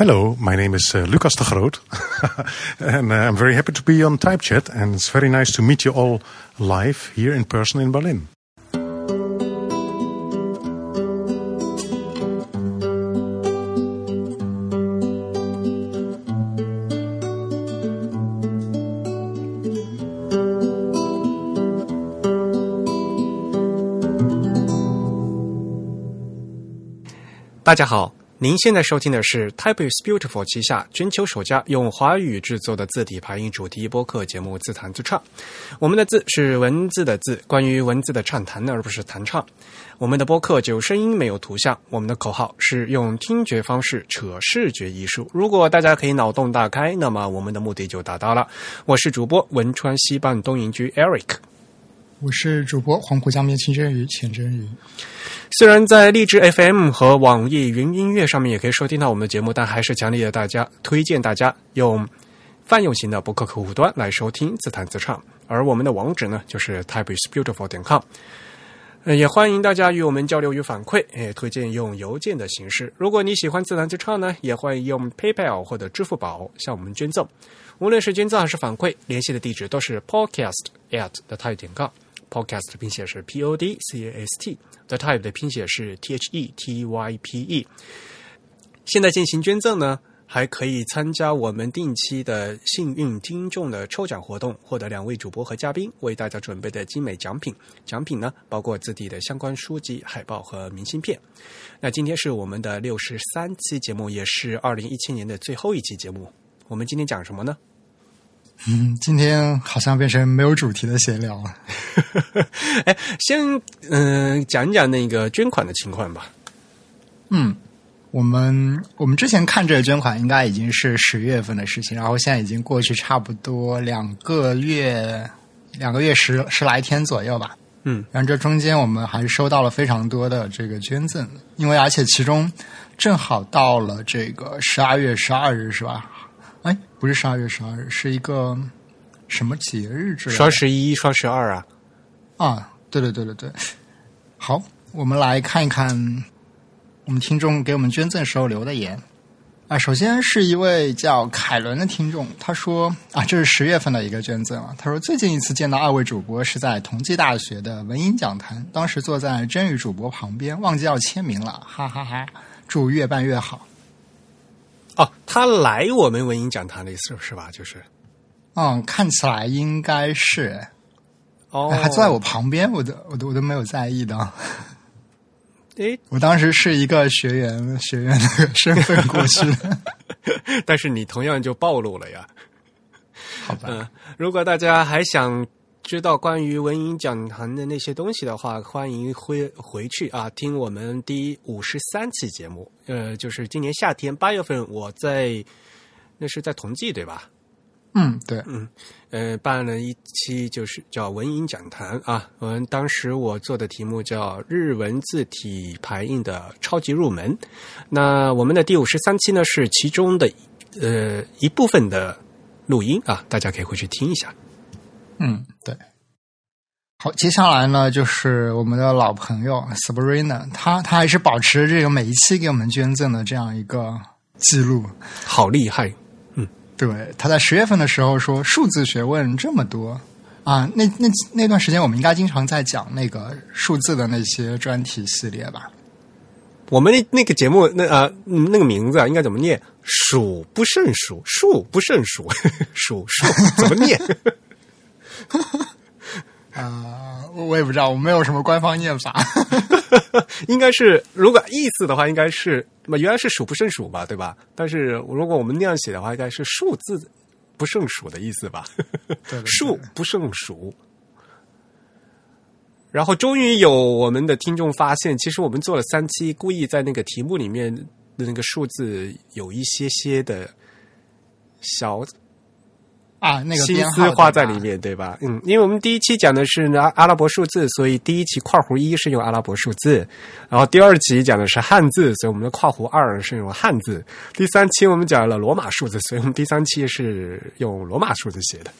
Hello, my name is uh, Lucas de Groot, and uh, I'm very happy to be on TypeChat, and it's very nice to meet you all live here in person in Berlin. 您现在收听的是 Type is Beautiful 旗下全球首家用华语制作的字体排音主题播客节目《自弹自唱》。我们的字是文字的字，关于文字的畅谈，而不是弹唱。我们的播客只有声音，没有图像。我们的口号是用听觉方式扯视觉艺术。如果大家可以脑洞大开，那么我们的目的就达到了。我是主播汶川西半东营居 Eric。我是主播黄浦江边清蒸鱼浅蒸鱼。虽然在荔枝 FM 和网易云音乐上面也可以收听到我们的节目，但还是强烈的大家推荐大家用泛用型的博客客户端来收听自弹自唱。而我们的网址呢，就是 typeisbeautiful 点 com。也欢迎大家与我们交流与反馈，也推荐用邮件的形式。如果你喜欢自弹自唱呢，也欢迎用 PayPal 或者支付宝向我们捐赠。无论是捐赠还是反馈，联系的地址都是 podcast at the type 点 com。Podcast 的拼写是 p o d c a s t，the type 的拼写是 t h e t y p e。现在进行捐赠呢，还可以参加我们定期的幸运听众的抽奖活动，获得两位主播和嘉宾为大家准备的精美奖品。奖品呢，包括自己的相关书籍、海报和明信片。那今天是我们的六十三期节目，也是二零一七年的最后一期节目。我们今天讲什么呢？嗯，今天好像变成没有主题的闲聊了。哎，先嗯讲讲那个捐款的情况吧。嗯，我们我们之前看这个捐款应该已经是十月份的事情，然后现在已经过去差不多两个月，两个月十十来天左右吧。嗯，然后这中间我们还是收到了非常多的这个捐赠，因为而且其中正好到了这个十二月十二日，是吧？哎，不是十二月十二日，是一个什么节日之类的？双十一、双十二啊！啊，对对对对对。好，我们来看一看我们听众给我们捐赠时候留的言啊。首先是一位叫凯伦的听众，他说啊，这是十月份的一个捐赠啊。他说最近一次见到二位主播是在同济大学的文音讲坛，当时坐在真宇主播旁边，忘记要签名了，哈哈哈！祝越办越好。哦，他来我们文音讲堂的意思是吧？就是，嗯，看起来应该是，哦，还坐在我旁边，我都我都我都没有在意的。诶，我当时是一个学员学员的身份过去的，但是你同样就暴露了呀。好吧？嗯，如果大家还想知道关于文音讲坛的那些东西的话，欢迎回回去啊，听我们第五十三期节目。呃，就是今年夏天八月份，我在那是在同济对吧？嗯，对，嗯，呃，办了一期就是叫文音讲坛啊。我们当时我做的题目叫日文字体排印的超级入门。那我们的第五十三期呢是其中的呃一部分的录音啊，大家可以回去听一下。嗯，对。好，接下来呢就是我们的老朋友 Sabrina，他他还是保持这个每一期给我们捐赠的这样一个记录。好厉害！嗯对，他在十月份的时候说数字学问这么多啊，那那那段时间我们应该经常在讲那个数字的那些专题系列吧？我们那那个节目那啊、嗯那个名字啊应该怎么念？数不胜数，数不胜数，数数怎么念？啊、我我也不知道，我没有什么官方念法。应该是，如果意思的话，应该是，那原来是数不胜数吧，对吧？但是如果我们那样写的话，应该是数字不胜数的意思吧？对 数不胜数。然后终于有我们的听众发现，其实我们做了三期，故意在那个题目里面的那个数字有一些些的小啊，那个心思花在里面，对吧？嗯，因为我们第一期讲的是阿阿拉伯数字，所以第一期括弧一是用阿拉伯数字，然后第二期讲的是汉字，所以我们的括弧二是用汉字，第三期我们讲了罗马数字，所以我们第三期是用罗马数字写的。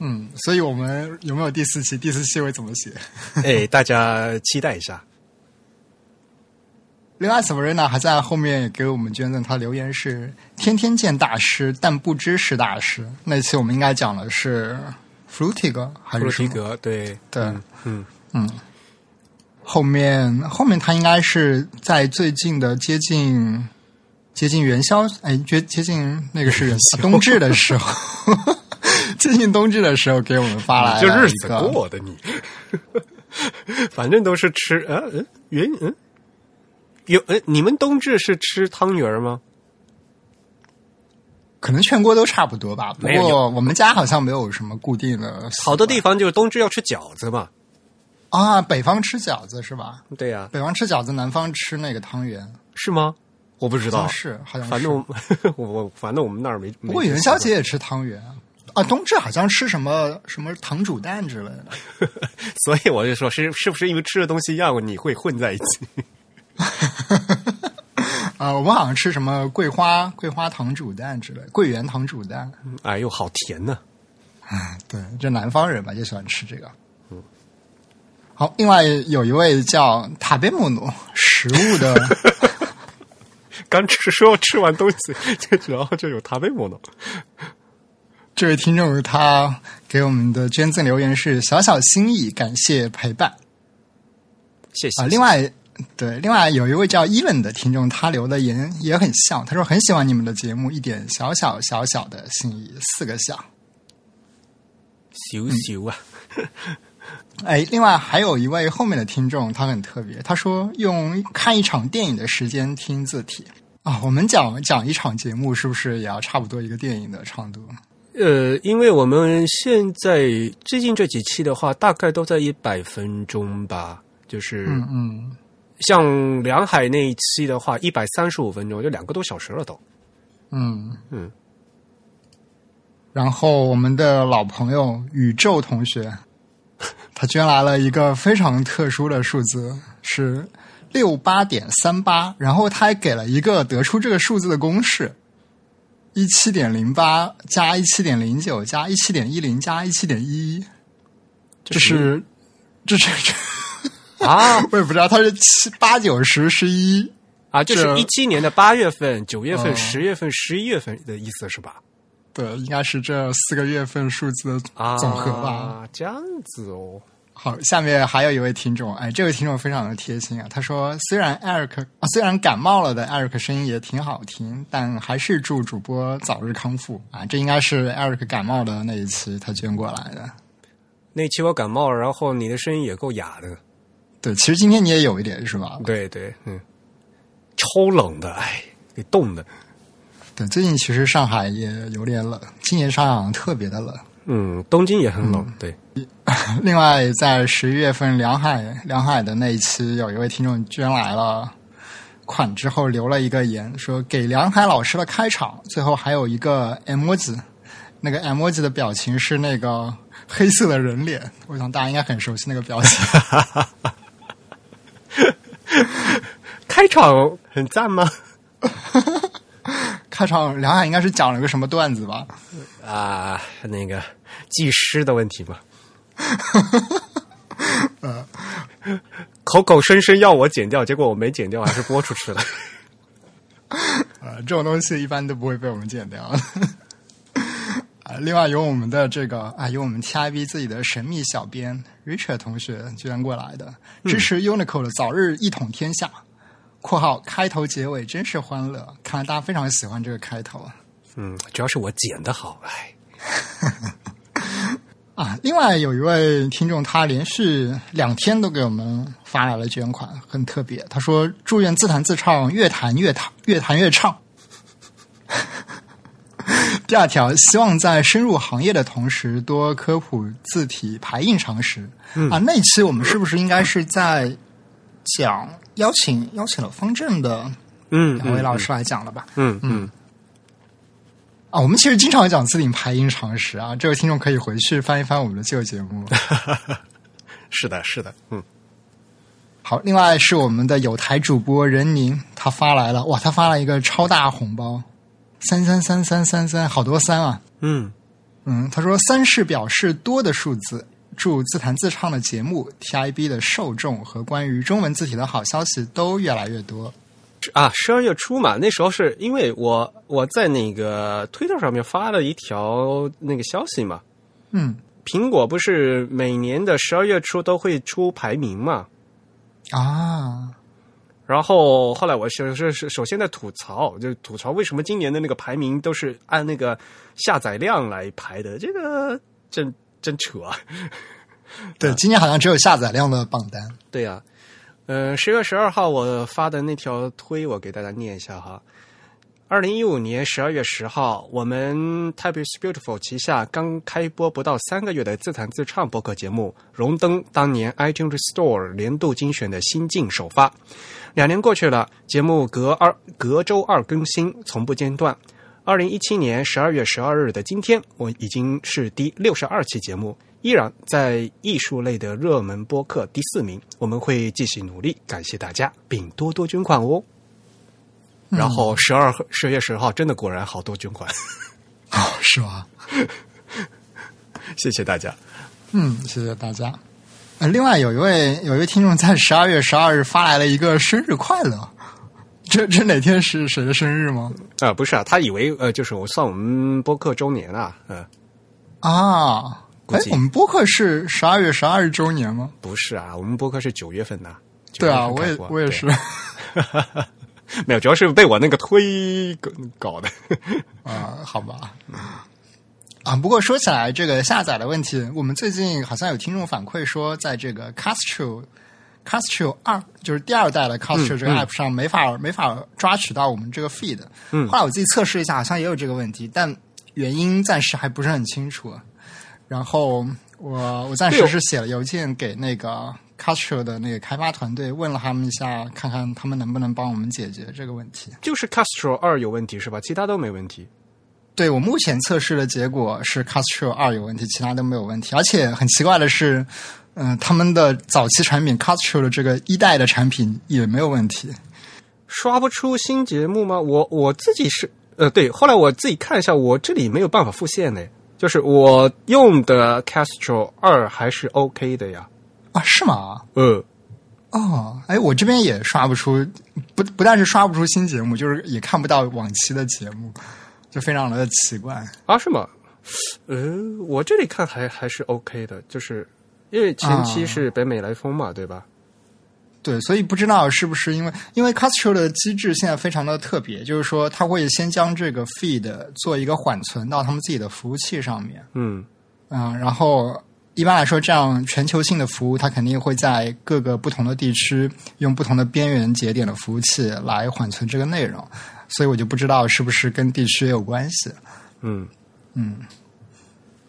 嗯，所以我们有没有第四期？第四期会怎么写？哎，大家期待一下。另外 Sabrina 还在后面也给我们捐赠，他留言是“天天见大师，但不知是大师”。那期我们应该讲的是 Frutig 还是什么？布鲁提格，对对，嗯，嗯，后面后面他应该是在最近的接近接近元宵，哎，接接近那个是元冬至的时候，接近冬至的时候给我们发来就日子过的你，反正都是吃，呃，嗯，元，嗯，有，呃，你们冬至是吃汤圆吗？可能全国都差不多吧。不过我们家好像没有什么固定的，好多地方就是冬至要吃饺子嘛。啊，北方吃饺子是吧？对呀、北方吃饺子，南方吃那个汤圆，是吗？我不知道好像，是好像是。反正我 我我反正我们那儿没。不过元宵节也吃汤圆啊。啊，冬至好像吃什么什么糖煮蛋之类的。所以我就说是是不是因为吃的东西一样，你会混在一起？啊，我们好像吃什么桂花桂花糖煮蛋之类，桂圆糖煮蛋。哎呦，好甜呐、对，这南方人吧，就喜欢吃这个。嗯好，另外有一位叫塔贝姆努食物的 刚吃说吃完东西，就然后就有塔贝莫诺。这位听众，他给我们的捐赠留言是小小心意，感谢陪伴谢谢啊。另外，对，另外有一位叫伊文的听众，他留的言也很像，他说很喜欢你们的节目，一点小小小小的心意，四个小。小小啊！哎，另外还有一位后面的听众，他很特别，他说用看一场电影的时间听字体啊。我们讲讲一场节目，是不是也要差不多一个电影的长度？呃，因为我们现在最近这几期的话，大概都在一百分钟吧，就是嗯嗯，像梁海那一期的话，一百三十五分钟，就两个多小时了都。嗯嗯。然后我们的老朋友宇宙同学，他捐来了一个非常特殊的数字，是六八点三八，然后他还给了一个得出这个数字的公式：一七点零八加一七点零九加一七点一零加一七点一一，这是这是这，啊 我也不知道，他是七八九十十一。啊，就是这一七年的八月份、九月份、哦十月份、十一月份的意思是吧？对，应该是这四个月份数字的啊，总和吧。这样子哦。好，下面还有一位听众，哎，这位听众非常的贴心啊。他说，虽然艾瑞克啊，虽然感冒了的艾瑞克声音也挺好听，但还是祝主播早日康复啊。这应该是艾瑞克感冒的那一期他捐过来的。那期我感冒了，然后你的声音也够哑的。对，其实今天你也有一点是吧？对对，嗯，超冷的，哎，给冻的。对，最近其实上海也有点冷，今年上海好像特别的冷。嗯，东京也很冷，对。另外，在十一月份梁海梁海的那一期，有一位听众捐来了款之后留了一个言，说给梁海老师的开场，最后还有一个 emoji，那个 emoji 的表情是那个黑色的人脸，我想大家应该很熟悉那个表情。开场很赞吗？开场梁海应该是讲了个什么段子吧？啊，那个技师的问题嘛。口口声声要我剪掉，结果我没剪掉，还是播出去了。呃，这种东西一般都不会被我们剪掉。啊，另外有我们的这个啊，有我们 TIB 自己的神秘小编 Richard 同学捐过来的，支持 Uniqlo 的早日一统天下。（括号开头结尾真是欢乐，看来大家非常喜欢这个开头嗯，主要是我剪的好，哎，啊。另外有一位听众，他连续两天都给我们发来了捐款，很特别。他说：“祝愿自弹自唱，越弹越弹，越弹越唱。”第二条，希望在深入行业的同时，多科普字体排印常识。嗯啊，那期我们是不是应该是在讲邀请邀请了方正的嗯，两位老师来讲了吧？嗯，嗯嗯，啊，我们其实经常讲字体排印常识啊，这位听众可以回去翻一翻我们的旧节目。是的，是的，嗯，好，另外是我们的有台主播任宁，他发来了哇，他发了一个超大红包，三三三三三三，好多三啊！嗯，嗯，他说三是表示多的数字，祝自弹自唱的节目 TIB 的受众和关于中文字体的好消息都越来越多。啊，十二月初嘛，那时候是因为我我在那个推特上面发了一条那个消息嘛，嗯。苹果不是每年的十二月初都会出排名嘛，啊，然后后来我是是是首先在吐槽，就吐槽为什么今年的那个排名都是按那个下载量来排的，这个真真扯啊！对，今年好像只有下载量的榜单。对呀、呃，十月十二号我发的那条推，我给大家念一下哈。二零一五年十二月十号，我们 Type is Beautiful 旗下刚开播不到三个月的自弹自唱播客节目，荣登当年 iTunes Store 年度精选的新晋首发。两年过去了，节目隔二隔周二更新，从不间断。二零一七年十二月十二日的今天，我已经是第六十二期节目，依然在艺术类的热门播客第四名。我们会继续努力，感谢大家，并多多捐款哦。然后十二 十月十号，真的果然好多捐款，哦，是吗？谢谢大家。嗯，谢谢大家。呃，另外有一位有一位听众在十二月十二日发来了一个生日快乐，这这哪天是谁的生日吗？啊、不是啊，他以为呃，就是我算我们播客周年啊，嗯、啊，哎，我们播客是十二月十二日周年吗？不是啊，我们播客是九月份的。对啊，我也我也是对 没有，主要是被我那个推搞搞的。啊，好吧。啊，不过说起来这个下载的问题，我们最近好像有听众反馈说，在这个 Castro Castro 二，就是第二代的 Castro 这个 app 上没法、没法抓取到我们这个 feed。嗯后来我自己测试一下，好像也有这个问题，但原因暂时还不是很清楚。然后我我暂时是写了邮件给那个 Castro 的那个开发团队，问了他们一下，看看他们能不能帮我们解决这个问题。就是 Castro 二有问题是吧？其他都没问题。对我目前测试的结果是 Castro 二有问题，其他都没有问题。而且很奇怪的是，嗯、他们的早期产品 Castro 的这个一代的产品也没有问题。刷不出新节目吗？我我自己是呃对，后来我自己看一下，我这里没有办法复现呢。就是我用的 Castro 二还是 OK 的呀。啊，是吗？呃，哦，哎，我这边也刷不出，不不但是刷不出新节目，就是也看不到往期的节目，就非常的奇怪。啊是吗？呃，我这里看还还是 OK 的，就是因为前期是北美来风嘛，对吧？对，所以不知道是不是因为因为 Castro 的机制现在非常的特别，就是说它会先将这个 feed 做一个缓存到他们自己的服务器上面。嗯嗯，然后一般来说，这样全球性的服务，它肯定会在各个不同的地区用不同的边缘节点的服务器来缓存这个内容，所以我就不知道是不是跟地区也有关系。嗯嗯，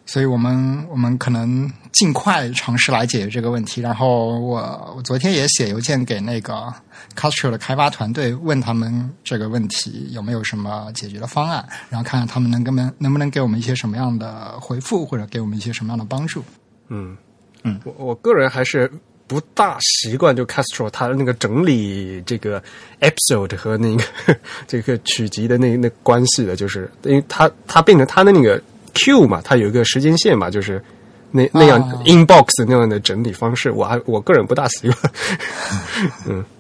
所以我们我们可能尽快尝试来解决这个问题。然后我我昨天也写邮件给那个 Castro 的开发团队，问他们这个问题有没有什么解决的方案，然后看看他们能跟能能不能给我们一些什么样的回复，或者给我们一些什么样的帮助。嗯嗯，我我个人还是不大习惯就 Castro 他那个整理这个 episode 和那个 这个曲集的那那关系的，就是因为他他变成他的那个 Q 嘛，他有一个时间线嘛，就是那那样啊 inbox 那样的整理方式，我还我个人不大习惯。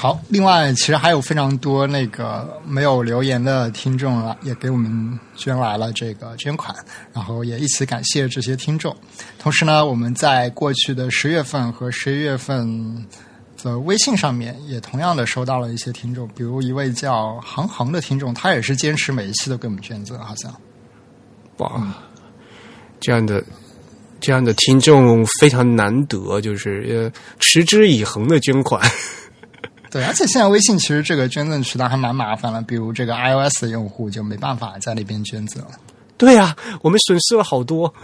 好，另外其实还有非常多那个没有留言的听众啊，也给我们捐来了这个捐款，然后也一起感谢这些听众。同时呢，我们在过去的十月份和十一月份的微信上面也同样的收到了一些听众，比如一位叫航航的听众，他也是坚持每一期都给我们捐赠，好像。哇，这样的这样的听众非常难得，就是呃持之以恒的捐款。对，而且现在微信其实这个捐赠渠道还蛮麻烦了，比如这个 iOS 的用户就没办法在那边捐赠了。对啊，我们损失了好多。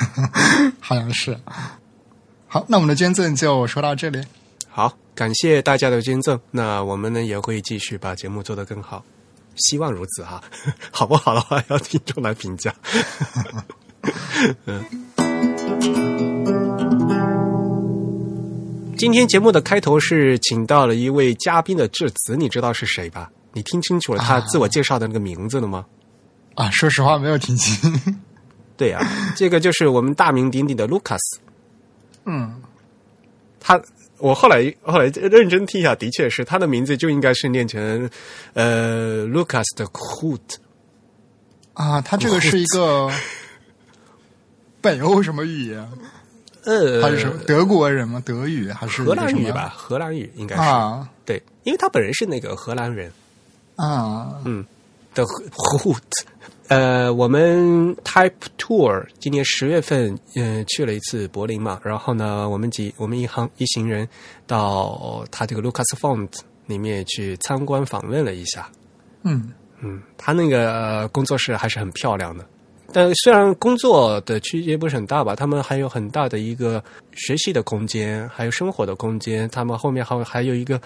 好像是。好，那我们的捐赠就说到这里。好，感谢大家的捐赠。那我们呢也会继续把节目做得更好，希望如此哈。好不好的话，要听众来评价。嗯。今天节目的开头是请到了一位嘉宾的致辞，你知道是谁吧？你听清楚了他自我介绍的那个名字了吗？啊，说实话没有听清。对呀、这个就是我们大名鼎鼎的 Lucas。嗯，他我后来后来认真听一下，的确是他的名字就应该是念成呃 Lucas 的 Hoot 啊，他这个是一个北欧什么语言？呃，他是什么德国人吗？德语还是荷兰语吧？荷兰语应该是啊，对，因为他本人是那个荷兰人啊，嗯的 Hoot。呃，我们 Type Tour 今年十月份，嗯、去了一次柏林嘛，然后呢，我们几我们一行一行人到他这个 Lucas Font 里面去参观访问了一下。嗯嗯，他那个、呃工作室还是很漂亮的，但虽然工作的区别不是很大吧，他们还有很大的一个学习的空间，还有生活的空间。他们后面还有还有一个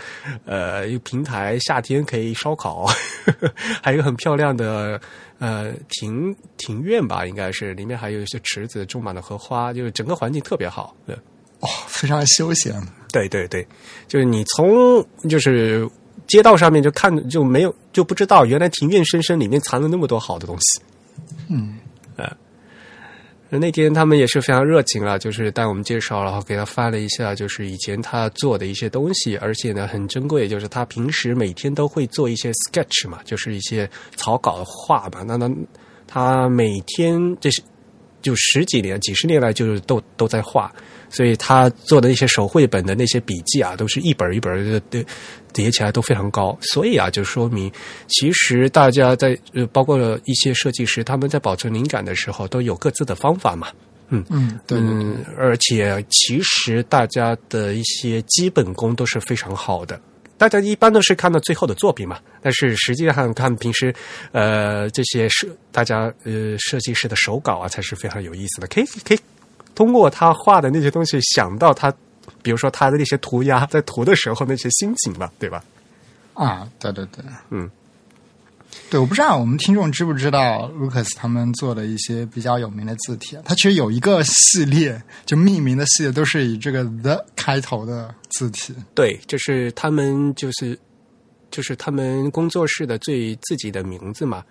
呃一个平台，夏天可以烧烤，还有一个很漂亮的呃庭庭院吧，应该是里面还有一些池子，种满了荷花，就是整个环境特别好。对，哦，非常休闲。对对对，就是你从就是街道上面就看就没有就不知道原来庭院深深里面藏了那么多好的东西。嗯，呃，那天他们也是非常热情了，就是带我们介绍，然后给他发了一下，就是以前他做的一些东西，而且呢很珍贵，就是他平时每天都会做一些 sketch 嘛，就是一些草稿的画吧。那那他每天这是就十几年、几十年来就是都都在画，所以他做的那些手绘本的那些笔记啊，都是一本一本的的叠起来都非常高。所以啊，就说明其实大家在呃，包括一些设计师，他们在保存灵感的时候都有各自的方法嘛。嗯，对对对，嗯，而且其实大家的一些基本功都是非常好的。大家一般都是看到最后的作品嘛，但是实际上看平时，呃，这些设大家呃设计师的手稿啊，才是非常有意思的。可以可以通过他画的那些东西，想到他，比如说他的那些涂鸦，在涂的时候那些心情吧，对吧？啊，对对对，嗯，对，我不知道我们听众知不知道 Lucas 他们做的一些比较有名的字体啊，他其实有一个系列，就命名的系列都是以这个 the 开头的字体。对，这是他们就是就是他们工作室的最自己的名字嘛。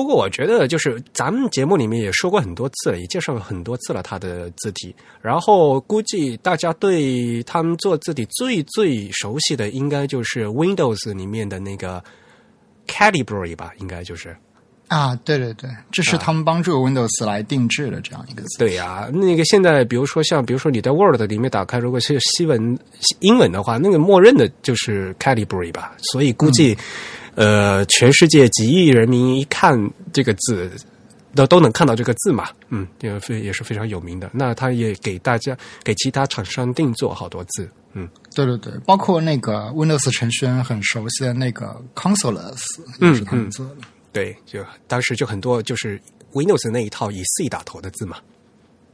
不过我觉得，就是咱们节目里面也说过很多次了，也介绍了很多次了他的字体。然后估计大家对他们做字体最最熟悉的，应该就是 Windows 里面的那个 Calibri 吧，应该就是。啊，对对对，这是他们帮助 Windows 来定制的这样一个字。对呀、那个现在比如说像比如说你在 Word 里面打开，如果是西文英文的话，那个默认的就是 Calibri 吧，所以估计、呃，全世界几亿人民一看这个字。都都能看到这个字嘛，嗯，也非也是非常有名的。那他也给大家给其他厂商定做好多字，嗯，对对对，包括那个 Windows 程序员很熟悉的那个 Consoles 也是他们做的。对，就当时就很多就是 Windows 那一套以 C 打头的字嘛，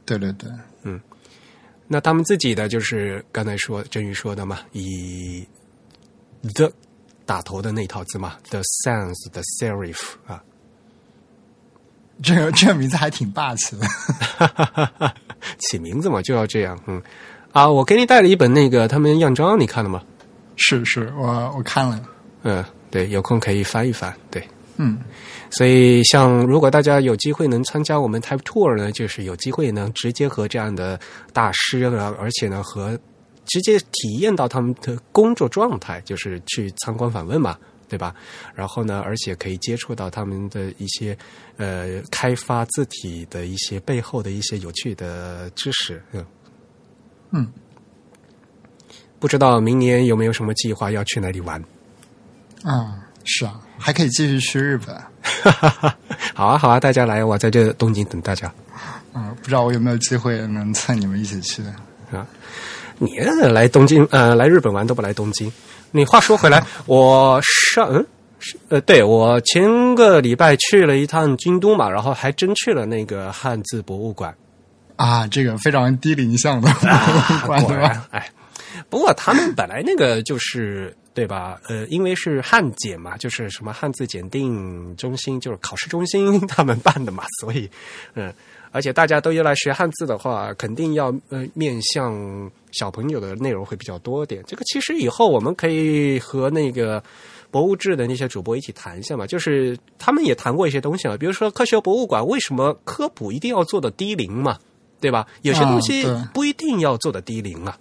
对对对，嗯那他们自己的就是刚才说振宇说的嘛，以 the 打头的那套字嘛，the sans the serif 啊，这个这个名字还挺霸气的。起名字嘛就要这样，嗯啊，我给你带了一本那个他们样章，你看了吗？是是，我我看了，嗯，对，有空可以翻一翻，对。嗯，所以，像如果大家有机会能参加我们 Type Tour 呢，就是有机会能直接和这样的大师啊，而且呢和直接体验到他们的工作状态，就是去参观访问嘛，对吧？然后呢，而且可以接触到他们的一些呃开发字体的一些背后的一些有趣的知识。嗯，嗯，不知道明年有没有什么计划要去哪里玩？啊，是啊，还可以继续去日本。好啊，好啊，大家来，我在这东京等大家。嗯，不知道我有没有机会能蹭你们一起去。啊，你来东京呃，来日本玩都不来东京。你话说回来，我上嗯呃，对我前个礼拜去了一趟京都嘛，然后还真去了那个汉字博物馆。啊，这个非常低龄向的哎，不过他们本来那个就是对吧？呃，因为是汉检嘛，就是什么汉字检定中心，就是考试中心 他们办的嘛，所以嗯，而且大家都要来学汉字的话，肯定要呃面向小朋友的内容会比较多点。这个其实以后我们可以和那个。博物志的那些主播一起谈一下嘛，就是他们也谈过一些东西了，比如说科学博物馆为什么科普一定要做的低龄嘛，对吧？有些东西不一定要做的低龄啊。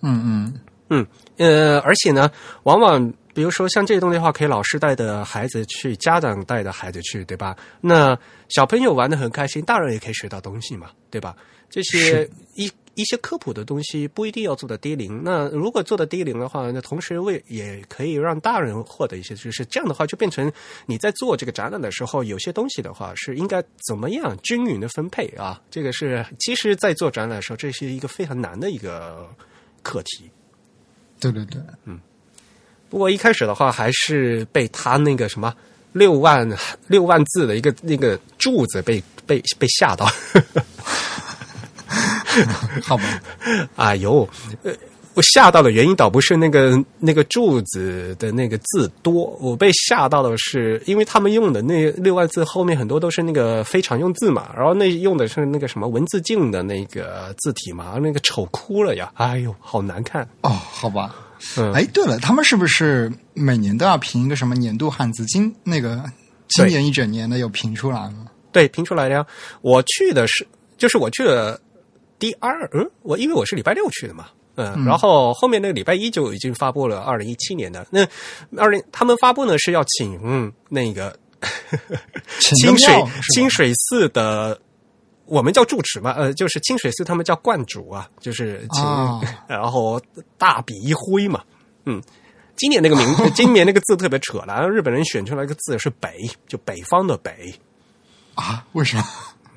嗯嗯，嗯，呃，而且呢，往往比如说像这些东西的话，可以老师带的孩子去，家长带的孩子去，对吧？那小朋友玩的很开心，大人也可以学到东西嘛，对吧？这些一一些科普的东西不一定要做的低龄，那如果做的低龄的话，那同时为也可以让大人获得一些知识。这样的话，就变成你在做这个展览的时候，有些东西的话是应该怎么样均匀的分配啊？这个是其实，在做展览的时候，这是一个非常难的一个课题。对对对，嗯不过一开始的话，还是被他那个什么六万六万字的一个那个柱子被被被吓到。好吧，哎呦，呃，我吓到的原因倒不是那个那个柱子的那个字多，我被吓到的是，因为他们用的那六万字后面很多都是那个非常用字嘛，然后那用的是那个什么文字镜的那个字体嘛，那个丑哭了呀！哎呦，好难看。哦，好吧。嗯，哎，对了，他们是不是每年都要评一个什么年度汉字？今那个今年一整年的有评出来吗？对，评出来了呀。我去的是，就是我去了第二，嗯，我因为我是礼拜六去的嘛，嗯，然后后面那个礼拜一就已经发布了二零一七年的。那二零他们发布呢是要请、嗯、那个 请清水清水寺的。我们叫住持嘛，呃，就是清水寺他们叫观主啊，就是请，啊 然后大笔一挥嘛，嗯，今年那个名，今年那个字特别扯了，日本人选出来一个字是北，就北方的北，啊？为什么？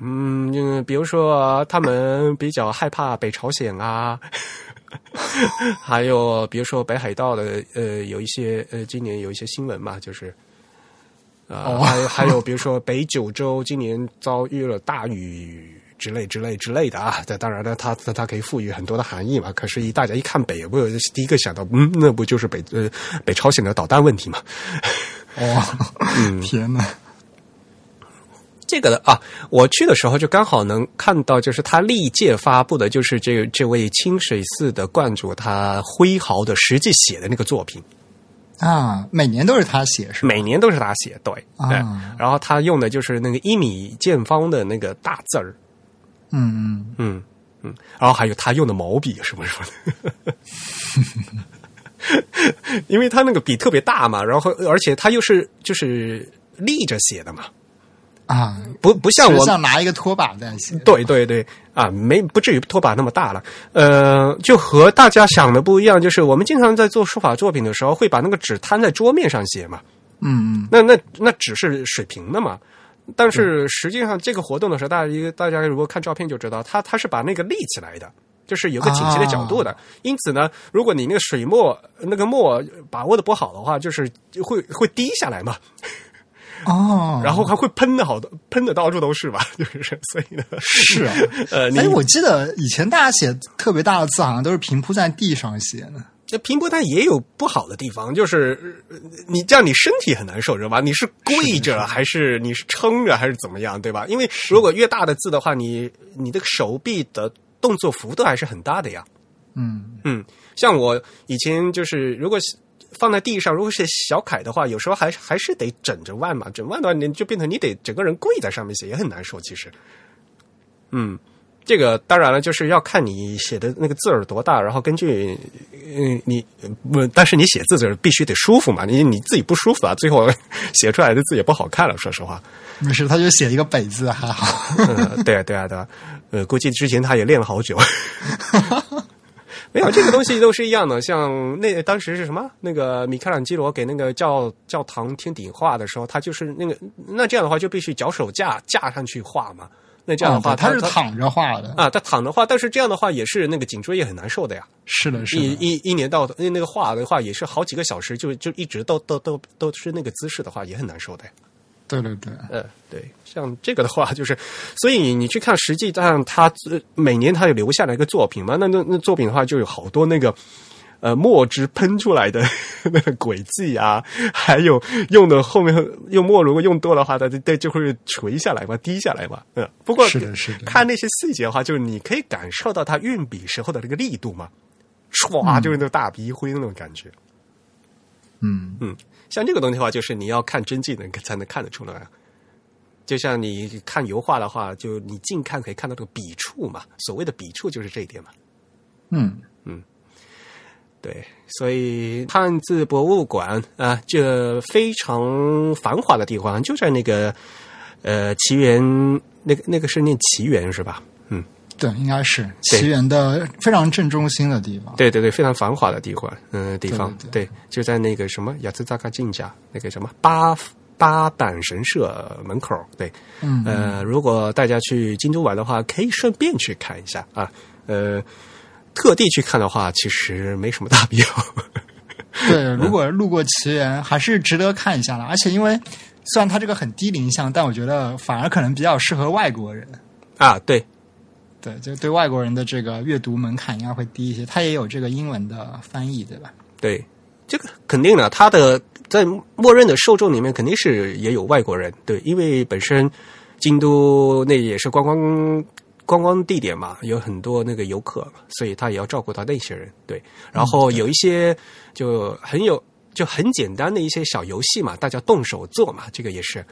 嗯，嗯比如说他们比较害怕北朝鲜啊，还有比如说北海道的呃有一些呃今年有一些新闻嘛，就是。啊、哦还还有比如说北九州今年遭遇了大雨之类之类之类的啊，这当然了，它它它可以赋予很多的含义嘛。可是，一大家一看北，不第一个想到，嗯，那不就是北呃北朝鲜的导弹问题嘛？哦，嗯 天哪！这个的啊，我去的时候就刚好能看到，就是他历届发布的，就是这这位清水寺的观主他挥毫的实际写的那个作品，啊，每年都是他写是吧？每年都是他写，对，啊。对。然后他用的就是那个一米见方的那个大字儿，嗯嗯，嗯嗯，然后还有他用的毛笔什么什么的。因为他那个笔特别大嘛，然后而且他又是就是立着写的嘛，啊，不不像我像拿一个拖把在写。对对对啊，没不至于拖把那么大了。呃，就和大家想的不一样，就是我们经常在做书法作品的时候，会把那个纸摊在桌面上写嘛。嗯嗯，那那那纸是水平的嘛。但是实际上，这个活动的时候，大家大家如果看照片就知道，它它是把那个立起来的，就是有个倾斜的角度的。因此呢，如果你那个水墨那个墨把握的不好的话，就是会会滴下来嘛。哦，然后还会喷的好多，喷的到处都是吧？就是所以呢，是啊，呃，你哎，我记得以前大家写特别大的字，好像都是平铺在地上写的。那平铺它也有不好的地方，就是呃你这样你身体很难受，知道吧？你是跪着还是你是撑着还是怎么样，对吧？因为如果越大的字的话，你你的手臂的动作幅度还是很大的呀。嗯，嗯，像我以前就是如果是放在地上，如果是小楷的话，有时候还还是得枕着腕嘛，枕腕的话，你就变成你得整个人跪在上面写，也很难受。其实，嗯，这个当然了，就是要看你写的那个字儿多大，然后根据嗯你不，但是你写字字必须得舒服嘛，你你自己不舒服啊，最后写出来的字也不好看了。说实话，没事，他就写一个北字还好。嗯，对啊，对啊，对啊，呃，估计之前他也练了好久。没有，这个东西都是一样的。像那当时是什么？那个米开朗基罗给那个教教堂天顶画的时候，他就是那个那这样的话就必须脚手架架上去画嘛。那这样的话，他是躺着画的。啊，他躺着画，但是这样的话也是那个颈椎也很难受的呀。是的，是的。一一一年到头那个画的话，也是好几个小时，就就一直都都都都是那个姿势的话，也很难受的呀。对对对，呃，对，像这个的话，就是，所以你你去看，实际上他呃每年他有留下来一个作品嘛，那那那作品的话，就有好多那个呃墨汁喷出来的 那个轨迹啊，还有用的后面用墨如果用多的话，它它就会垂下来嘛，滴下来嘛，嗯，不过是的是的。看那些细节的话，就是你可以感受到他运笔时候的那个力度嘛，唰，就是那个大笔一挥那种感觉。嗯，嗯，像这个东西的话，就是你要看真迹能才能看得出来。就像你看油画的话，就你近看可以看到这个笔触嘛。所谓的笔触就是这一点嘛。嗯嗯，对，所以汉字博物馆啊，这非常繁华的地方就在那个呃奇园，那个那个是念奇园是吧？嗯，对，应该是奇缘的非常正中心的地方。对对对，非常繁华的地方，嗯、地方对对，就在那个什么雅兹扎卡进家那个什么八八坂神社门口，对，嗯呃，如果大家去京都玩的话，可以顺便去看一下啊，呃，特地去看的话，其实没什么大必要。对，如果路过奇缘，还是值得看一下的。而且因为虽然它这个很低龄向，但我觉得反而可能比较适合外国人。啊，对，对，就对外国人的这个阅读门槛应该会低一些。它也有这个英文的翻译，对吧？对，这个肯定的，它的在默认的受众里面肯定是也有外国人，对，因为本身京都那也是观光观光地点嘛，有很多那个游客，所以他也要照顾到那些人，对。然后有一些就很有就很简单的一些小游戏嘛，大家动手做嘛，这个也是。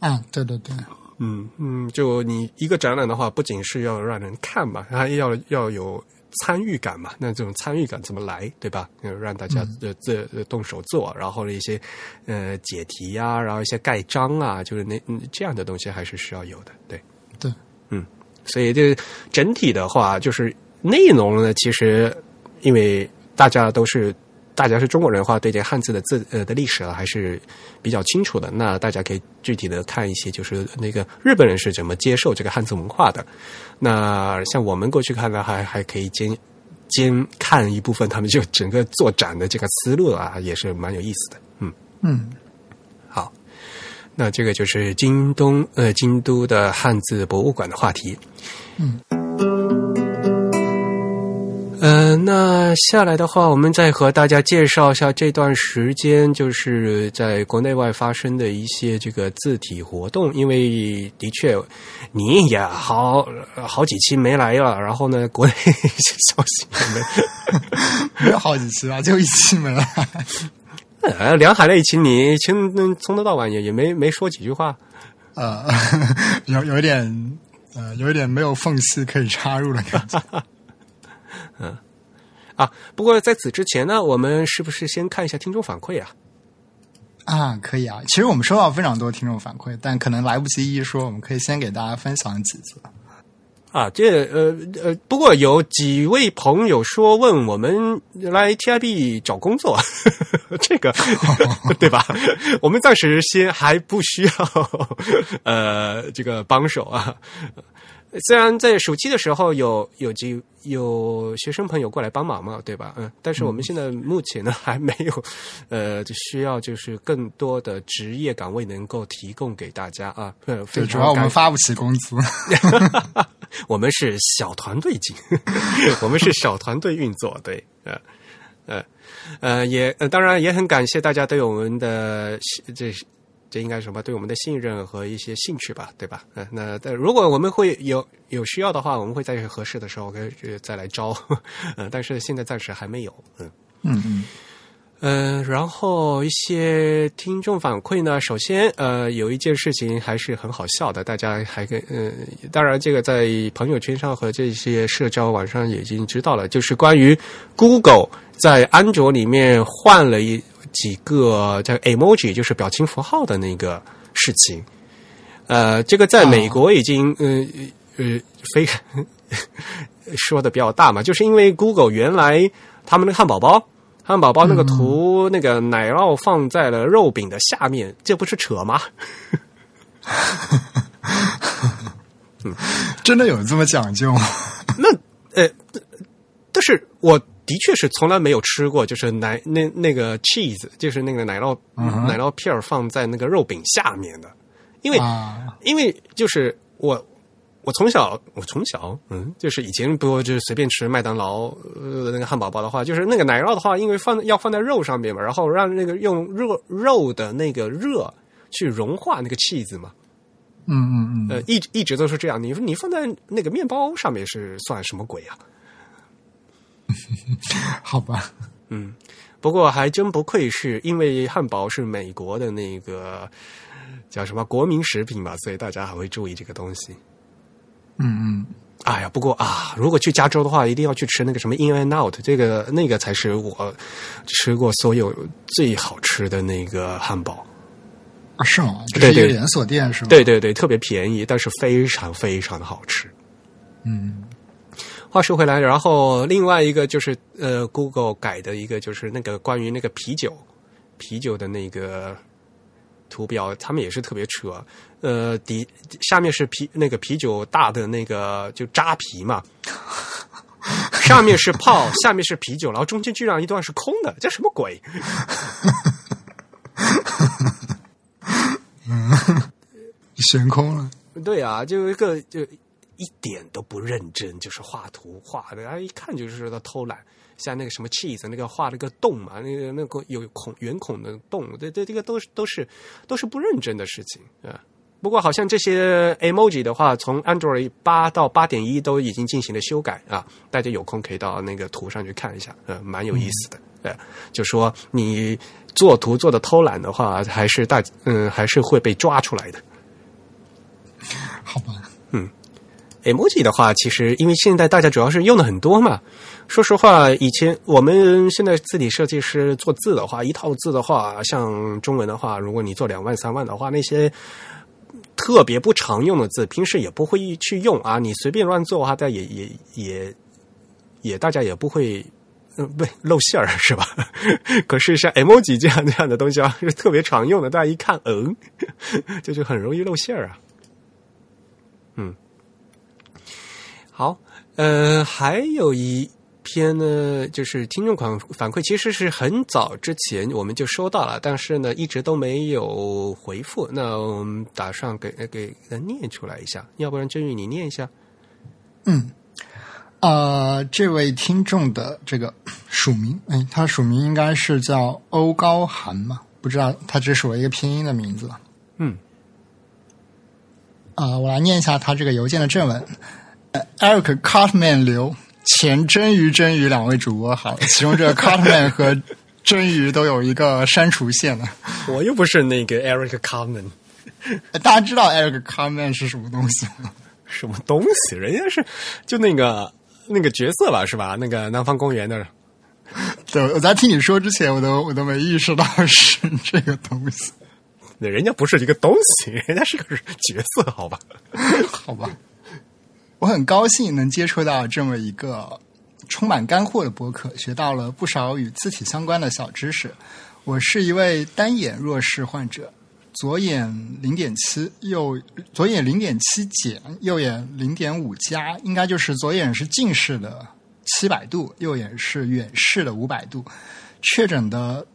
嗯，对对对，嗯嗯，就你一个展览的话，不仅是要让人看嘛，还要要有参与感嘛。那这种参与感怎么来，对吧？呃让大家呃自、呃动手做，然后一些呃解题呀、然后一些盖章啊，就是那嗯这样的东西还是需要有的，对。对，嗯，所以这整体的话，就是内容呢，其实因为大家都是大家是中国人的话，对这个汉字的字呃的历史啊还是比较清楚的。那大家可以具体的看一些，就是那个日本人是怎么接受这个汉字文化的。那像我们过去看呢，还还可以兼兼看一部分他们就整个做展的这个思路啊，也是蛮有意思的。嗯。嗯，好，那这个就是京东呃京都的汉字博物馆的话题。嗯。呃，那下来的话，我们再和大家介绍一下这段时间就是在国内外发生的一些这个字体活动。因为的确，你也好好几期没来了，然后呢，国内一些消息也没没有好几期吧，就一期没来。呃，梁海那一期你从从头到尾也也没没说几句话。呃，有有一点呃，有一点没有缝隙可以插入的感觉。啊，不过在此之前呢，我们是不是先看一下听众反馈啊？啊，可以啊。其实我们收到非常多听众反馈，但可能来不及一一说，我们可以先给大家分享几则。啊，这呃呃，不过有几位朋友说问我们来 TIB 找工作，这个 对吧？我们暂时先还不需要 呃这个帮手啊。虽然在暑期的时候有有几有学生朋友过来帮忙嘛，对吧？嗯，但是我们现在目前呢还没有，呃，就需要就是更多的职业岗位能够提供给大家啊。对，主要我们发不起工资。我们是小团队进，我们是小团队运作，对，呃，呃，呃，也呃，当然也很感谢大家对我们的这这应该什么对我们的信任和一些兴趣吧，对吧？嗯、那但如果我们会有有需要的话，我们会在合适的时候可以呃再来招，嗯，但是现在暂时还没有，嗯。嗯嗯呃，然后一些听众反馈呢，首先呃有一件事情还是很好笑的，大家还跟呃，当然这个在朋友圈上和这些社交网上已经知道了，就是关于 Google 在安卓里面换了一几个叫 emoji，就是表情符号的那个事情。呃，这个在美国已经呃呃非 说的比较大嘛，就是因为 Google 原来他们的汉堡包。汉堡包那个图，那个奶酪放在了肉饼的下面，这不是扯吗？真的有这么讲究吗？那呃，但是我的确是从来没有吃过，就是奶那那个 cheese，就是那个奶酪、奶酪片儿放在那个肉饼下面的，因为、啊，因为就是我。我从小，我从小，嗯，就是以前不就是随便吃麦当劳呃那个汉堡包的话，就是那个奶酪的话，因为放要放在肉上面嘛，然后让那个用热肉的那个热去融化那个 cheese 嘛，嗯嗯嗯，呃，一一直都是这样。你你放在那个面包上面是算什么鬼啊？好吧，嗯，不过还真不愧是因为汉堡是美国的那个叫什么国民食品吧，所以大家还会注意这个东西。嗯嗯，哎呀，不过啊，如果去加州的话，一定要去吃那个什么 In and Out，这个那个才是我吃过所有最好吃的那个汉堡。啊，是吗？这对对是一个连锁店是吗？对对对，特别便宜，但是非常非常的好吃。嗯，话说回来，然后另外一个就是呃，Google 改的一个就是那个关于那个啤酒啤酒的那个图标，他们也是特别扯。呃，底下面是啤那个啤酒大的那个就扎啤嘛，上面是泡，下面是啤酒，然后中间居然一段是空的，这什么鬼？悬空了。对啊，就一个就一点都不认真，就是画图画的，啊，一看就是他偷懒。像那个什么 cheese 那个画了个洞嘛，那个那个有孔圆孔的洞，这这这个都是都是都是不认真的事情啊。不过好像这些 emoji 的话，从 Android 八到八点一都已经进行了修改啊，大家有空可以到那个图上去看一下，呃，蛮有意思的。呃，就说你做图做的偷懒的话，还是大嗯还是会被抓出来的。好吧，emoji 的话，其实因为现在大家主要是用的很多嘛。说实话，以前我们现在字体设计师做字的话，一套字的话，像中文的话，如果你做两万三万的话，那些特别不常用的字，平时也不会去用啊。你随便乱做的话，大家也也也也大家也不会。嗯，不露馅儿是吧？可是像 emoji 这样这样的东西啊，是特别常用的，大家一看，嗯，就是很容易露馅儿啊。嗯，好，呃，还有一篇呢，就是听众反反馈，其实是很早之前我们就收到了，但是呢，一直都没有回复。那我们打算给给给念出来一下，要不然真宇你念一下。嗯，呃，这位听众的这个署名，哎，他署名应该是叫欧高寒嘛？不知道他只是我一个拼音的名字。嗯，啊、我来念一下他这个邮件的正文。呃 Eric Cartman 刘前真鱼真鱼两位主播好，其中这个 Cartman 和真鱼都有一个删除线了。我又不是那个 Eric Carmen，呃 大家知道 Eric Cartman 是什么东西吗？什么东西？人家是就那个那个角色吧，是吧？那个南方公园的。对，我在听你说之前，我都我都没意识到是这个东西。那人家不是一个东西，人家是个角色，好吧？好吧，我很高兴能接触到这么一个充满干货的博客，学到了不少与字体相关的小知识。我是一位单眼弱视患者，左眼零点七，右左眼零点七减，右眼零点五加，应该就是左眼是近视的七百度，右眼是远视的五百度。确诊的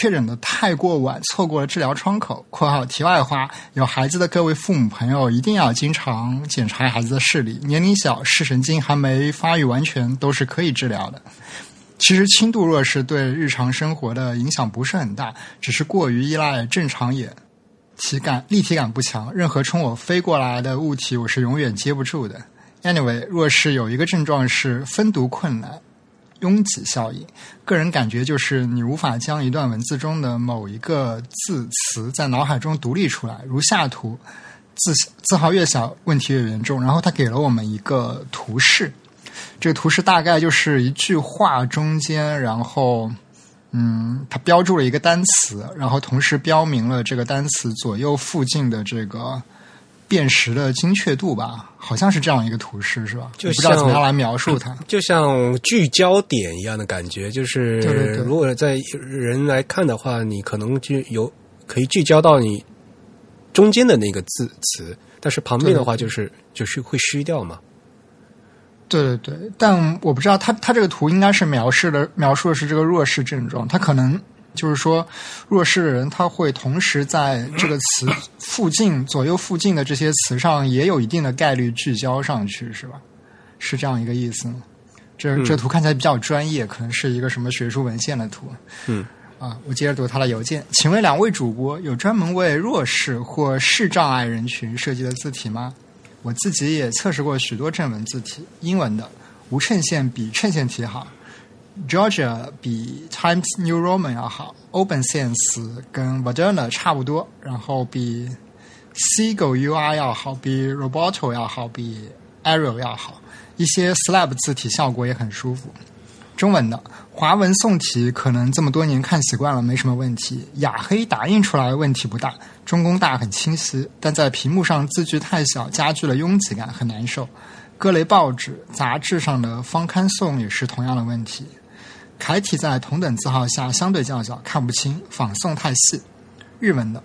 确诊的太过晚，错过了治疗窗口。（括号题外话，有孩子的各位父母朋友一定要经常检查孩子的视力，年龄小、视神经还没发育完全都是可以治疗的。其实轻度弱视对日常生活的影响不是很大，只是过于依赖正常眼，体感立体感不强，任何冲我飞过来的物体我是永远接不住的。Anyway，弱视有一个症状是分读困难。拥挤效应，个人感觉就是你无法将一段文字中的某一个字词在脑海中独立出来。如下图，字字号越小，问题越严重。然后他给了我们一个图示，这个图示大概就是一句话中间，然后嗯，他标注了一个单词，然后同时标明了这个单词左右附近的这个辨识的精确度吧，好像是这样一个图示，是吧？就我不知道怎么样来描述它。就像聚焦点一样的感觉，就是如果在人来看的话，你可能就有可以聚焦到你中间的那个字词，但是旁边的话就是就是会虚掉嘛。对对对，但我不知道他他这个图应该是描述的描述的是这个弱势症状，他可能就是说弱势的人他会同时在这个词附近左右附近的这些词上也有一定的概率聚焦上去，是吧？是这样一个意思吗？这这图看起来比较专业，可能是一个什么学术文献的图。嗯，啊，我接着读他的邮件。请问两位主播有专门为弱势或视障碍人群设计的字体吗？我自己也测试过许多正文字体，英文的无衬线比衬线体好，Georgia 比 Times New Roman 要好，Open Sans 跟 Moderna 差不多，然后比 Seagull UI 要好，比 Roboto 要好，比 Arial 要好，一些 Slab 字体效果也很舒服。中文的华文宋体可能这么多年看习惯了，没什么问题。雅黑打印出来问题不大，中工大很清晰，但在屏幕上字距太小，加剧了拥挤感，很难受。各类报纸、杂志上的方刊宋也是同样的问题。楷体在同等字号下相对较小，看不清，仿宋太细。日文的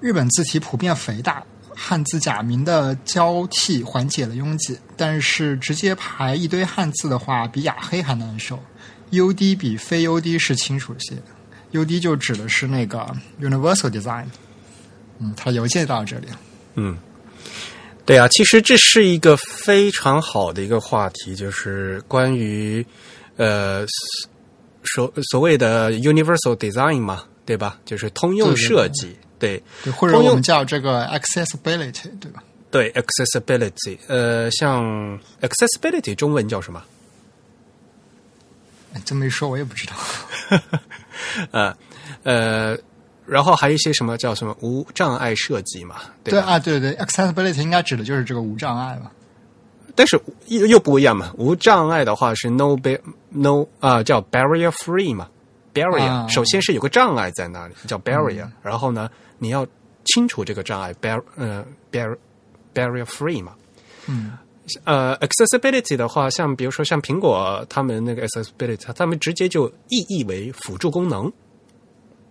日本字体普遍肥大，汉字假名的交替缓解了拥挤，但是直接排一堆汉字的话，比雅黑还难受。UD 比非 UD 是清楚些，UD 就指的是那个 Universal Design。嗯，他邮件到这里。嗯，对啊，其实这是一个非常好的一个话题，就是关于呃所所谓的 Universal Design 嘛，对吧？就是通用设计，对对，或者通用我们叫这个 accessibility，对吧？对 accessibility，呃，像 accessibility 中文叫什么？哎这么一说，我也不知道。呃 呃，然后还有一些什么叫什么无障碍设计嘛，对？对啊，对对，accessibility 应该指的就是这个无障碍吧？但是又又不一样嘛，无障碍的话是 no bar no 啊、叫 barrier free 嘛，barrier、啊。首先是有个障碍在那里叫 barrier，、然后呢你要清除这个障碍 bar 呃 bar barrier free 嘛，嗯，呃，accessibility 的话，像比如说像苹果他们那个 accessibility，他们直接就意译为辅助功能，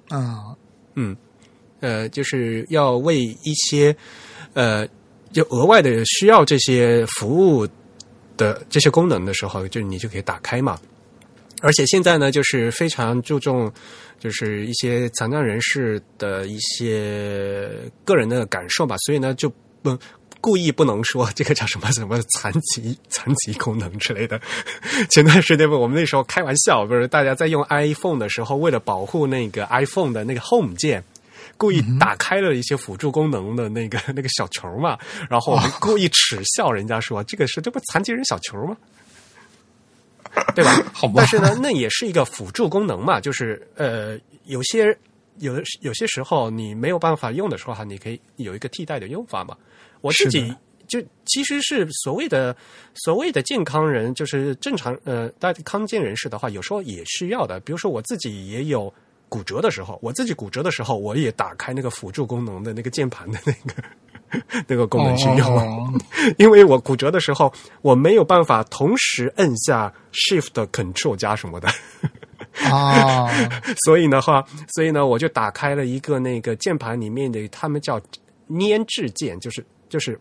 嗯，嗯，呃，就是要为一些呃，就额外的需要这些服务的这些功能的时候，就你就可以打开嘛。而且现在呢，就是非常注重，就是一些残障人士的一些个人的感受吧，所以呢，就不故意不能说这个叫什么什么残疾残疾功能之类的。前段时间我们那时候开玩笑，不是大家在用 iPhone 的时候，为了保护那个 iPhone 的那个 Home 键。故意打开了一些辅助功能的那个 那个小球嘛，然后我们故意耻笑人家说这个是这不残疾人小球吗？对吧？好吧但是呢，那也是一个辅助功能嘛，就是呃，有些有的有些时候你没有办法用的时候哈，你可以有一个替代的用法嘛。我自己就其实是所谓的所谓的健康人，就是正常呃，大家康健人士的话，有时候也需要的。比如说我自己也有骨折的时候，我自己骨折的时候，我也打开那个辅助功能的那个键盘的那个 那个功能去用。哦 因为我骨折的时候，我没有办法同时摁下 Shift、Control 加什么的，啊，所以的话，所以呢，我就打开了一个那个键盘里面的，他们叫粘滞键，就是就是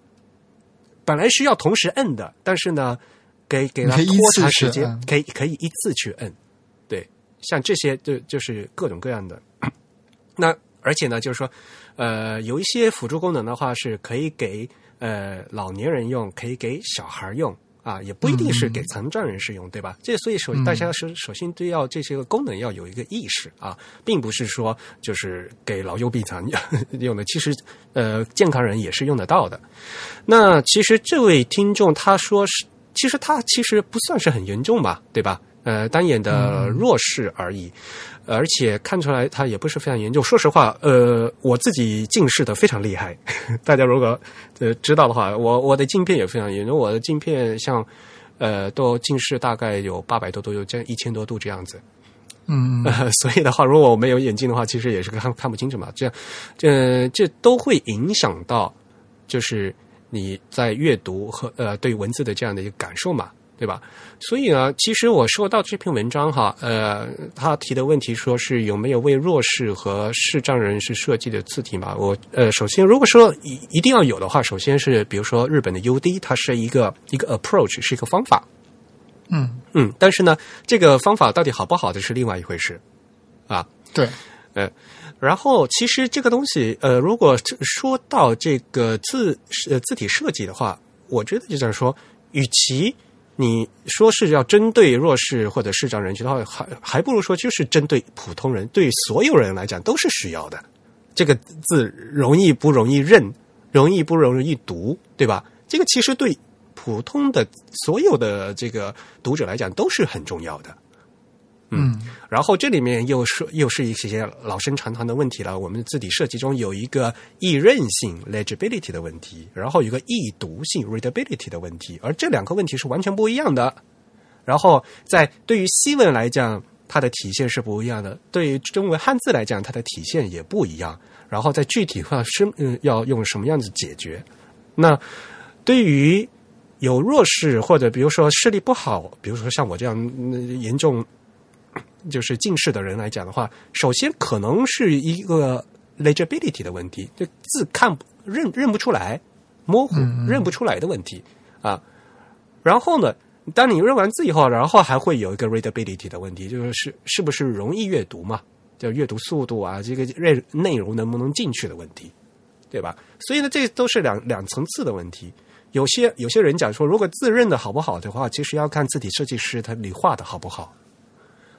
本来是要同时摁的，但是呢，给给它你可以依拖长时间，可以可以一次去摁，对，像这些就就是各种各样的。那而且呢，就是说，呃，有一些辅助功能的话是可以给呃老年人用，可以给小孩用啊，也不一定是给残障人士用，对吧？这所以首大家首首先都要这些个功能要有一个意识啊，并不是说就是给老幼病残 用的，其实呃健康人也是用得到的。那其实这位听众他说是，其实他其实不算是很严重吧，对吧？呃，单眼的弱视而已，而且看出来他也不是非常严重。说实话，呃，我自己近视的非常厉害，大家如果呃知道的话，我我的镜片也非常严重，我的镜片像呃都近视大概有八百多度，有这样一千多度这样子。嗯，呃，所以的话，如果我没有眼镜的话，其实也是看看不清楚嘛。这样，这这都会影响到，就是你在阅读和呃对文字的这样的一个感受嘛，对吧？所以呢，其实我说到这篇文章哈，呃，他提的问题说是有没有为弱势和视障人士设计的字体嘛？我呃，首先如果说一一定要有的话，首先是比如说日本的 UD，它是一个一个 approach，是一个方法。嗯，嗯，但是呢，这个方法到底好不好，这是另外一回事啊。对，呃，然后其实这个东西，呃，如果说到这个字呃字体设计的话，我觉得就在说，与其你说是要针对弱势或者视障人群的话，还还不如说就是针对普通人，对所有人来讲都是需要的。这个字容易不容易认，容易不容易读，对吧？这个其实对普通的所有的这个读者来讲都是很重要的。嗯然后这里面又是又是一些老生常谈的问题了。我们字体设计中有一个易认性 （legibility） 的问题，然后有一个易读性 （readability） 的问题，而这两个问题是完全不一样的。然后在对于西文来讲，它的体现是不一样的；对于中文汉字来讲，它的体现也不一样。然后在具体化是嗯要用什么样子解决？那对于有弱势或者比如说视力不好，比如说像我这样、嗯严重就是近视的人来讲的话，首先可能是一个 legibility 的问题，就字看不认认不出来，模糊认不出来的问题啊。然后呢，当你认完字以后，然后还会有一个 readability 的问题，就是是是不是容易阅读嘛？就阅读速度啊，这个内内容能不能进去的问题，对吧？所以呢，这都是两两层次的问题。有些有些人讲说，如果字认的好不好的话，其实要看字体设计师他你画的好不好。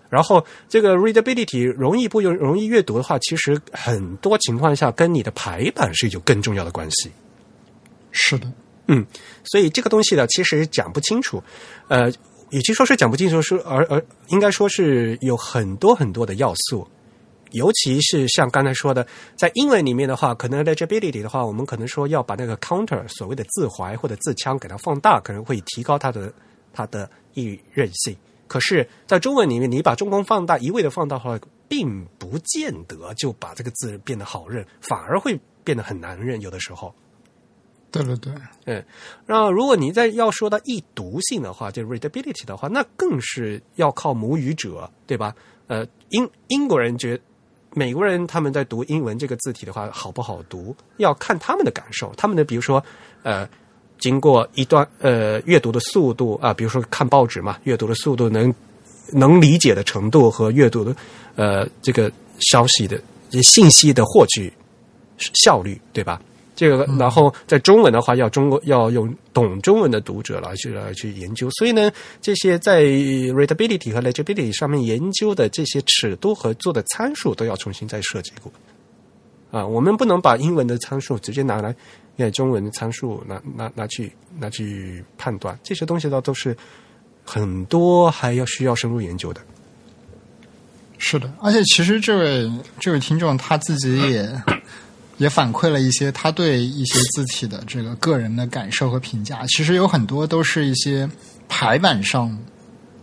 然后这个 readability 容易不容容易阅读的话，其实很多情况下跟你的排版是有更重要的关系。是的，嗯，所以这个东西呢，其实讲不清楚。呃，与其说是讲不清楚，是而而应该说是有很多很多的要素。尤其是像刚才说的，在英文里面的话，可能 legibility 的话，我们可能说要把那个 counter 所谓的字怀或者字腔给它放大，可能会提高它的它的易认性。可是，在中文里面，你把中空放大，一味的放大的话，并不见得就把这个字变得好认，反而会变得很难认。有的时候，对对对，嗯，那如果你再要说到易读性的话，就 readability 的话，那更是要靠母语者，对吧？呃，英英国人觉美国人他们在读英文这个字体的话，好不好读，要看他们的感受，他们的比如说呃，经过一段呃阅读的速度啊、比如说看报纸嘛，阅读的速度能能理解的程度和阅读的呃这个消息的信息的获取效率，对吧？这个，然后在中文的话，要中国要用懂中文的读者来去来去研究。所以呢，这些在 readability 和 legibility 上面研究的这些尺度和做的参数都要重新再设计过。啊，我们不能把英文的参数直接拿来给中文的参数拿拿拿去拿去判断，这些东西呢都是很多还要需要深入研究的。是的，而且其实这位这位听众他自己也 也反馈了一些他对一些字体的这个个人的感受和评价，其实有很多都是一些排版上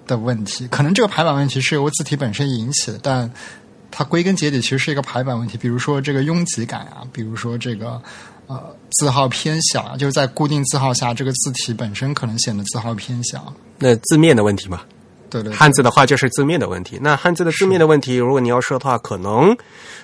的问题，可能这个排版问题是由字体本身引起的，但它归根结底其实是一个排版问题，比如说这个拥挤感啊，比如说这个呃字号偏小啊，就是在固定字号下，这个字体本身可能显得字号偏小。那字面的问题嘛，对对对汉字的话就是字面的问题。那汉字的字面的问题，如果你要说的话，可能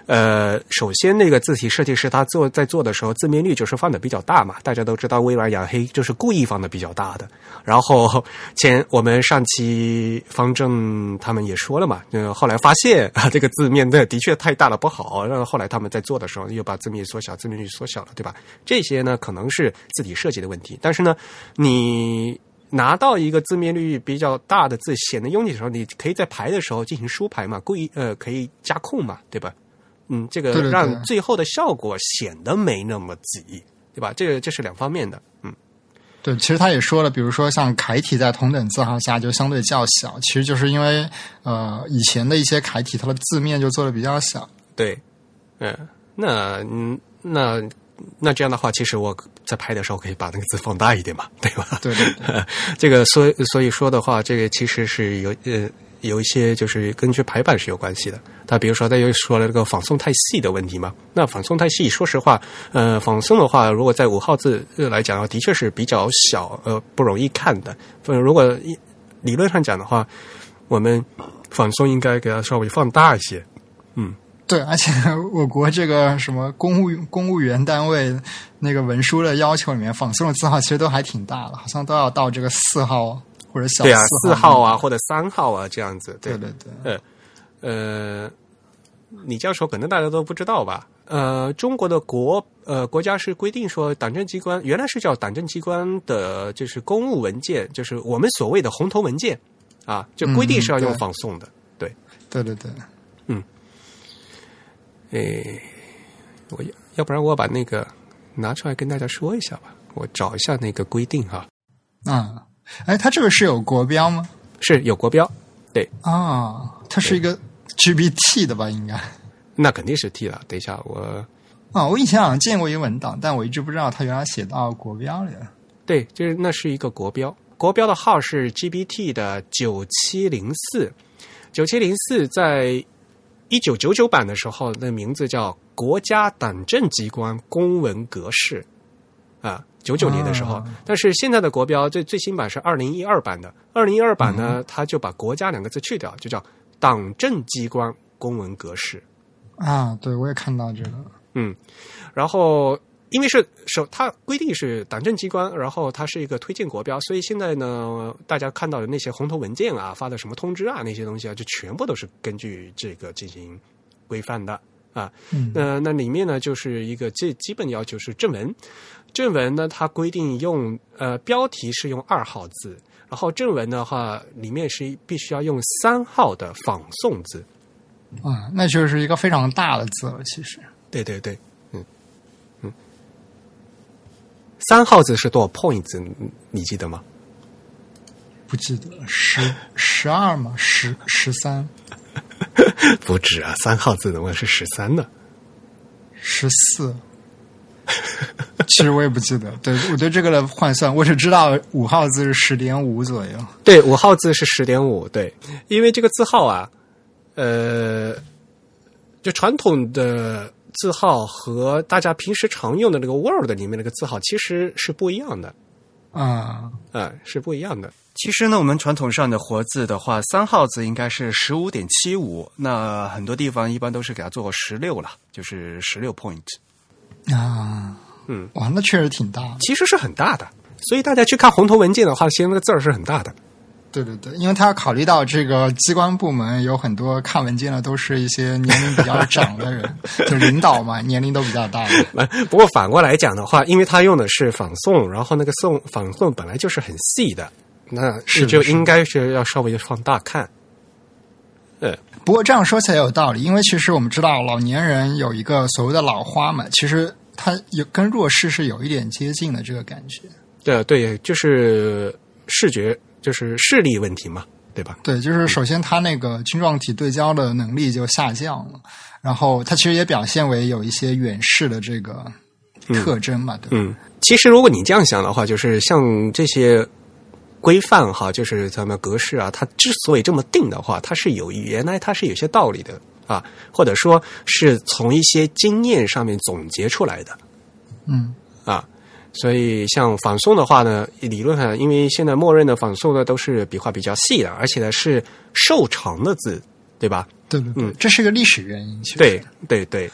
呃，首先那个字体设计师他做在做的时候，字面率就是放的比较大嘛。大家都知道微软雅黑就是故意放的比较大的。然后前我们上期方正他们也说了嘛，呃，后来发现啊，这个字面的的确太大了不好，然后后来他们在做的时候又把字面缩小，字面率缩小了，对吧？这些呢可能是字体设计的问题，但是呢，你。拿到一个字面率比较大的字，显得拥挤的时候，你可以在排的时候进行梳排嘛，故意呃可以加空嘛，对吧？嗯，这个让最后的效果显得没那么挤，对吧？这个这是两方面的，嗯，对，其实他也说了，比如说像楷体在同等字号下就相对较小，其实就是因为呃以前的一些楷体它的字面就做的比较小。对，嗯，那嗯那那这样的话，其实我在拍的时候可以把那个字放大一点嘛，对吧？对对对，这个所以所以说的话，这个其实是有呃有一些就是根据排版是有关系的。他比如说他又说了这个仿宋太细的问题嘛，那仿宋太细，说实话，呃，仿宋的话，如果在五号字呃来讲的话，的确是比较小，呃，不容易看的。呃如果一理论上讲的话，我们仿宋应该给它稍微放大一些。对，而且 我国这个什么公务公务员单位那个文书的要求里面，仿宋的字号其实都还挺大的，好像都要到这个四号或者小对啊，四四号啊，或者三号啊，这样子。对对对，呃，你这样说可能大家都不知道吧？呃，中国的国呃国家是规定说，党政机关原来是叫党政机关的，就是公务文件，就是我们所谓的红头文件啊，就规定是要用仿宋的。对，对对对，诶，我要要不然我把那个拿出来跟大家说一下吧，我找一下那个规定哈，嗯，哎，它这个是有国标吗？是有国标，对，啊，它是一个 GBT 的吧？应该那肯定是 T 了。等一下，我啊，我以前好像见过一个文档，但我一直不知道它原来写到国标里了。对，就是那是一个国标，国标的号是 GBT 的九七零四，九七零四在一九九九版的时候，那名字叫国家党政机关公文格式。啊，九九年的时候，啊。但是现在的国标最最新版是二零一二版的，二零一二版呢，它就把“国家”两个字去掉，就叫党政机关公文格式。啊，对，我也看到这个。嗯，然后因为是首，它规定是党政机关，然后它是一个推荐国标，所以现在呢，大家看到的那些红头文件啊、发的什么通知啊那些东西啊，就全部都是根据这个进行规范的啊。嗯那那里面呢，就是一个最基本要求是正文，正文呢，它规定用呃标题是用二号字，然后正文的话，里面是必须要用三号的仿宋字。啊，那就是一个非常大的字了，其实。对对对，嗯嗯，三号字是多少 points？你记得吗？不记得了，十十二吗？十十三、不止啊，三号字的我是十三呢。十四。其实我也不记得，对我对这个的换算，我只知道五号字是十点五左右。对，五号字是十点五。对，因为这个字号啊，呃，就传统的字号和大家平时常用的那个 Word 里面那个字号其实是不一样的，啊、啊、是不一样的。其实呢，我们传统上的活字的话，三号字应该是十五点七五，那很多地方一般都是给它做十六了，就是十六 point。啊，嗯，哇，那确实挺大的。其实是很大的，所以大家去看红头文件的话，其实那个字儿是很大的。对对对，因为他要考虑到这个机关部门有很多看文件的都是一些年龄比较长的人，就领导嘛，年龄都比较大不过反过来讲的话，因为他用的是仿宋，然后那个宋仿宋本来就是很细的，那是就应该是要稍微放大看。对，不过这样说起来有道理，因为其实我们知道老年人有一个所谓的老花嘛，其实他有跟弱视是有一点接近的这个感觉。对对，就是视觉，就是视力问题嘛，对吧？对，就是首先他那个晶状体对焦的能力就下降了，然后它其实也表现为有一些远视的这个特征嘛，对吧？嗯，其实如果你这样想的话，就是像这些规范哈，就是咱们格式啊，它之所以这么定的话，它是有原来它是有些道理的啊，或者说是从一些经验上面总结出来的。嗯啊。所以，像仿宋的话呢，理论上，因为现在默认的仿宋呢都是笔画比较细的，而且呢是瘦长的字，对吧？对对对，嗯这是个历史原因。其实对对对，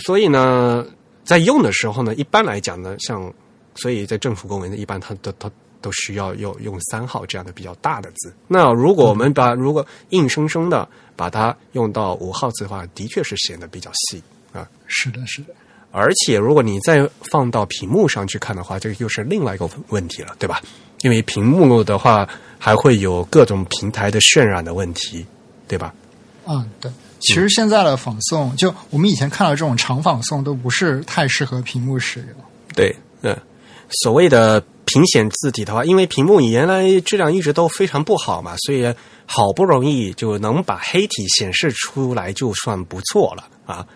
所以呢，在用的时候呢，一般来讲呢，像所以在政府公文呢，一般它都都都需要用用三号这样的比较大的字。那如果我们把、如果硬生生的把它用到五号字的话，的确是显得比较细啊。是的，是的。而且，如果你再放到屏幕上去看的话，这个又是另外一个问题了，对吧？因为屏幕的话，还会有各种平台的渲染的问题，对吧？嗯，对。其实现在的仿宋，就我们以前看到这种长仿宋，都不是太适合屏幕使用。对，嗯，所谓的屏显字体的话，因为屏幕原来质量一直都非常不好嘛，所以好不容易就能把黑体显示出来，就算不错了啊。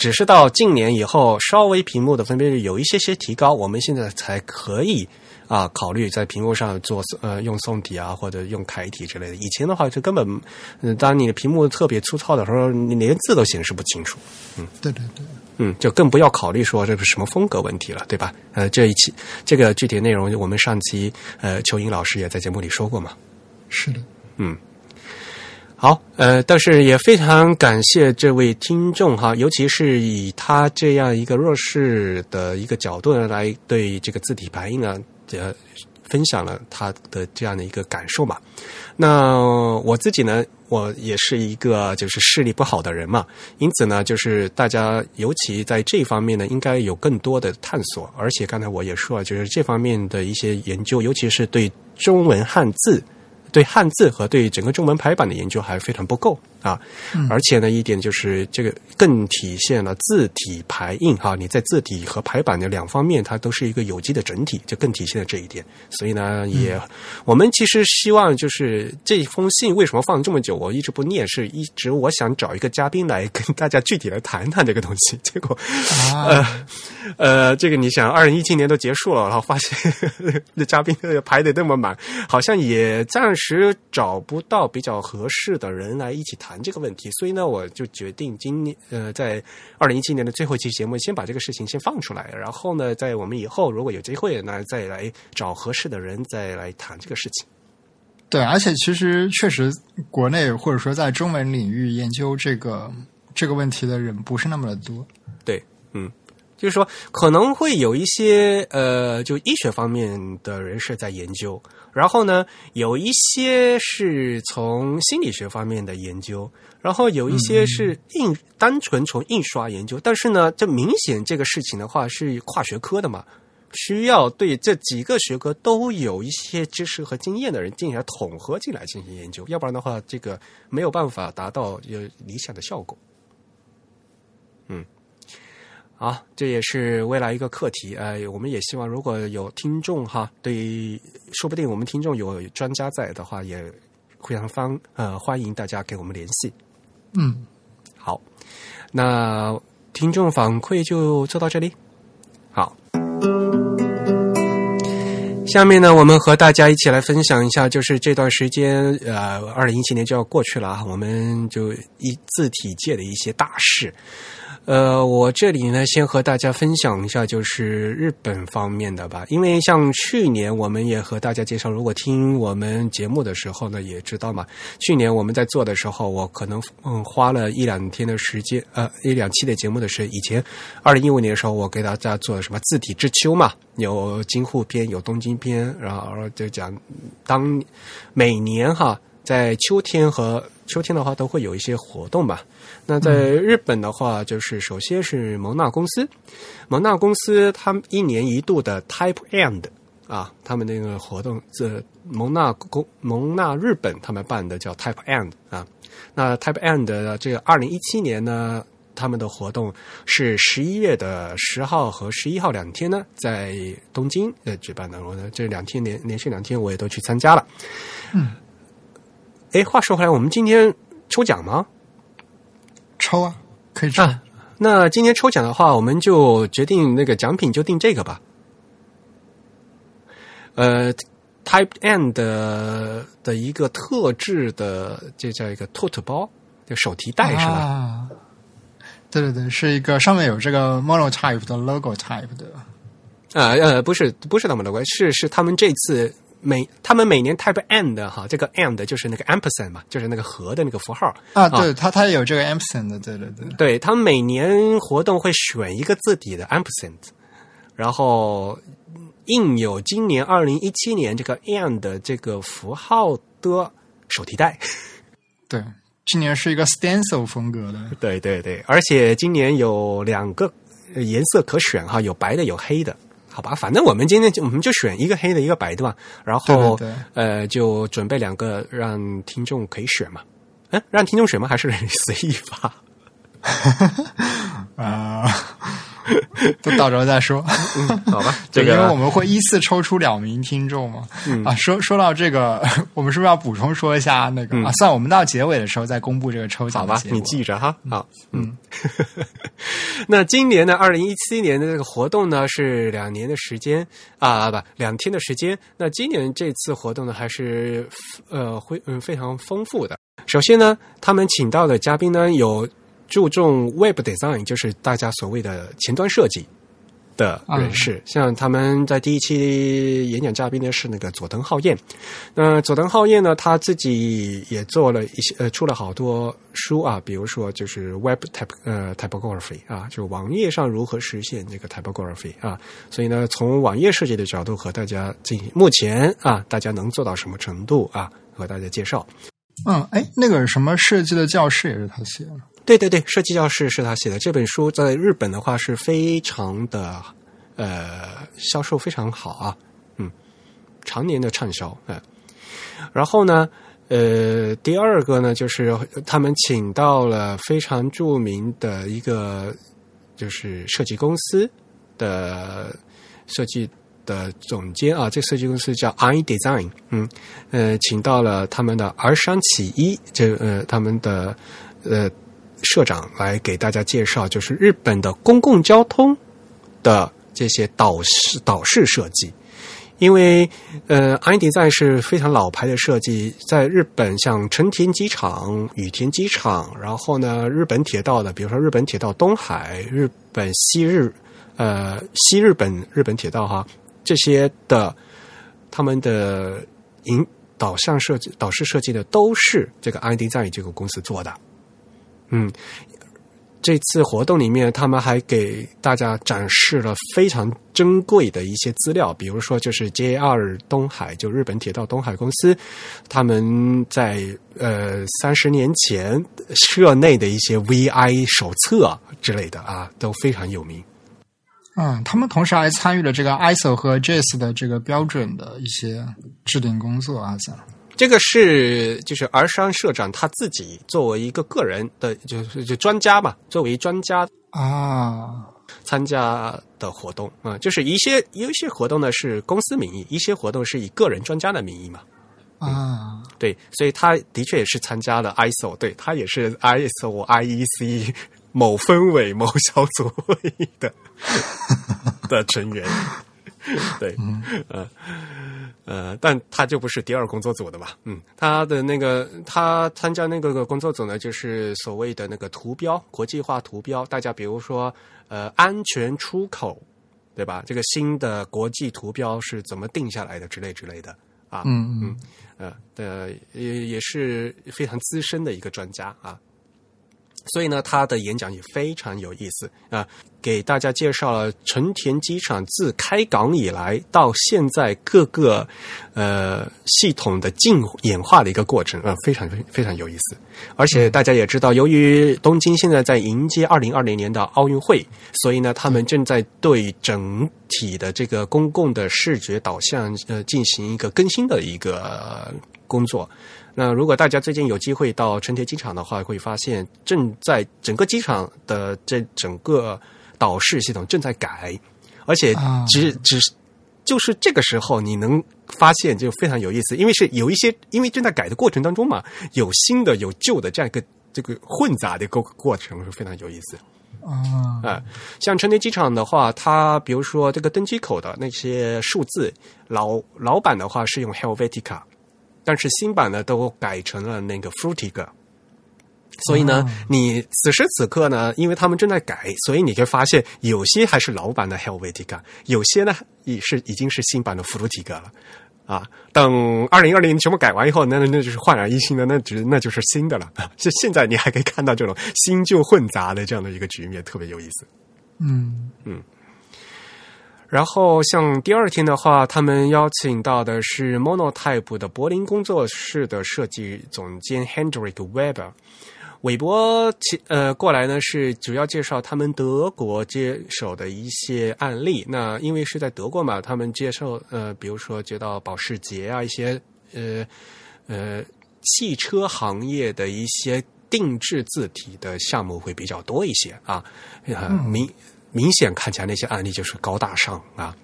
只是到近年以后，稍微屏幕的分辨率有一些些提高，我们现在才可以啊考虑在屏幕上做呃用宋体啊或者用楷体之类的。以前的话，就根本，嗯，当你的屏幕特别粗糙的时候，你连字都显示不清楚。嗯对对对，嗯，就更不要考虑说这是什么风格问题了，对吧？呃，这一期这个具体内容，我们上期呃邱莹老师也在节目里说过嘛。是的。嗯，好，呃，但是也非常感谢这位听众哈，尤其是以他这样一个弱势的一个角度呢，来对这个字体排印呢，呃，分享了他的这样的一个感受嘛。那我自己呢，我也是一个就是视力不好的人嘛，因此呢，就是大家尤其在这方面呢，应该有更多的探索。而且刚才我也说了，就是这方面的一些研究，尤其是对中文汉字对汉字和对整个中文排版的研究还非常不够啊。而且呢，一点就是这个更体现了字体排印哈，你在字体和排版的两方面，它都是一个有机的整体，就更体现了这一点。所以呢，也我们其实希望就是这封信为什么放这么久，我一直不念，是一直我想找一个嘉宾来跟大家具体来谈谈这个东西。结果，呃呃，这个你想，二零一七年都结束了，然后发现 那嘉宾排的那么满，好像也暂时找不到比较合适的人来一起谈这个问题。所以呢，我就决定今年呃，在二零一七年的最后一期节目，先把这个事情先放出来，然后呢，在我们以后如果有机会，那再来找合适的人再来谈这个事情。对，而且其实确实，国内或者说在中文领域研究这个这个问题的人不是那么的多。对，嗯，就是说可能会有一些呃，就医学方面的人士在研究，然后呢，有一些是从心理学方面的研究，然后有一些是印单纯从印刷研究，但是呢，这明显这个事情的话是跨学科的嘛。需要对这几个学科都有一些知识和经验的人进行统合进来进行研究，要不然的话，这个没有办法达到有理想的效果。嗯，好，这也是未来一个课题。呃，我们也希望如果有听众哈，对，说不定我们听众有专家在的话，也非常方呃欢迎大家给我们联系。嗯，好，那听众反馈就做到这里。好。下面呢，我们和大家一起来分享一下，就是这段时间，呃，二零一七年就要过去了啊，我们就一字体界的一些大事。呃，我这里呢，先和大家分享一下，就是日本方面的吧。因为像去年，我们也和大家介绍，如果听我们节目的时候呢，也知道嘛。去年我们在做的时候，我可能嗯花了一两天的时间，呃，一两期的节目的时候，以前二零一五年的时候，我给大家做的什么字体之秋嘛，有京沪篇，有东京篇，然后就讲当每年哈，在秋天和秋天的话，都会有一些活动吧。那在日本的话，就是首先是蒙纳公司，蒙纳公司他们一年一度的 Type End 啊，他们那个活动，这蒙纳公蒙纳日本他们办的叫 Type End 啊。那 Type End 的这个二零一七年呢，他们的活动是十一月的十号和十一号两天呢，在东京呃举办的。我呢这两天连连续两天我也都去参加了。嗯，哎，话说回来，我们今天抽奖吗？抽啊，可以抽。啊，那今天抽奖的话，我们就决定那个奖品就定这个吧。呃，Type N 的的一个特制的，这叫一个 tote 包，就手提袋是吧？啊，对对对，是一个上面有这个 monotype 的 logo type 的。呃呃，不是不是那么的贵，是是他们这次每他们每年 Type and 哈，这个 and 就是那个 ampersand 嘛，就是那个和的那个符号啊，对，它它有这个 ampersand 的，对对对。对他们每年活动会选一个字体的 ampersand，然后印有今年二零一七年这个 and 的这个符号的手提袋。对，今年是一个 stencil 风格的。对对对，而且今年有两个呃颜色可选哈，有白的，有黑的。好吧，反正我们今天就我们就选一个黑的，一个白的嘛，然后呃就准备两个让听众可以选嘛。嗯，让听众选吗？还是 随意发？啊，都 到时候再说。嗯好吧，这个，因为我们会依次抽出两名听众嘛。啊，说说到这个，我们是不是要补充说一下那个、啊？算我们到结尾的时候再公布这个抽奖好吧。你记着哈。好，嗯。那今年呢，二零一七年的这个活动呢是两年的时间啊，不两天的时间。那今年这次活动呢还是呃会嗯非常丰富的。首先呢，他们请到的嘉宾呢有注重 Web Design，就是大家所谓的前端设计。的人士，像他们在第一期演讲嘉宾呢是那个佐藤浩彦，那佐藤浩彦呢他自己也做了一些呃出了好多书啊，比如说就是 Web type 呃 typography 啊，就网页上如何实现这个 typography 啊，所以呢从网页设计的角度和大家进行目前啊大家能做到什么程度啊和大家介绍。嗯，哎，那个什么设计的教室也是他写的。对对对，设计教室是他写的。这本书在日本的话是非常的呃销售非常好啊，嗯，常年的畅销。嗯、然后呢，呃，第二个呢，就是他们请到了非常著名的一个就是设计公司的设计的总监啊，这设计公司叫 iDesign，嗯，呃，请到了他们的儿商起一，这呃他们的呃社长来给大家介绍，就是日本的公共交通的这些导式导式设计。因为呃，iDesign 是非常老牌的设计，在日本像成田机场、羽田机场，然后呢，日本铁道的，比如说日本铁道东海、日本西日呃西日本日本铁道哈，这些的他们的引导向设计、导式设计的都是这个 iDesign 这个公司做的，嗯。这次活动里面，他们还给大家展示了非常珍贵的一些资料，比如说就是 JR 东海，就日本铁道东海公司，他们在呃三十年前社内的一些 VI 手册之类的啊，都非常有名。嗯，他们同时还参与了这个 ISO 和 JIS 的这个标准的一些制定工作啊，像。这个是就是儿商社长他自己作为一个个人的，就是就专家嘛，作为专家啊。参加的活动啊，就是一些有一些活动呢是公司名义，一些活动是以个人专家的名义嘛。啊，对，所以他的确也是参加了 ISO，对他也是 ISO IEC 某分委某小组会议的 的成员，对，嗯。呃，但他就不是第二工作组的吧，嗯，他的那个他参加那个工作组呢，就是所谓的那个图标国际化图标，大家比如说呃安全出口，对吧？这个新的国际图标是怎么定下来的之类之类的啊，嗯嗯呃的也也是非常资深的一个专家啊。所以呢，他的演讲也非常有意思啊，给大家介绍了成田机场自开港以来到现在各个呃系统的进演化的一个过程啊，非常非常有意思。而且大家也知道，由于东京现在在迎接二零二零年的奥运会，所以呢，他们正在对整体的这个公共的视觉导向呃进行一个更新的一个工作。那如果大家最近有机会到成田机场的话，会发现正在整个机场的这整个导视系统正在改，而且只只是就是这个时候你能发现就非常有意思，因为是有一些因为正在改的过程当中嘛，有新的有旧的这样一个这个混杂的过过程是非常有意思。啊，像成田机场的话，它比如说这个登机口的那些数字，老老板的话是用 Helvetica。但是新版的都改成了那个 Frutiger，所以呢，你此时此刻呢，因为他们正在改，所以你会发现有些还是老版的 Helvetica，有些呢也是已经是新版的 Frutiger 了啊。等二零二零全部改完以后，那那就是焕然一新的，那只那就是新的了。现 现在你还可以看到这种新旧混杂的这样的一个局面，特别有意思。嗯嗯。然后，像第二天的话，他们邀请到的是 Monotype 的柏林工作室的设计总监 Hendrik Weber。韦伯其呃过来呢，是主要介绍他们德国接手的一些案例。那因为是在德国嘛，他们接受呃，比如说接到保时捷啊一些呃呃汽车行业的一些定制字体的项目会比较多一些啊，明。明显看起来那些案例就是高大上啊，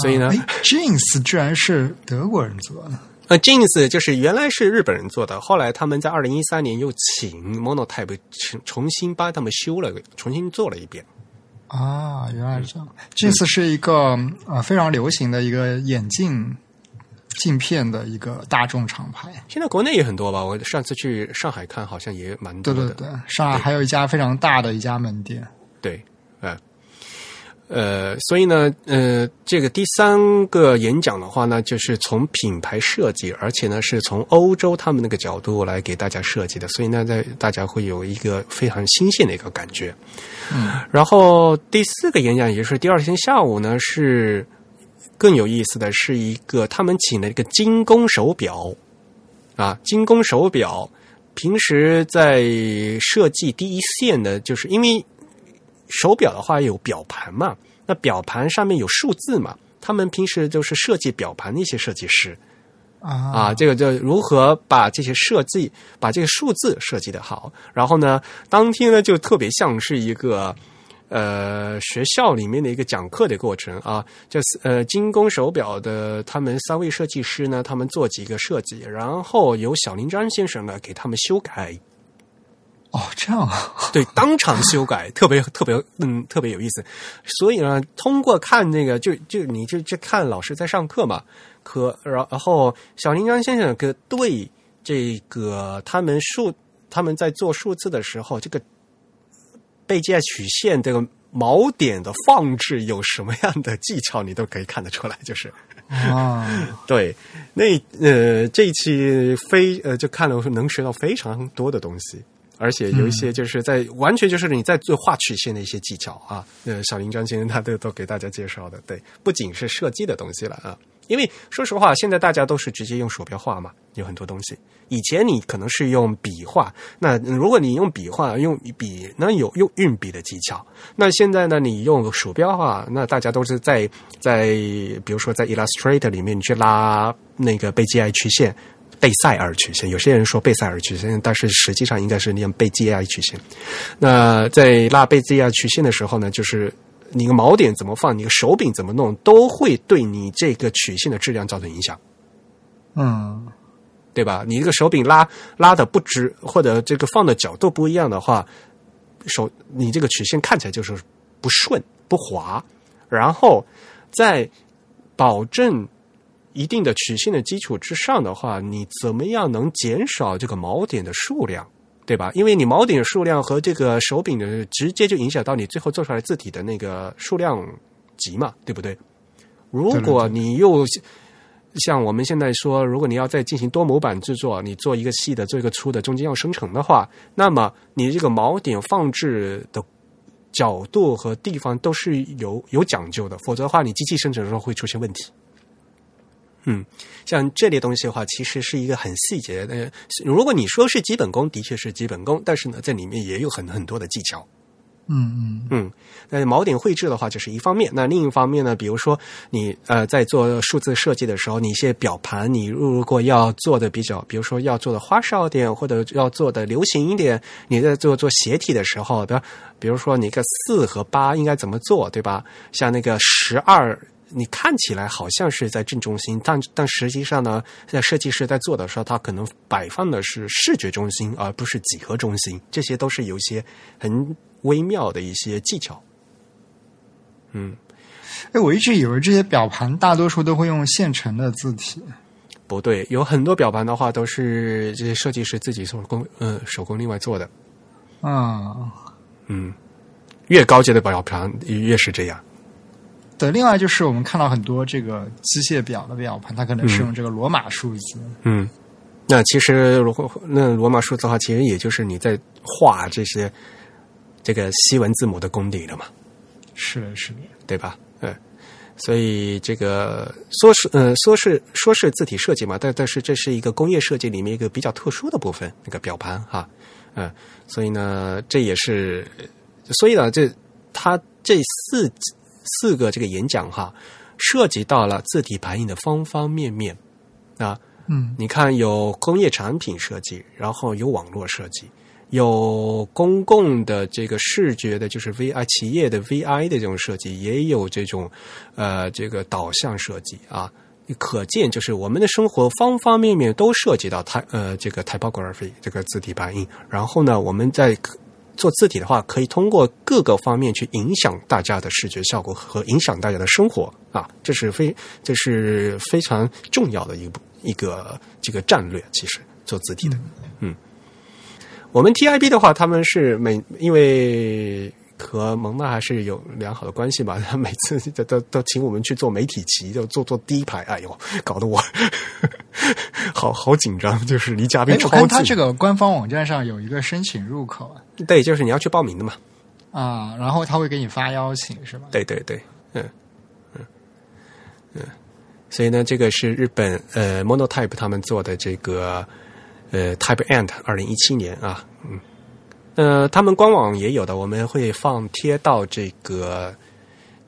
所以呢，Jeans 居然是德国人做的。呃，Jeans 就是原来是日本人做的，后来他们在二零一三年又请 Monotype 重重新帮他们修了，重新做了一遍。啊，原来是这样。Jeans 是一个呃非常流行的一个眼镜镜片的一个大众厂牌。现在国内也很多吧？我上次去上海看，好像也蛮多的。对对对，上海还有一家非常大的一家门店。对，呃。呃，所以呢，呃，这个第三个演讲的话呢，就是从品牌设计，而且呢是从欧洲他们那个角度来给大家设计的，所以呢，在大家会有一个非常新鲜的一个感觉。嗯，然后第四个演讲也是第二天下午呢，是更有意思的是一个他们请了一个精工手表啊，精工手表平时在设计第一线的，就是因为。手表的话有表盘嘛？那表盘上面有数字嘛？他们平时就是设计表盘的一些设计师啊啊，这个就如何把这些设计，把这个数字设计的好，然后呢，当天呢就特别像是一个呃学校里面的一个讲课的过程啊，就是呃精工手表的他们三位设计师呢，他们做几个设计，然后由小林章先生呢给他们修改，哦，这样啊，对，当场修改，特别特别嗯特别有意思。所以呢，通过看那个，就就你就就看老师在上课嘛，可然然后小林章先生个对这个他们数他们在做数字的时候，这个贝基亚曲线这个锚点的放置有什么样的技巧，你都可以看得出来，就是。啊，对，那呃这一期非呃就看了能学到非常多的东西，而且有一些就是在、完全就是你在做画曲线的一些技巧啊，呃小林章先生他都都给大家介绍的，对，不仅是设计的东西了啊。因为说实话，现在大家都是直接用鼠标画嘛，有很多东西。以前你可能是用笔画，那如果你用笔画，用笔那有用运笔的技巧。那现在呢，你用鼠标画，那大家都是在在比如说在 Illustrator 里面你去拉那个被 GI 曲线。贝塞尔曲线，有些人说贝塞尔曲线，但是实际上应该是念贝基亚曲线。那在拉贝基亚曲线的时候呢，就是你个锚点怎么放，你个手柄怎么弄，都会对你这个曲线的质量造成影响。嗯，对吧？你这个手柄拉拉的不直，或者这个放的角度不一样的话，手你这个曲线看起来就是不顺不滑。然后在保证一定的曲线的基础之上的话，你怎么样能减少这个锚点的数量？对吧？因为你锚点数量和这个手柄的直接就影响到你最后做出来字体的那个数量级嘛，对不对？如果你又像我们现在说，如果你要再进行多模板制作，你做一个细的，做一个粗的，中间要生成的话，那么你这个锚点放置的角度和地方都是有有讲究的，否则的话，你机器生成的时候会出现问题。嗯，像这类东西的话，其实是一个很细节的。如果你说是基本功，的确是基本功，但是呢，在里面也有很很多的技巧。嗯嗯嗯，那锚点绘制的话，就是一方面。那另一方面呢，比如说你呃在做数字设计的时候，你一些表盘，你如果要做的比较，比如说要做的花哨点，或者要做的流行一点，你在做做斜体的时候，对吧？比如说你个四和八应该怎么做，对吧？像那个十二。你看起来好像是在正中心，但但实际上呢，在设计师在做的时候，他可能摆放的是视觉中心，而不是几何中心。这些都是有一些很微妙的一些技巧。嗯，哎，我一直以为这些表盘大多数都会用现成的字体。不对，有很多表盘的话都是这些设计师自己手工，呃、手工另外做的。啊，嗯，越高阶的表盘越是这样。对，另外就是我们看到很多这个机械表的表盘，它可能是用这个罗马数字。嗯，那其实罗那罗马数字的话，其实也就是你在画这些这个西文字母的功底了嘛，是的，是的。对吧？嗯，所以这个说是呃说是说是字体设计嘛，但但是这是一个工业设计里面一个比较特殊的部分，那个表盘哈，嗯，所以呢，这也是所以呢，这它这四。四个这个演讲哈，涉及到了字体排印的方方面面啊。嗯，你看有工业产品设计，然后有网络设计，有公共的这个视觉的，就是 VI 企业的 VI 的这种设计，也有这种呃这个导向设计啊。可见，就是我们的生活方方面面都涉及到它呃这个 typography 这个字体排印。然后呢，我们在做字体的话，可以通过各个方面去影响大家的视觉效果和影响大家的生活啊，这是非这是非常重要的一步一个这个战略。其实做字体的，嗯，我们 TIB 的话，他们是每因为和蒙娜还是有良好的关系吧，他 每次都都都请我们去做媒体席，就坐坐第一排，哎呦，搞得我 好好紧张，就是离嘉宾超近。看他这个官方网站上有一个申请入口啊对，就是你要去报名的嘛。啊，然后他会给你发邀请是吧？对对对，嗯嗯嗯，所以呢，这个是日本呃 Monotype 他们做的这个呃 Type Ant 二零一七年啊，嗯呃，他们官网也有的，我们会放贴到这个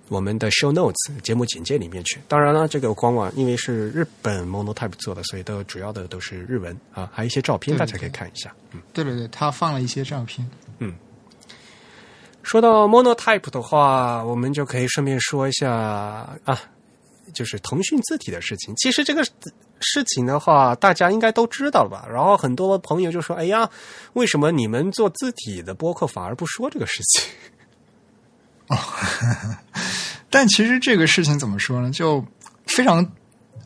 我们的 show notes 节目简介里面去。当然了，这个官网因为是日本 Monotype 做的，所以都主要的都是日文啊，还有一些照片，大家可以看一下。嗯，对对对，他放了一些照片。嗯说到 Monotype 的话，我们就可以顺便说一下啊，就是腾讯字体的事情。其实这个事情的话，大家应该都知道了吧？然后很多朋友就说：“哎呀，为什么你们做字体的播客反而不说这个事情？”哦 但其实这个事情怎么说呢？就非常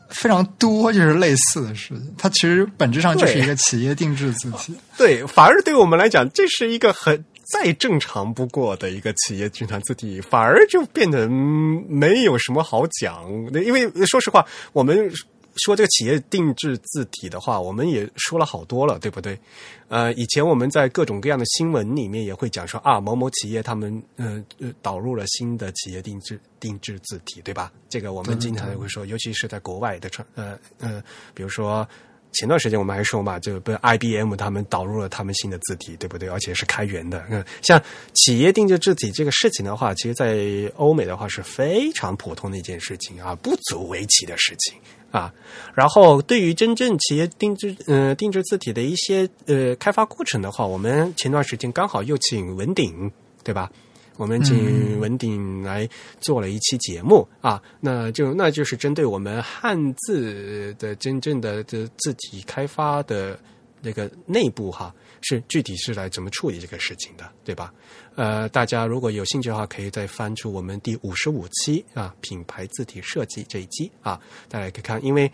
非常多，就是类似的事情。它其实本质上就是一个企业定制字体。对，反而对我们来讲，这是一个很再正常不过的一个企业军团字体，反而就变得、没有什么好讲。因为说实话，我们说这个企业定制字体的话，我们也说了好多了，对不对？呃，以前我们在各种各样的新闻里面也会讲说啊，某某企业他们呃呃导入了新的企业定制定制字体，对吧？这个我们经常会说，尤其是在国外的传呃呃，比如说。前段时间我们还说嘛，就不是 IBM 他们导入了他们新的字体，对不对？而且是开源的。嗯，像企业定制字体这个事情的话，其实在欧美的话是非常普通的一件事情啊，不足为奇的事情啊。然后对于真正企业定制呃定制字体的一些呃开发过程的话，我们前段时间刚好又请文鼎，对吧？我们请文鼎来做了一期节目、啊，那就那就是针对我们汉字的真正的这字体开发的那个内部哈，是具体是来怎么处理这个事情的，对吧？呃，大家如果有兴趣的话，可以再翻出我们第五十五期啊，品牌字体设计这一期啊，大家可以看，因为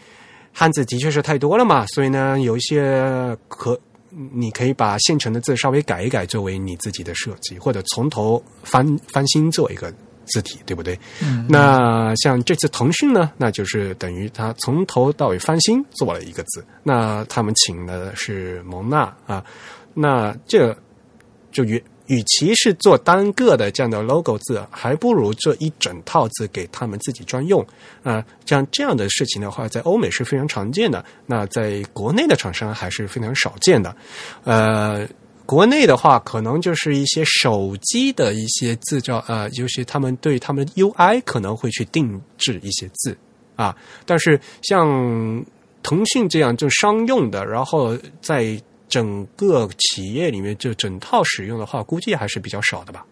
汉字的确是太多了嘛，所以呢，有一些可你可以把现成的字稍微改一改，作为你自己的设计，或者从头翻翻新做一个字体，对不对？嗯，那像这次腾讯呢，那就是等于他从头到尾翻新做了一个字。那他们请的是蒙娜啊，那这就与与其是做单个的这样的 logo 字，还不如做一整套字给他们自己专用啊。像这样的事情的话，在欧美是非常常见的，那在国内的厂商还是非常少见的。呃，国内的话，可能就是一些手机的一些字照，呃，就是他们对他们 UI 可能会去定制一些字啊，但是像腾讯这样就商用的，然后在整个企业里面就整套使用的话，估计还是比较少的吧。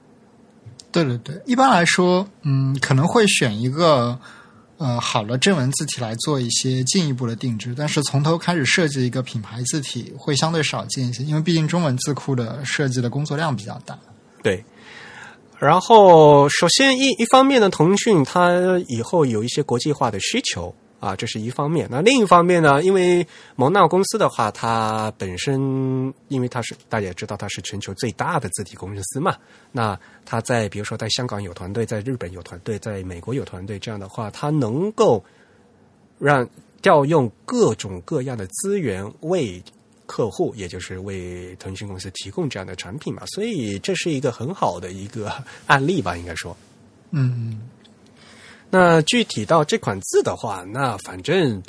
对对对，一般来说，嗯，可能会选一个呃好的正文字体来做一些进一步的定制，但是从头开始设计一个品牌字体会相对少见一些，因为毕竟中文字库的设计的工作量比较大。对。然后，首先一一方面呢，腾讯它以后有一些国际化的需求啊，这是一方面。那另一方面呢，因为蒙纳公司的话，它本身因为它是大家也知道它是全球最大的字体公司嘛，那它在比如说在香港有团队，在日本有团队，在美国有团队，这样的话，它能够让调用各种各样的资源为客户，也就是为腾讯公司提供这样的产品嘛，所以这是一个很好的一个 案例吧，应该说。嗯，那具体到这款字的话，那反正，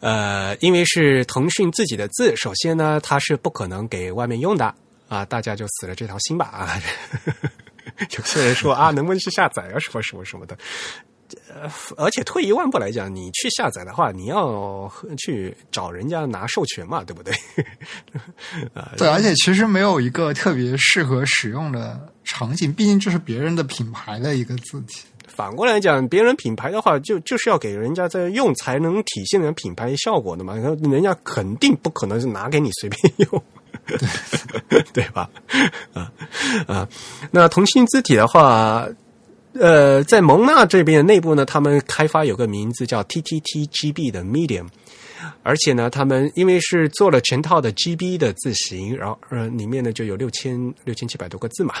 呃，因为是腾讯自己的字，首先呢，它是不可能给外面用的啊，大家就死了这条心吧啊。有些人说啊，能不能去下载啊，什么什么什么的。呃，而且退一万步来讲，你去下载的话，你要去找人家拿授权嘛，对不对？啊，对，而且其实没有一个特别适合使用的场景，毕竟这是别人的品牌的一个字体。反过来讲，别人品牌的话，就就是要给人家在用才能体现人品牌效果的嘛。人家肯定不可能是拿给你随便用，对吧？啊啊，那腾讯字体的话，呃，在蒙纳这边内部呢，他们开发有个名字叫 TTTGB 的 Medium。而且呢，他们因为是做了全套的 GB 的字型，然后呃，里面呢就有六千六千七百多个字嘛。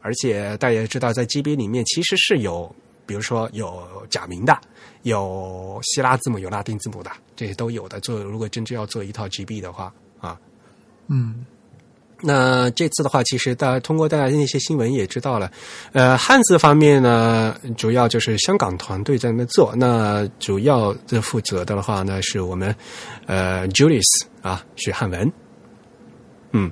而且大家也知道，在 GB 里面其实是有，比如说有假名的，有希腊字母，有拉丁字母的，这些都有的。做如果真正要做一套 GB 的话啊，嗯，那这次的话，其实大家通过大家的那些新闻也知道了，呃，汉字方面呢，主要就是香港团队在那做，那主要的负责的话呢，是我们呃 Julius 啊，学汉文。嗯，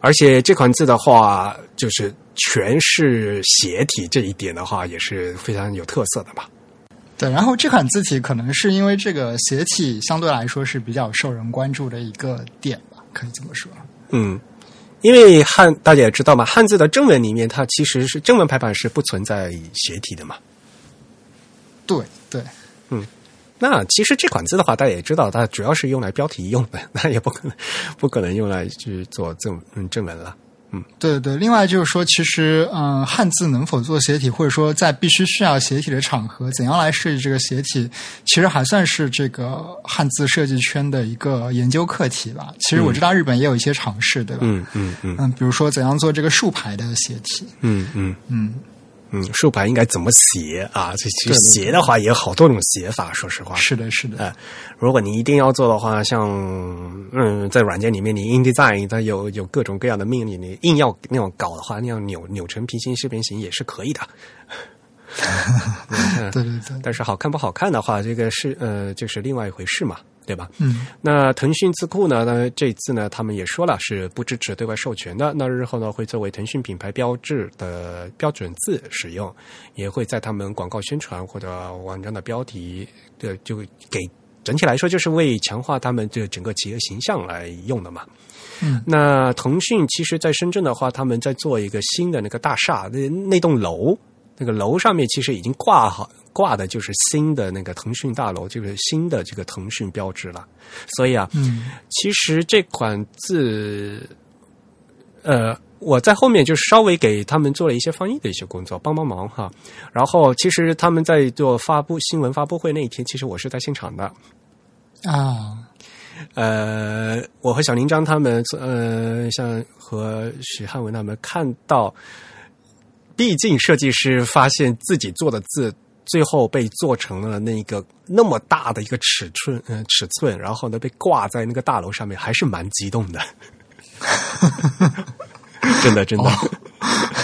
而且这款字的话，就是全是斜体，这一点的话也是非常有特色的吧。对，然后这款字体可能是因为这个斜体相对来说是比较受人关注的一个点吧，可以这么说。嗯，因为汉大家也知道嘛，汉字的正文里面它其实是正文排版是不存在斜体的嘛。对对，嗯那其实这款字的话，大家也知道，它主要是用来标题用的，那也不可能不可能用来去做正嗯正文了。对对，另外就是说，其实嗯，汉字能否做斜体，或者说在必须需要斜体的场合，怎样来设计这个斜体，其实还算是这个汉字设计圈的一个研究课题吧。其实我知道日本也有一些尝试，对吧？嗯嗯嗯嗯，比如说怎样做这个竖排的斜体。嗯嗯嗯，嗯，竖排应该怎么写啊？这其实写的话也有好多种写法，说实话。是的，是的。哎，如果你一定要做的话，像嗯，在软件里面你 InDesign 它有有各种各样的命令，你硬要那样搞的话，那样扭扭成平行四边形也是可以的。嗯对对对，但是好看不好看的话，这个是呃，就是另外一回事嘛，对吧？嗯那腾讯字库呢？那这次呢，他们也说了是不支持对外授权的。那日后呢，会作为腾讯品牌标志的标准字使用，也会在他们广告宣传或者网站的标题的就给整体来说就是为强化他们这整个企业形象来用的嘛。嗯那腾讯其实在深圳的话，他们在做一个新的那个大厦，那那栋楼，那个楼上面其实已经挂好挂的就是新的那个腾讯大楼，就是新的这个腾讯标志了。所以啊，嗯其实这款字，呃，我在后面就稍微给他们做了一些翻译的一些工作，帮帮忙哈。然后其实他们在做发布新闻发布会那一天，其实我是在现场的。啊，呃，我和小林章他们，呃，像和许汉文他们看到，毕竟设计师发现自己做的字。最后被做成了那个那么大的一个尺寸，嗯、尺寸，然后呢被挂在那个大楼上面，还是蛮激动的。真的，真的，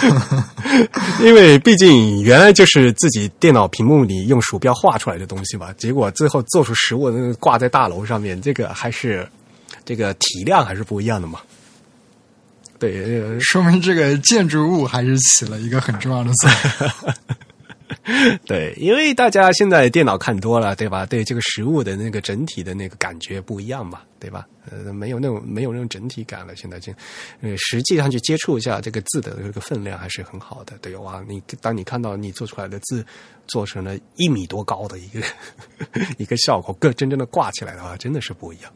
因为毕竟原来就是自己电脑屏幕里用鼠标画出来的东西嘛，结果最后做出实物，那个挂在大楼上面，这个还是这个体量还是不一样的嘛。对，呃说明这个建筑物还是起了一个很重要的作用。对，因为大家现在电脑看多了，对吧？对这个实物的那个整体的那个感觉不一样嘛，对吧？呃，没有那种没有那种整体感了。现在就，呃，实际上去接触一下这个字的这个分量还是很好的。对哇，你当你看到你做出来的字做成了一米多高的一个 一个效果，更真正的挂起来的话，真的是不一样。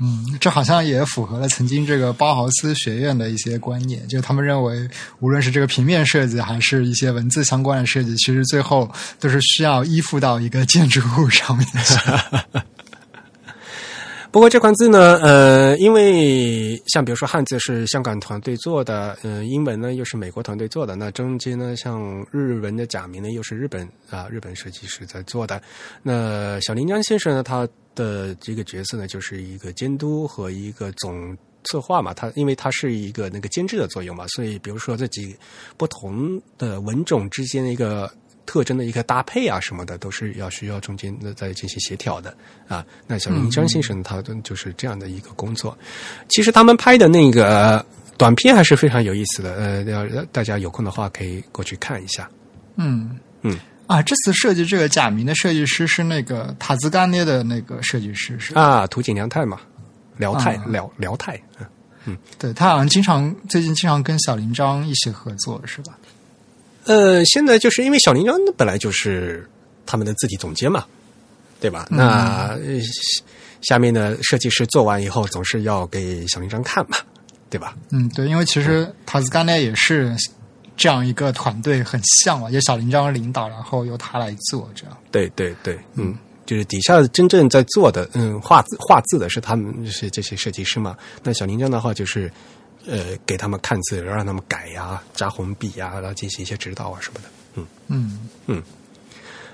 嗯，这好像也符合了曾经这个包豪斯学院的一些观念，就他们认为，无论是这个平面设计，还是一些文字相关的设计，其实最后都是需要依附到一个建筑物上面去。不过这款字呢，呃，因为像比如说汉字是香港团队做的，呃，英文呢又是美国团队做的，那中间呢，像日文的假名呢又是日本啊日本设计师在做的。那小林江先生呢，他的这个角色呢，就是一个监督和一个总策划嘛，他因为他是一个那个监制的作用嘛，所以比如说这几不同的文种之间的一个。特征的一个搭配啊什么的，都是要需要中间的再进行协调的啊。那小林张先生他就是这样的一个工作。其实他们拍的那个短片还是非常有意思的，呃，要大家有空的话可以过去看一下。嗯嗯啊，这次设计这个假名的设计师是那个塔兹干涅的那个设计师是吧？啊，土井良太嘛，辽太啊辽辽太，嗯对他好像经常最近经常跟小林章一起合作是吧？呃，现在就是因为小林章本来就是他们的字体总监嘛，对吧？那、呃下面的设计师做完以后，总是要给小林章看嘛，对吧？嗯，对，因为其实塔斯干涅也是这样一个团队，很像嘛，由小林章领导，然后由他来做这样。对对对，嗯，就是底下真正在做的，嗯，画字画字的是他们，是这些设计师嘛。那小林章的话就是，呃，给他们看字，让他们改呀、加红笔呀，然后进行一些指导啊什么的。嗯，嗯嗯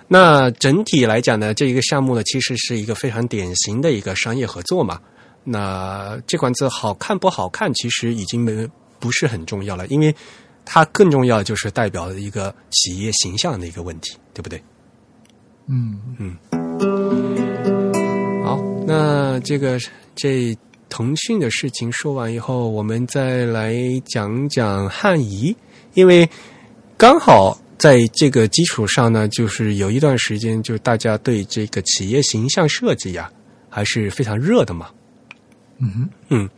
那整体来讲呢，这一个项目呢，其实是一个非常典型的一个商业合作嘛。那这款字好看不好看，其实已经没不是很重要了，因为它更重要的就是代表一个企业形象的一个问题，对不对？嗯嗯，好，那这个这腾讯的事情说完以后，我们再来讲讲汉仪，因为刚好在这个基础上呢，就是有一段时间，就大家对这个企业形象设计呀，还是非常热的嘛。嗯哼，嗯，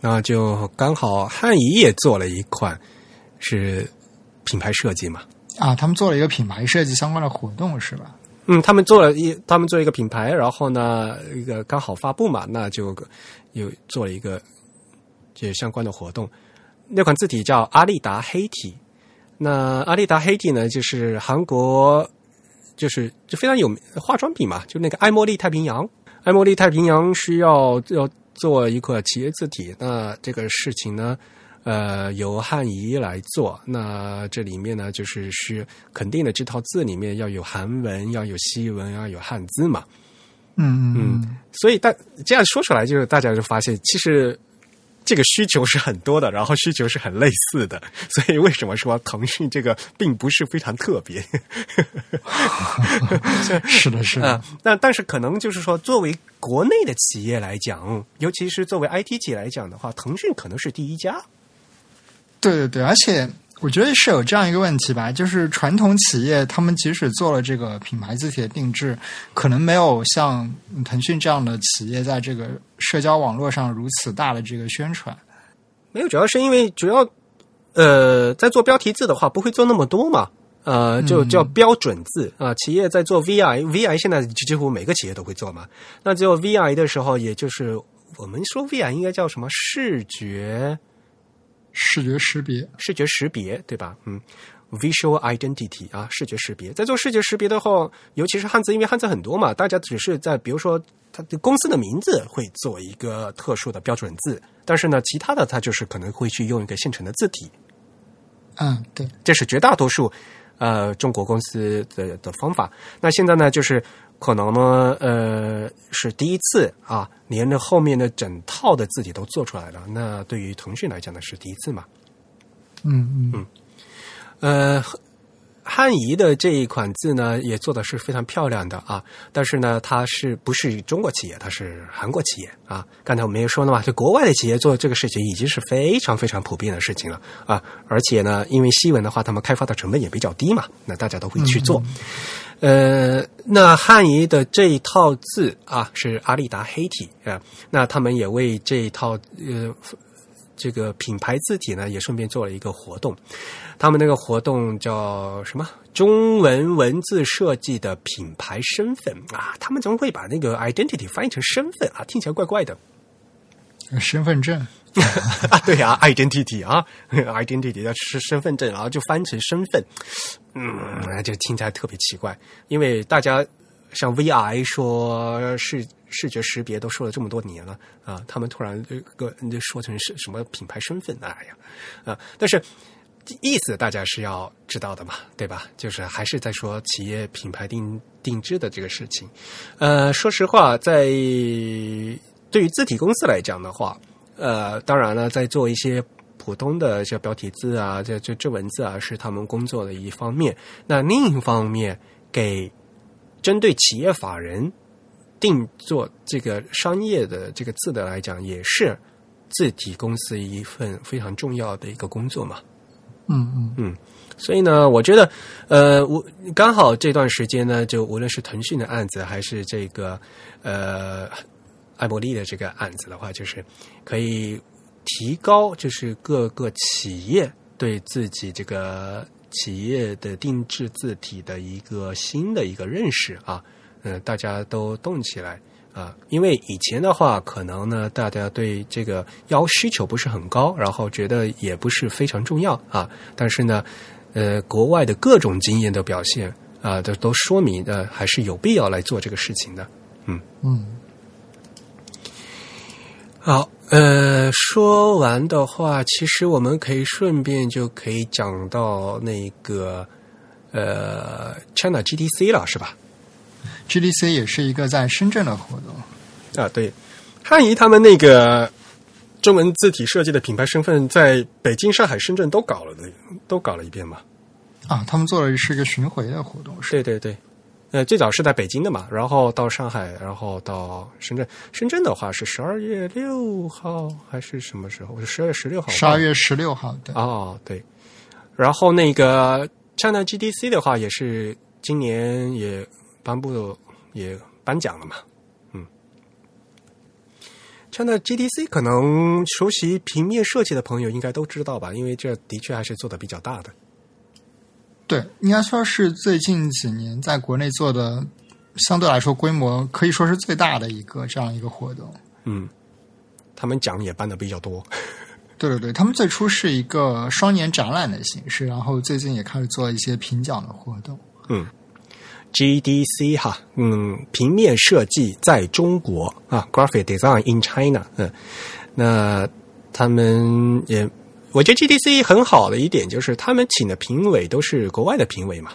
那就刚好汉仪也做了一款是品牌设计嘛。啊，他们做了一个品牌设计相关的活动是吧？嗯，他们做了一，他们做一个品牌，然后呢，一个刚好发布嘛，那就又做了一个就相关的活动。那款字体叫阿丽达黑体。那阿丽达黑体呢，就是韩国，就是就非常有名化妆品嘛，就那个爱茉莉太平洋。爱茉莉太平洋需要要做一个企业字体，那这个事情呢，呃，由汉仪来做。那这里面呢，就是是肯定的，这套字里面要有韩文，要有西文，要有汉字嘛。嗯嗯，所以但这样说出来，就是大家就发现，其实这个需求是很多的，然后需求是很类似的。所以为什么说腾讯这个并不是非常特别？是的，是的。啊，那但是可能就是说，作为国内的企业来讲，尤其是作为 IT 企业来讲的话，腾讯可能是第一家。对对对，而且我觉得是有这样一个问题吧，就是传统企业他们即使做了这个品牌字体的定制，可能没有像腾讯这样的企业在这个社交网络上如此大的这个宣传。没有，主要是因为主要呃，在做标题字的话，不会做那么多嘛。呃，就叫标准字啊、企业在做 VI，VI 现在几乎每个企业都会做嘛。那只有 VI 的时候，也就是我们说 VI 应该叫什么视觉视觉识别，视觉识别，对吧？嗯，visual identity 啊，视觉识别。在做视觉识别的话，尤其是汉字，因为汉字很多嘛，大家只是在比如说它的公司的名字会做一个特殊的标准字，但是呢，其他的它就是可能会去用一个现成的字体，嗯，对，这是绝大多数呃中国公司的的方法。那现在呢，就是可能呢，呃，是第一次啊，连着后面的整套的字体都做出来了。那对于腾讯来讲呢，是第一次嘛。嗯嗯呃，汉仪的这一款字呢，也做的是非常漂亮的啊。但是呢，它是不是中国企业？它是韩国企业啊。刚才我们也说了嘛，就国外的企业做这个事情已经是非常非常普遍的事情了啊。而且呢，因为西文的话，他们开发的成本也比较低嘛，那大家都会去做。呃，那汉仪的这一套字啊，是阿丽达黑体啊。那他们也为这一套呃这个品牌字体呢，也顺便做了一个活动。他们那个活动叫什么？中文文字设计的品牌身份啊！他们怎么会把那个 identity 翻译成身份啊？听起来怪怪的嗯，身份证，啊！对啊，identity 啊，identity 要是身份证，然后就翻成身份，嗯，就听起来特别奇怪。因为大家像 VI 说视视觉识别都说了这么多年了啊，他们突然这个就说成是什么品牌身份，哎呀啊！但是意思大家是要知道的嘛，对吧？就是还是在说企业品牌定定制的这个事情。呃，说实话，在对于字体公司来讲的话，呃，当然了，在做一些普通的这标题字啊，这这这文字啊，是他们工作的一方面。那另一方面，给针对企业法人定做这个商业的这个字的来讲，也是字体公司一份非常重要的一个工作嘛。嗯嗯嗯所以呢，我觉得，呃，我刚好这段时间呢，就无论是腾讯的案子，还是这个呃艾伯利的这个案子的话，就是可以提高，就是各个企业对自己这个企业的定制字体的一个新的一个认识啊，嗯、大家都动起来。啊，因为以前的话，可能呢，大家对这个要需求不是很高，然后觉得也不是非常重要啊。但是呢，呃，国外的各种经验的表现啊，都都说明呃，还是有必要来做这个事情的。嗯嗯，好，呃，说完的话，其实我们可以顺便就可以讲到那个呃，China GDC 了，是吧？GDC 也是一个在深圳的活动。啊，对，汉仪他们那个中文字体设计的品牌身份，在北京、上海、深圳都搞了的，都搞了一遍嘛。啊，他们做的是一个巡回的活动，是对对对，呃，最早是在北京的嘛，然后到上海，然后到深圳。深圳的话是十二月六号还是什么时候？是十二月十六号。十二月十六号，对。哦，对。然后那个 China GDC 的话，也是今年也颁布也颁奖了嘛。嗯，China GDC 可能熟悉平面设计的朋友应该都知道吧，因为这的确还是做的比较大的。对，应该说是最近几年在国内做的相对来说规模可以说是最大的一个这样一个活动。嗯，他们奖也颁的比较多。对对对，他们最初是一个双年展览的形式，然后最近也开始做一些评奖的活动。嗯，GDC 哈，嗯，平面设计在中国啊，Graphic Design in China。嗯，那他们也。我觉得 GDC 很好的一点就是，他们请的评委都是国外的评委嘛。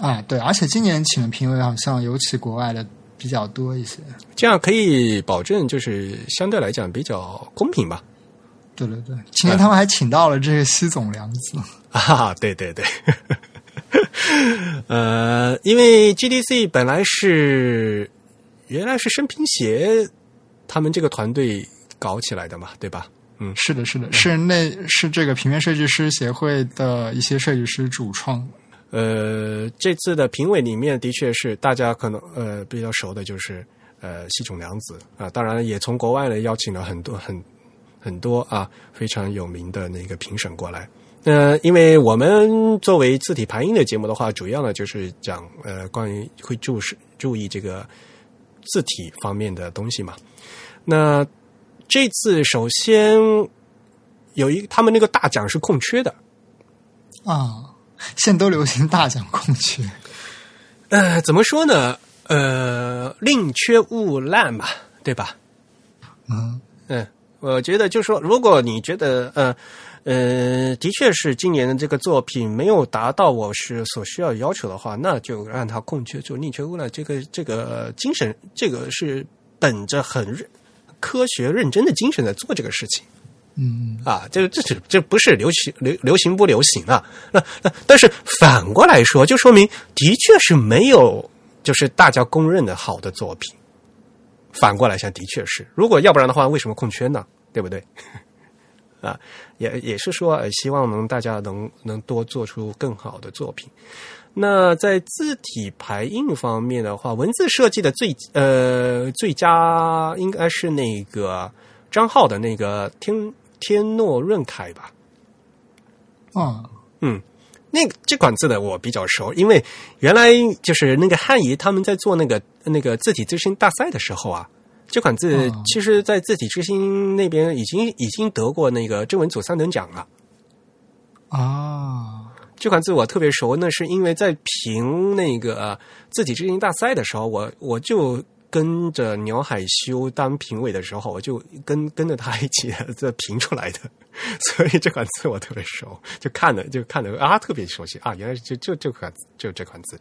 啊，对，而且今年请的评委好像尤其国外的比较多一些，这样可以保证就是相对来讲比较公平吧。对对对，今年他们还请到了这个西总良子啊，对对对，呃，因为 GDC 本来是原来是生平协他们这个团队搞起来的嘛，对吧？嗯，是的，是的，是那是这个平面设计师协会的一些设计师主创。呃，这次的评委里面的确是大家可能呃比较熟的，就是呃西冢良子啊，当然也从国外呢邀请了很多很很多啊非常有名的那个评审过来。呃，因为我们作为字体排音的节目的话，主要呢就是讲呃关于会注视注意这个字体方面的东西嘛。那这次首先有一他们那个大奖是空缺的啊，现在都流行大奖空缺。呃，怎么说呢？呃，宁缺毋滥吧，对吧？嗯嗯，我觉得就是说，如果你觉得呃呃，的确是今年的这个作品没有达到我是所需要要求的话，那就让它空缺，就宁缺毋滥。这个这个精神，这个是本着很认。科学认真的精神在做这个事情，嗯啊，这这这这不是流行流流行不流行啊？那那但是反过来说，就说明的确是没有就是大家公认的好的作品。反过来想，的确是，如果要不然的话，为什么空缺呢？对不对？啊，也也是说，希望能大家能能多做出更好的作品。那在字体排印方面的话，文字设计的最呃最佳应该是那个张浩的那个天天诺润楷吧？啊，嗯，那个这款字的我比较熟，因为原来就是那个汉仪他们在做那个那个字体之星大赛的时候啊，这款字其实在字体之星那边已经已经得过那个正文组三等奖了啊。这款字我特别熟，那是因为在评那个字体之星大赛的时候，我我就跟着鸟海修当评委的时候，我就跟跟着他一起在评出来的，所以这款字我特别熟，就看的就看的啊特别熟悉啊，原来就就这款就这款字，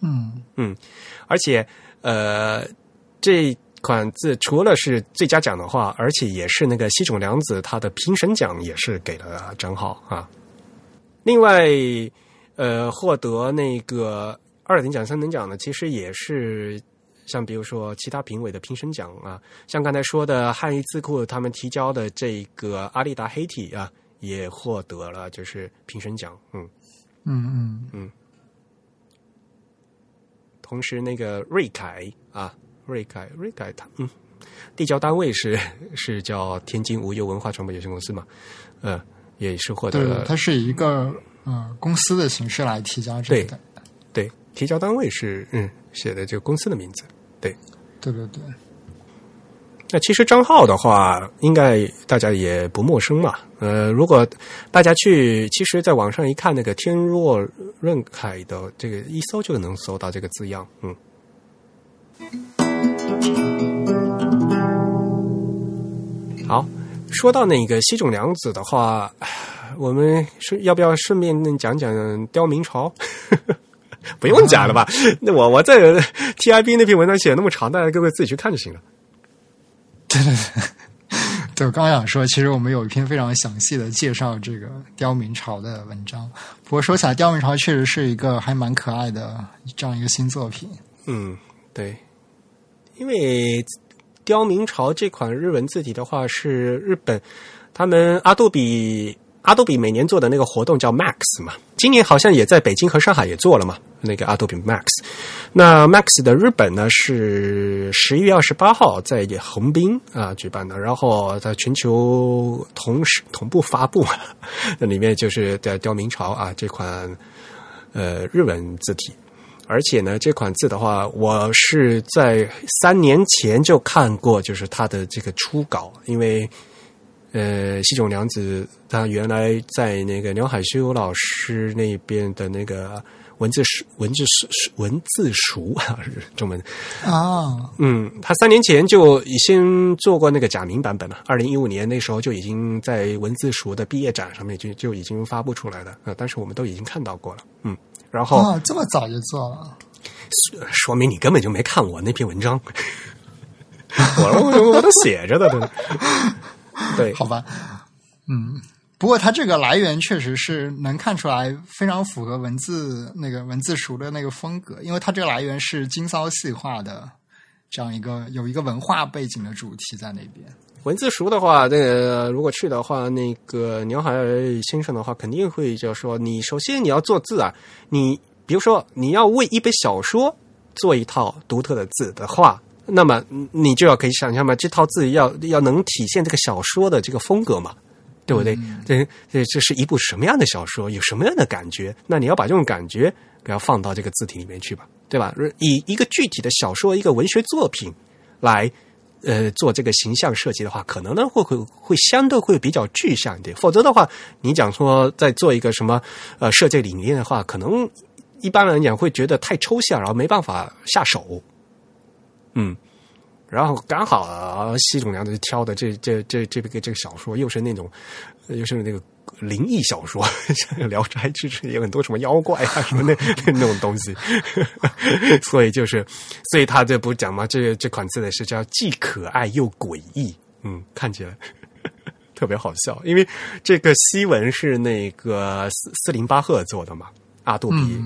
嗯嗯，而且呃这款字除了是最佳奖的话，而且也是那个西冢良子他的评审奖也是给了张浩啊。另外，呃，获得那个二等奖、三等奖的，其实也是像比如说其他评委的评审奖啊，像刚才说的汉语字库他们提交的这个阿丽达黑体啊，也获得了就是评审奖，嗯嗯嗯嗯。同时，那个瑞凯啊，瑞凯瑞凯他嗯，递交单位是是叫天津无忧文化传播有限公司嘛，嗯。也是获得了，它是以一个呃公司的形式来提交这个，对，提交单位是嗯写的这个公司的名字，对，对对对。那其实张浩的话，应该大家也不陌生嘛。呃，如果大家去，其实在网上一看那个天若润凯的这个一搜就能搜到这个字样，嗯。好。说到那个西冢良子的话，我们是要不要顺便讲讲刁明朝？不用讲了吧？那我我在 T I B 那篇文章写那么长，大家各位自己去看就行了。对对对，对，我刚刚想说，其实我们有一篇非常详细的介绍这个刁明朝的文章。不过说起来，刁明朝确实是一个还蛮可爱的这样一个新作品。嗯，对，因为刁明朝这款日文字体的话，是日本他们阿杜比阿杜比每年做的那个活动叫 Max 嘛，今年好像也在北京和上海也做了嘛，那个阿杜比 Max。那 Max 的日本呢是十一月二十八号在横滨啊举办的，然后在全球同时同步发布，那 里面就是在刁明朝啊这款呃日文字体。而且呢，这款字的话，我是在三年前就看过，就是它的这个初稿，因为呃，西冢良子他原来在那个鸟海修老师那边的那个文字书文字书文字熟 中文啊，嗯，他三年前就已经做过那个假名版本了，二零一五年那时候就已经在文字熟的毕业展上面就就已经发布出来了，呃，但是我们都已经看到过了，嗯。然后啊，这么早就做了，说明你根本就没看我那篇文章。我我我都写着的，对 对，好吧，嗯，不过它这个来源确实是能看出来，非常符合文字那个文字熟的那个风格，因为它这个来源是金骚细化的这样一个有一个文化背景的主题在那边。文字熟的话，那个如果去的话，那个鸟海先生的话肯定会就说，你首先你要做字啊，你比如说你要为一本小说做一套独特的字的话，那么你就要可以想象嘛，这套字要要能体现这个小说的这个风格嘛，对不对？这这这是一部什么样的小说，有什么样的感觉？那你要把这种感觉给它放到这个字体里面去吧，对吧？以一个具体的小说、一个文学作品来。呃，做这个形象设计的话，可能呢会会会相对会比较具象一点。否则的话，你讲说在做一个什么呃设计理念的话，可能一般来讲会觉得太抽象，然后没办法下手。嗯，然后刚好啊，习总娘子挑的这这这这个这个小说，又是那种就是那个。灵异小说，像《聊斋志异》有很多什么妖怪啊什么那那种东西，所以就是，所以他这不讲吗？这这款字呢是叫既可爱又诡异，嗯，看起来 特别好笑。因为这个西文是那个斯斯林巴赫做的嘛，阿杜比。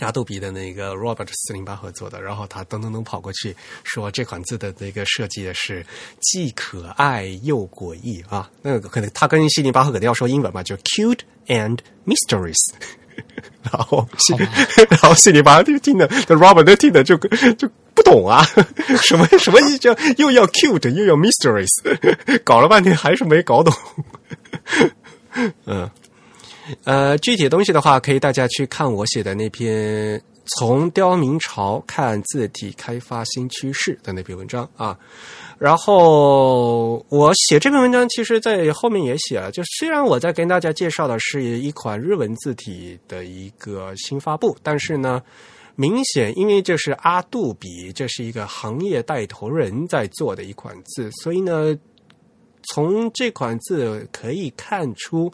阿杜比的那个 Robert 四零八合作的，然后他噔噔噔跑过去说这款字的那个设计的是既可爱又诡异啊，那个可能他跟四零八合肯定要说英文嘛，就 cute and mysterious，然后 然后四零八就听的那，Robert 都听的就就不懂啊，什么什么意叫又要 cute 又要 mysterious，搞了半天还是没搞懂，嗯。呃，具体的东西的话，可以大家去看我写的那篇《从刁明朝看字体开发新趋势》的那篇文章啊。然后我写这篇文章，其实在后面也写了。就虽然我在跟大家介绍的是一款日文字体的一个新发布，但是呢，明显因为这是阿杜比，这是一个行业带头人在做的一款字，所以呢，从这款字可以看出。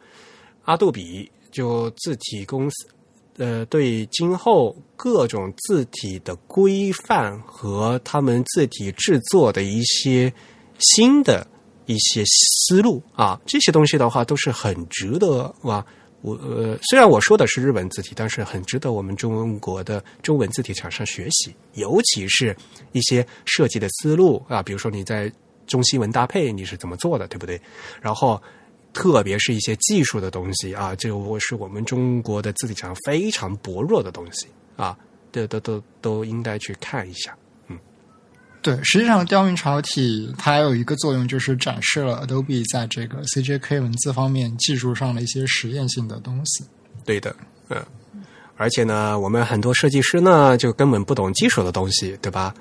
阿杜比就字体公司，呃，对今后各种字体的规范和他们字体制作的一些新的一些思路啊，这些东西的话都是很值得哇！我呃，虽然我说的是日文字体，但是很值得我们中国的中文字体厂商学习，尤其是一些设计的思路啊，比如说你在中西文搭配你是怎么做的，对不对？然后。特别是一些技术的东西啊，这个是我们中国的字体上非常薄弱的东西啊，都都都都应该去看一下。嗯，对，实际上刁民朝体它还有一个作用，就是展示了 Adobe 在这个 CJK 文字方面技术上的一些实验性的东西。对的，嗯，而且呢，我们很多设计师呢，就根本不懂技术的东西，对吧？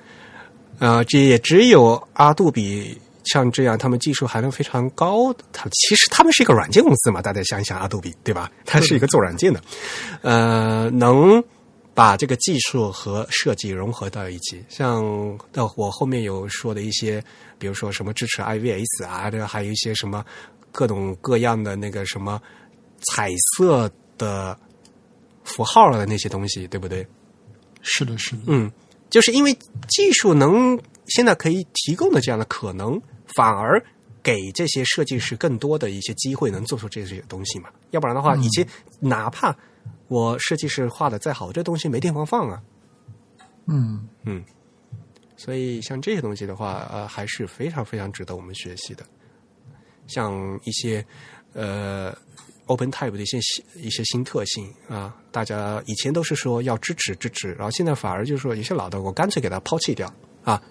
呃，这也只有阿杜比。像这样，他们技术含量非常高。他其实他们是一个软件公司嘛，大家想一想，阿杜比对吧？它是一个做软件的，呃，能把这个技术和设计融合到一起。像我后面有说的一些，比如说什么支持 IVS 啊，这还有一些什么各种各样的那个什么彩色的符号的那些东西，对不对？是的，是的。嗯，就是因为技术能现在可以提供的这样的可能。反而给这些设计师更多的一些机会，能做出这些东西嘛？要不然的话，以前哪怕我设计师画的再好，这东西没地方放啊。嗯嗯，所以像这些东西的话，呃，还是非常非常值得我们学习的。像一些呃 Open Type 的一些一些新特性啊，大家以前都是说要支持支持，然后现在反而就是说有些老的我干脆给它抛弃掉啊。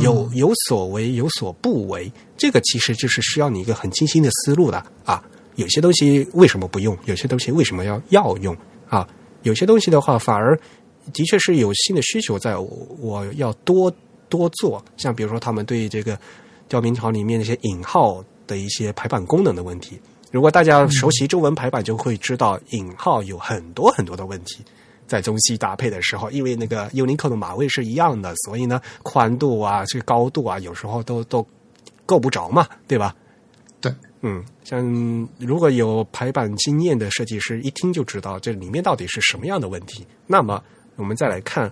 有有所为，有所不为，这个其实就是需要你一个很清晰的思路的啊。有些东西为什么不用？有些东西为什么要要用啊？有些东西的话，反而的确是有新的需求，在我我要多多做。像比如说，他们对这个调明朝里面那些引号的一些排版功能的问题，如果大家熟悉中文排版，就会知道引号有很多很多的问题。在中西搭配的时候，因为那个 Unicode 的码位是一样的，所以呢，宽度啊，这个高度啊，有时候都都够不着嘛，对吧？对，嗯，像如果有排版经验的设计师，一听就知道这里面到底是什么样的问题。那么我们再来看，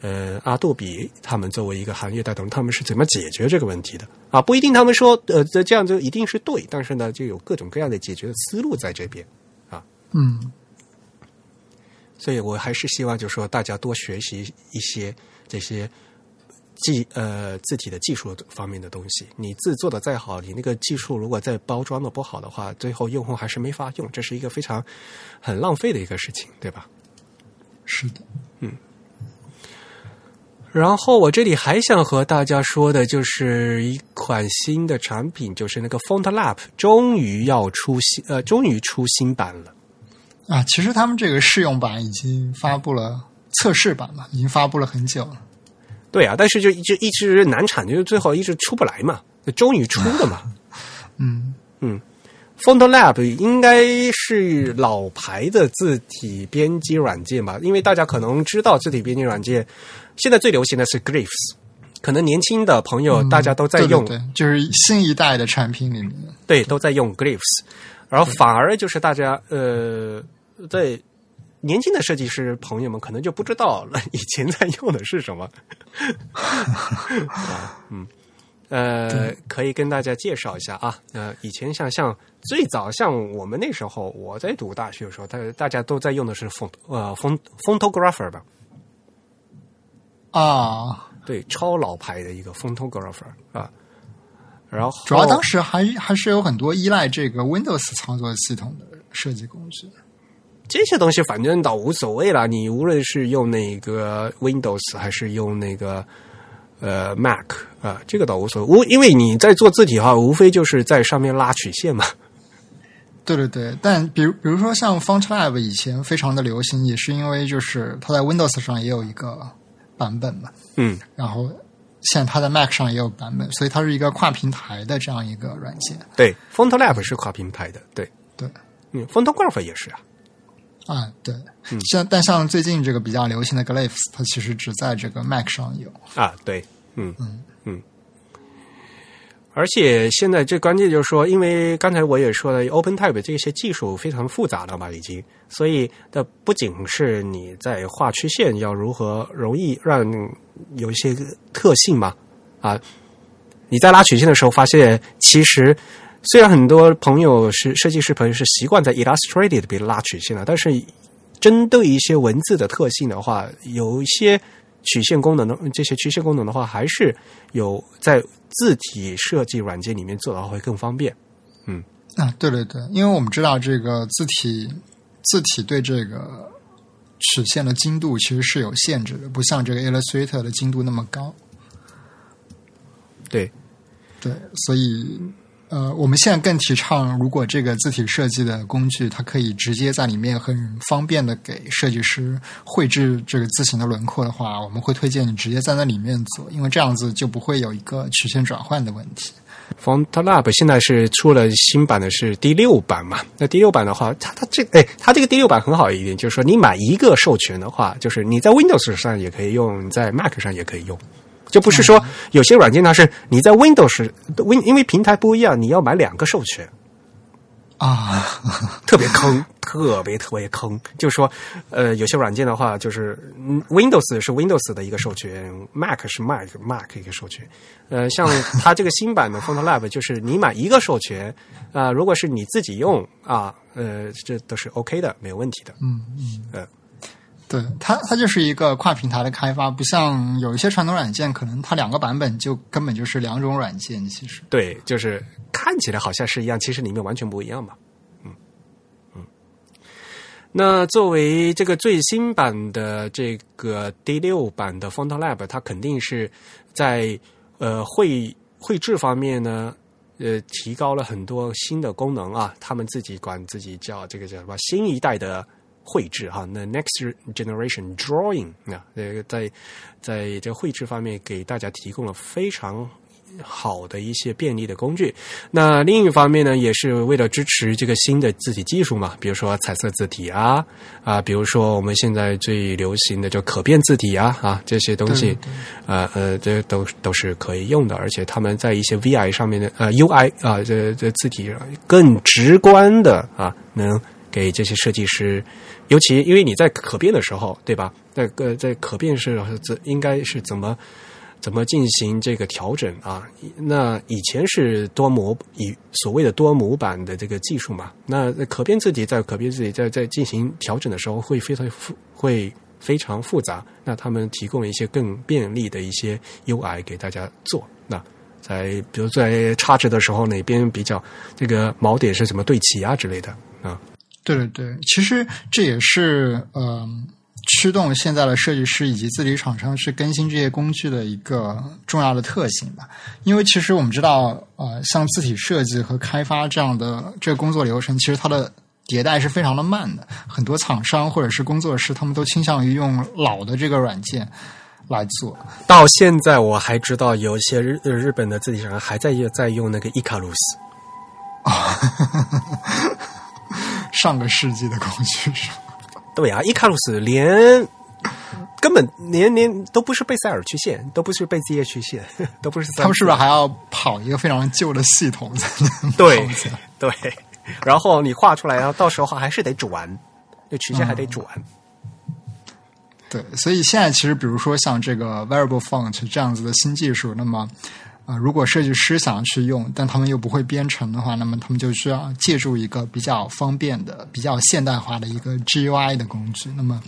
呃，阿杜比他们作为一个行业带头人，他们是怎么解决这个问题的？啊，不一定他们说呃这这样就一定是对，但是呢，就有各种各样的解决的思路在这边啊。嗯所以我还是希望，就是说大家多学习一些这些技呃字体的技术方面的东西。你字做的再好，你那个技术如果再包装的不好的话，最后用户还是没法用，这是一个非常很浪费的一个事情，对吧？是的，嗯然后我这里还想和大家说的就是一款新的产品，就是那个 Font Lab 终于要出新呃，终于出新版了。啊，其实他们这个试用版已经发布了测试版嘛，已经发布了很久了。对啊，但是就一直一直难产，就是最后一直出不来嘛，终于出了嘛。嗯嗯，Font Lab 应该是老牌的字体编辑软件吧？因为大家可能知道字体编辑软件现在最流行的是 Glyphs，可能年轻的朋友大家都在用，对对对，就是新一代的产品里面。对，都在用 Glyphs，然后反而就是大家呃，在年轻的设计师朋友们可能就不知道了以前在用的是什么。啊 嗯，呃，可以跟大家介绍一下啊。呃，以前像像最早像我们那时候，我在读大学的时候，大大家都在用的是 font 呃 font photographer 吧？啊，对，超老牌的一个 photographer 啊。然后主要当时还还是有很多依赖这个 Windows 操作系统的设计工具。这些东西反正倒无所谓了，你无论是用那个 Windows 还是用那个呃 Mac 啊，这个倒无所谓。无因为你在做字体的话，无非就是在上面拉曲线嘛。对对对，但比如比如说像 FontLab 以前非常的流行，也是因为就是它在 Windows 上也有一个版本嘛，嗯，然后现在它在 Mac 上也有版本，所以它是一个跨平台的这样一个软件。对，FontLab 是跨平台的，对，对，嗯，Photograph 也是啊。啊，对，像但像最近这个比较流行的 Glyphs，它其实只在这个 Mac 上有。啊，对，嗯嗯嗯。而且现在最关键就是说，因为刚才我也说了，OpenType 这些技术非常复杂了嘛，已经，所以的不仅是你在画曲线要如何容易让有一些特性嘛，啊，你在拉曲线的时候发现，其实虽然很多朋友是设计师朋友是习惯在 Illustrated 里边拉曲线的，但是针对一些文字的特性的话，有一些曲线功能的这些曲线功能的话，还是有在字体设计软件里面做的话会更方便。嗯啊，对对对，因为我们知道这个字体字体对这个曲线的精度其实是有限制的，不像这个 Illustrator 的精度那么高。对，对，所以呃，我们现在更提倡，如果这个字体设计的工具，它可以直接在里面很方便的给设计师绘制这个字形的轮廓的话，我们会推荐你直接在那里面做，因为这样子就不会有一个曲线转换的问题。FontLab 现在是出了新版的是第六版嘛？那第六版的话，它它这哎，它这个第六版很好一点，就是说你买一个授权的话，就是你在 Windows 上也可以用，在 Mac 上也可以用，就不是说有些软件它是你在 Windows Win，因为平台不一样，你要买两个授权。啊，特别坑，特别特别坑。就是说，呃，有些软件的话，就是嗯 Windows 是 Windows 的一个授权，Mac 是 Mac Mac 一个授权。呃，像它这个新版的 FontLab，就是你买一个授权啊、如果是你自己用啊，呃，这都是 OK 的，没有问题的。嗯嗯，呃，对，它它就是一个跨平台的开发，不像有一些传统软件，可能它两个版本就根本就是两种软件。其实，对，就是看起来好像是一样，其实里面完全不一样嘛。嗯嗯。那作为这个最新版的这个第六版的 FontLab，它肯定是在呃绘绘制方面呢，呃，提高了很多新的功能啊。他们自己管自己叫这个叫什么新一代的绘制哈，那 Next Generation Drawing 啊，呃，在在这个绘制方面给大家提供了非常好的一些便利的工具。那另一方面呢，也是为了支持这个新的字体技术嘛，比如说彩色字体啊啊，比如说我们现在最流行的就可变字体啊啊这些东西，呃呃，这都都是可以用的，而且他们在一些 VI 上面的呃 UI 啊这这字体上更直观的啊，能给这些设计师。尤其因为你在可变的时候，对吧？在呃，在可变是怎应该是怎么怎么进行这个调整啊？那以前是多模以所谓的多模板的这个技术嘛，那可变字体在可变字体在在进行调整的时候会非常复会非常复杂。那他们提供了一些更便利的一些 UI 给大家做。那在比如在插值的时候，哪边比较这个锚点是怎么对齐啊之类的啊？对对对，其实这也是呃驱动现在的设计师以及字体厂商去更新这些工具的一个重要的特性吧。因为其实我们知道，呃，像字体设计和开发这样的这个工作流程，其实它的迭代是非常的慢的。很多厂商或者是工作室，他们都倾向于用老的这个软件来做。到现在我还知道有一些日日本的字体厂商还在在用那个伊卡鲁斯。上个世纪的工具是吧？对啊，伊卡鲁斯连根本连连都不是贝塞尔曲线，都不是贝基耶曲线，都不是。他们是不是还要跑一个非常旧的系统才能对对，然后你画出来，然后到时候还是得转，那曲线还得转。对，所以现在其实，比如说像这个 variable font 这样子的新技术，那么啊、呃，如果设计师想要去用，但他们又不会编程的话，那么他们就需要借助一个比较方便的、比较现代化的一个 GUI 的工具。那么，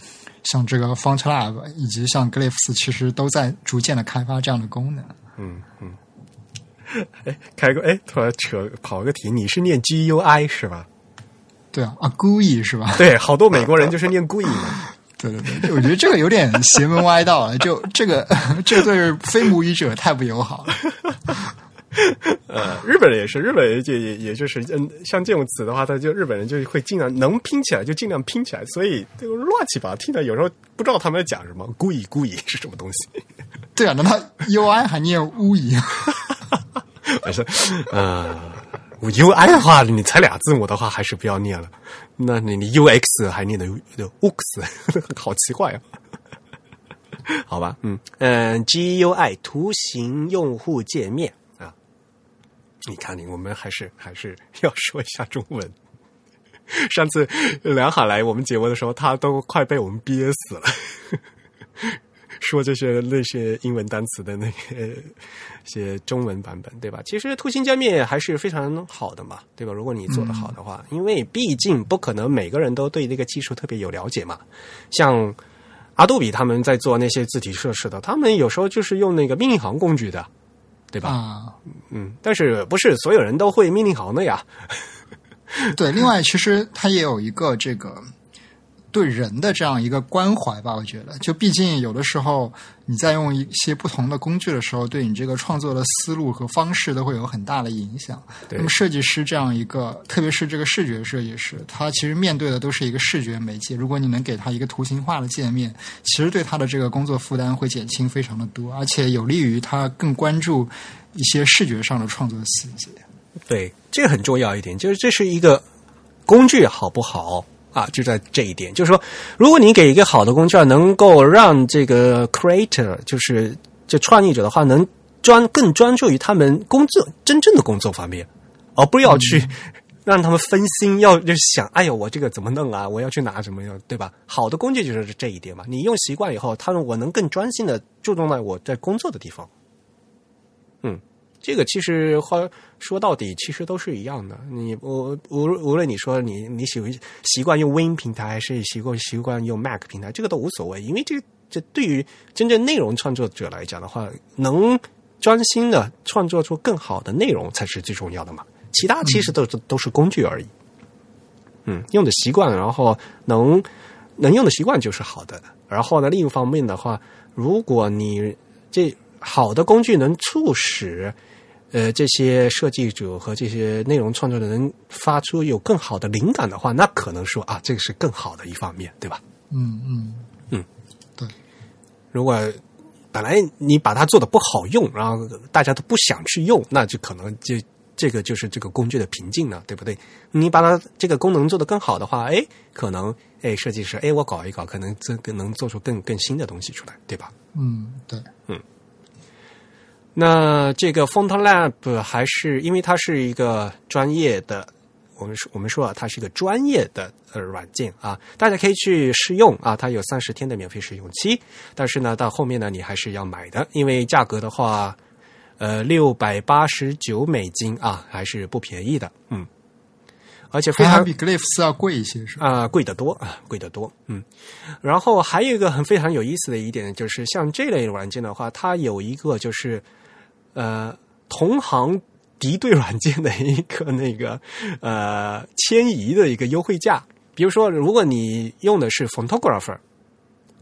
像这个 FontLab 以及像 Glyphs，其实都在逐渐的开发这样的功能。嗯嗯。哎，开个哎，突然扯跑个题，你是念 GUI 是吧？对啊，啊，GUI 是吧？对，好多美国人 就是念 GUI 嘛。对对对，我觉得这个有点邪门歪道了，就这个这对非母语者太不友好了。呃，日本人也是，日本人就也也就是，嗯，像这种词的话，他就日本人就会尽量能拼起来就尽量拼起来，所以这个乱七八糟，听的有时候不知道他们在讲什么，故意故意是什么东西？对啊，那他 UI 还念乌蚁？我说，呃。U I 的话，你才俩字母的话，还是不要念了。那你你 U X 还念的 U X，好奇怪啊！好吧，嗯嗯，G U I 图形用户界面啊，你看你，我们还是还是要说一下中文。上次梁海来我们节目的时候，他都快被我们憋死了。说这些那些英文单词的那个些中文版本，对吧？其实图形界面还是非常好的嘛，对吧？如果你做得好的话，因为毕竟不可能每个人都对这个技术特别有了解嘛。像阿杜比他们在做那些字体设施的，他们有时候就是用那个命令行工具的，对吧？啊，嗯，但是不是所有人都会命令行的呀？对，另外其实它也有一个这个。对人的这样一个关怀吧，我觉得，就毕竟有的时候你在用一些不同的工具的时候，对你这个创作的思路和方式都会有很大的影响。那么设计师这样一个，特别是这个视觉设计师，他其实面对的都是一个视觉媒介。如果你能给他一个图形化的界面，其实对他的这个工作负担会减轻非常的多，而且有利于他更关注一些视觉上的创作细节。对，这个很重要一点，就是这是一个工具好不好？啊，就在这一点，就是说，如果你给一个好的工具，能够让这个 creator，就是这创意者的话，能专更专注于他们工作真正的工作方面，而不要去让他们分心，要就想，哎呦，我这个怎么弄啊？我要去拿什么样，对吧？好的工具就是这一点嘛。你用习惯以后，他们我能更专心的注重在我在工作的地方。嗯，这个其实话说到底，其实都是一样的。你我无无论你说你你喜欢习惯用 Win 平台，还是习惯习惯用 Mac 平台，这个都无所谓，因为这这对于真正内容创作者来讲的话，能专心的创作出更好的内容才是最重要的嘛。其他其实都都都是工具而已。嗯，用的习惯，然后能能用的习惯就是好的。然后呢，另一方面的话，如果你这好的工具能促使呃这些设计者和这些内容创作的人发出有更好的灵感的话，那可能说啊，这个是更好的一方面，对吧？嗯嗯嗯，对。如果本来你把它做的不好用，然后大家都不想去用，那就可能就。这个就是这个工具的瓶颈了，对不对？你把它这个功能做得更好的话，哎，可能哎，设计师哎，我搞一搞，可能这个能做出更更新的东西出来，对吧？嗯，对，嗯。那这个 Font Lab 还是因为它是一个专业的，我们说我们说啊，它是一个专业的呃软件啊，大家可以去试用啊，它有三十天的免费试用期，但是呢，到后面呢，你还是要买的，因为价格的话。呃，六百八十九美金啊，还是不便宜的，嗯，而且非常比 Glyphs 要贵一些，是吧？啊，贵得多啊，贵得多，嗯。然后还有一个很非常有意思的一点，就是像这类软件的话，它有一个就是呃，同行敌对软件的一个那个呃迁移的一个优惠价。比如说，如果你用的是 Photographer。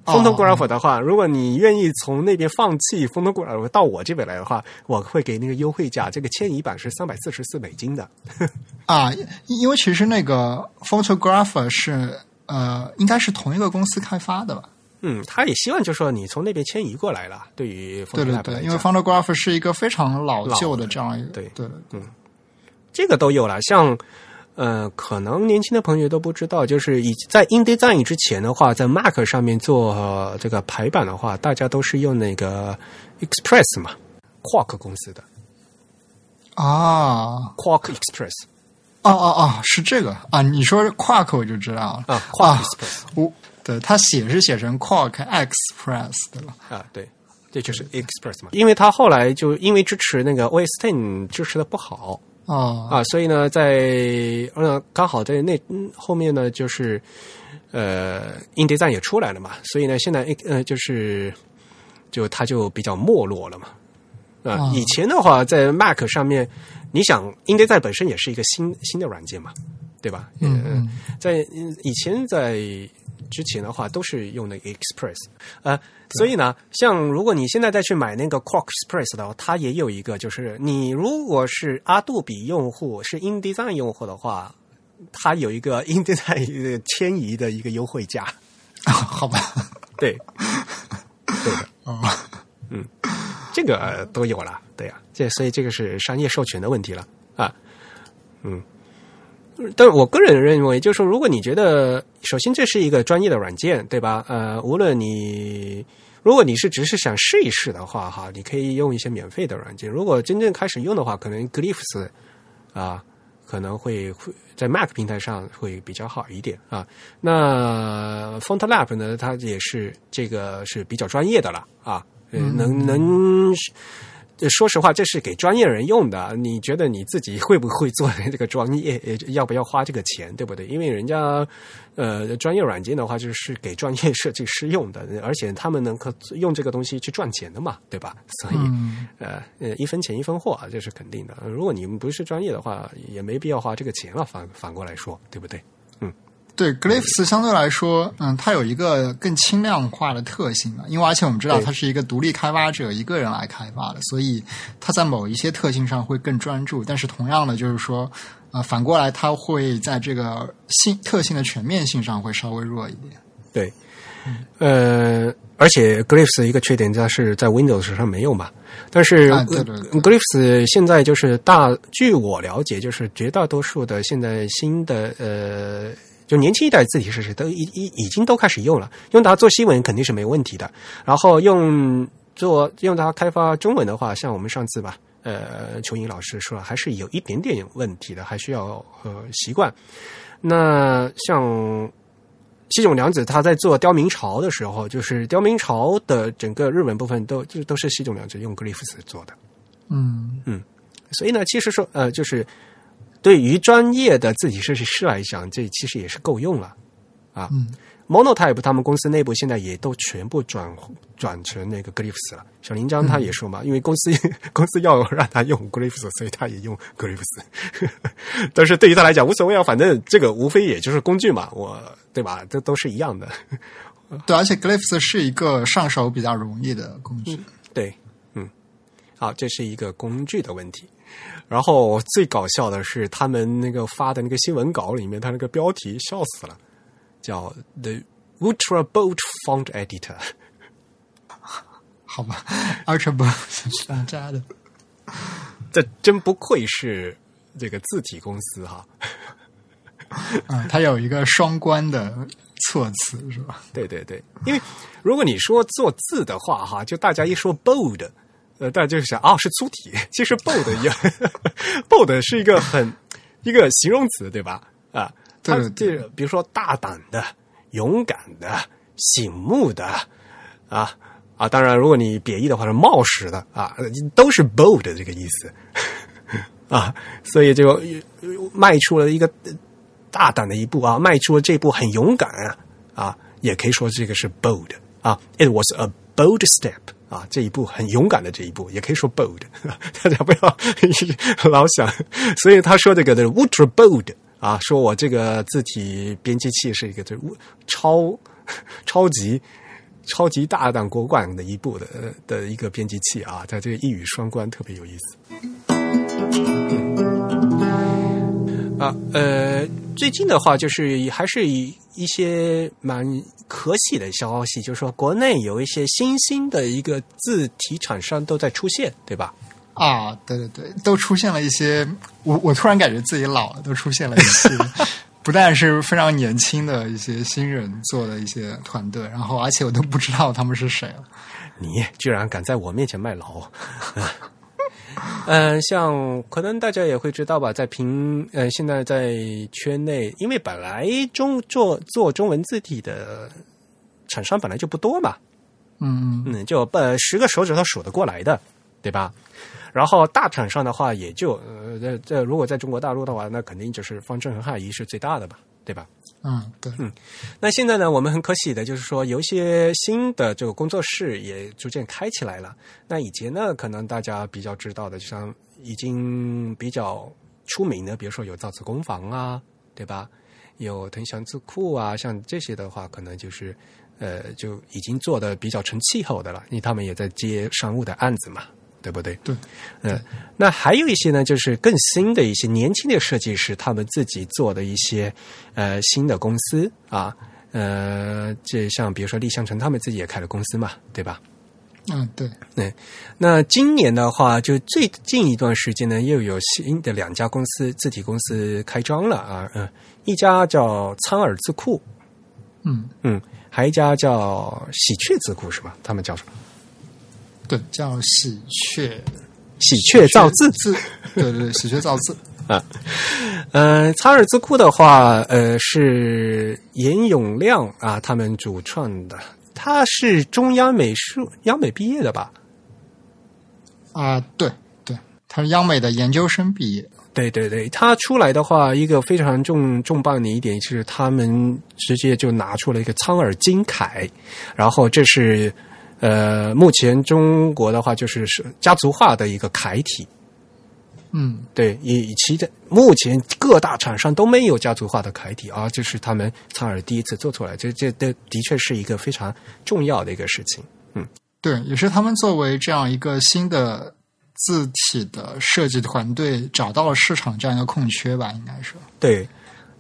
Photographer 的话，如果你愿意从那边放弃 Photographer 到我这边来的话，我会给那个优惠价。这个迁移版是三百四十四美金的。啊，因为其实那个 Photographer 是呃，应该是同一个公司开发的吧？嗯，他也希望就是说你从那边迁移过来了。对于对对对，因为 Photographer 是一个非常老旧的这样一个对对嗯，这个都有了，像。呃，可能年轻的朋友都不知道，就是以在 InDesign 之前的话，在 Mac 上面做这个排版的话，大家都是用那个 Express 嘛，Quark 公司的啊，Quark Express，哦哦哦，是这个啊，你说 Quark 我就知道了啊，Quark Express，我对它写是写成 Quark Express 的了？啊，对，这就是 Express 嘛，因为它后来就因为支持那个 OS Ten 支持的不好。啊啊，所以呢，在呃刚好在那后面呢，就是呃 india 站也出来了嘛，所以呢，现在呃就是就它就比较没落了嘛。啊，以前的话在 Mac 上面，你想 india 站本身也是一个新新的软件嘛，对吧？嗯，在以前在。之前的话都是用那个 Express，呃，所以呢，像如果你现在再去买那个 Quark Express 的话，它也有一个，就是你如果是阿杜比用户，是 InDesign 用户的话，它有一个 InDesign 迁移的一个优惠价。好吧，对，对的，哦，嗯，这个都有了，对呀，这所以这个是商业授权的问题了。啊，嗯。但我个人认为，就是说，如果你觉得，首先这是一个专业的软件，对吧？呃，无论你如果你是只是想试一试的话，哈，你可以用一些免费的软件。如果真正开始用的话，可能 Glyphs 啊，可能会会在 Mac 平台上会比较好一点啊。那 FontLab 呢，它也是这个是比较专业的了啊，能能。说实话，这是给专业人用的。你觉得你自己会不会做这个专业？要不要花这个钱，对不对？因为人家呃，专业软件的话，就是给专业设计师用的，而且他们能够用这个东西去赚钱的嘛，对吧？所以呃呃，一分钱一分货啊，这是肯定的。如果你们不是专业的话，也没必要花这个钱了。反反过来说，对不对？嗯。对，Glyphs 相对来说，嗯，它有一个更轻量化的特性嘛，因为而且我们知道它是一个独立开发者一个人来开发的，所以它在某一些特性上会更专注。但是同样的，就是说，啊，反过来它会在这个性特性的全面性上会稍微弱一点。对，呃，而且 Glyphs 一个缺点它是在 Windows 上没有嘛，但是 Glyphs 现在就是大，据我了解，就是绝大多数的现在新的呃。就年轻一代字体设计都已已已经都开始用了，用它做新闻肯定是没问题的。然后用做用它开发中文的话，像我们上次吧，呃，邱莹老师说了还是有一点点问题的，还需要呃习惯。那像西冢良子他在做刁明朝的时候，就是刁明朝的整个日文部分都就都是西冢良子用 Glyphs 做的。嗯嗯所以呢，其实说呃，就是对于专业的字体设计师来讲，这其实也是够用了啊。嗯 Monotype 他们公司内部现在也都全部转转成那个 Glyphs 了。小林章他也说嘛，因为公司 公司要让他用 Glyphs，所以他也用 Glyphs。但是对于他来讲无所谓啊，反正这个无非也就是工具嘛，我对吧？这都是一样的。对，而且 Glyphs 是一个上手比较容易的工具。对，嗯，好，这是一个工具的问题。然后最搞笑的是，他们那个发的那个新闻稿里面，他那个标题笑死了，叫 “The Ultra Bolt Font Editor”。好吧，Ultra 是 大家的。这真不愧是这个字体公司哈。啊，它有一个双关的措辞是吧？对对对，因为如果你说做字的话哈，就大家一说 bold，呃，大家就想啊是粗体，其实 bold 也 bold 是一个很一个形容词对吧？啊，它这比如说大胆的、勇敢的、醒目的啊啊，当然如果你贬义的话是冒失的啊，都是 bold 这个意思啊，所以就呃迈出了一个呃大胆的一步啊，迈出了这一步很勇敢啊啊，也可以说这个是 bold 啊，it was a bold step 啊，这一步很勇敢的这一步，也可以说 bold，大家不要 老想，所以他说这个的 ultra bold 啊，说我这个字体编辑器是一个这超超级。超级大胆果敢的一步的的一个编辑器啊，在这个一语双关特别有意思。啊，呃，最近的话，就是还是以一些蛮可喜的消息，就是说国内有一些新兴的一个字体厂商都在出现，对吧？啊，对对对，都出现了一些，我我突然感觉自己老了，都出现了一些，不但是非常年轻的一些新人做的一些团队，然后而且我都不知道他们是谁了。你居然敢在我面前卖老！嗯、像可能大家也会知道吧，在平呃，现在在圈内，因为本来中做做中文字体的厂商本来就不多嘛，嗯嗯，就呃十个手指头数得过来的，对吧？然后大厂商的话，也就呃这这如果在中国大陆的话，那肯定就是方正和汉仪是最大的吧，对吧？嗯，对，那现在呢，我们很可喜的就是说，有一些新的这个工作室也逐渐开起来了。那以前呢，可能大家比较知道的，就像已经比较出名的，比如说有造字工坊啊，对吧？有腾祥字库啊，像这些的话，可能就是呃，就已经做的比较成气候的了，因为他们也在接商务的案子嘛，对不对？对，嗯，那还有一些呢，就是更新的一些年轻的设计师，他们自己做的一些呃新的公司啊，呃，这像比如说立向城他们自己也开了公司嘛，对吧？嗯对，那今年的话，就最近一段时间呢，又有新的两家公司字体公司开张了啊，嗯、一家叫苍耳字库，嗯嗯，还有一家叫喜鹊字库是吧？他们叫什么？对，叫喜鹊。喜鹊造字。字，对对对，喜鹊造字，啊呃，苍耳字库的话，呃，是严永亮啊，他们主创的。他是中央美术央美毕业的吧？啊，对对，他是央美的研究生毕业，对对对，他出来的话，一个非常重重磅的一点是，他们直接就拿出了一个苍耳金凯，然后这是呃，目前中国的话就是是家族化的一个楷体。嗯对，以其的目前各大厂商都没有家族化的楷体啊，这是他们苍耳第一次做出来，这这这的确是一个非常重要的一个事情。嗯对，也是他们作为这样一个新的字体的设计团队找到了市场这样一个空缺吧，应该是。对，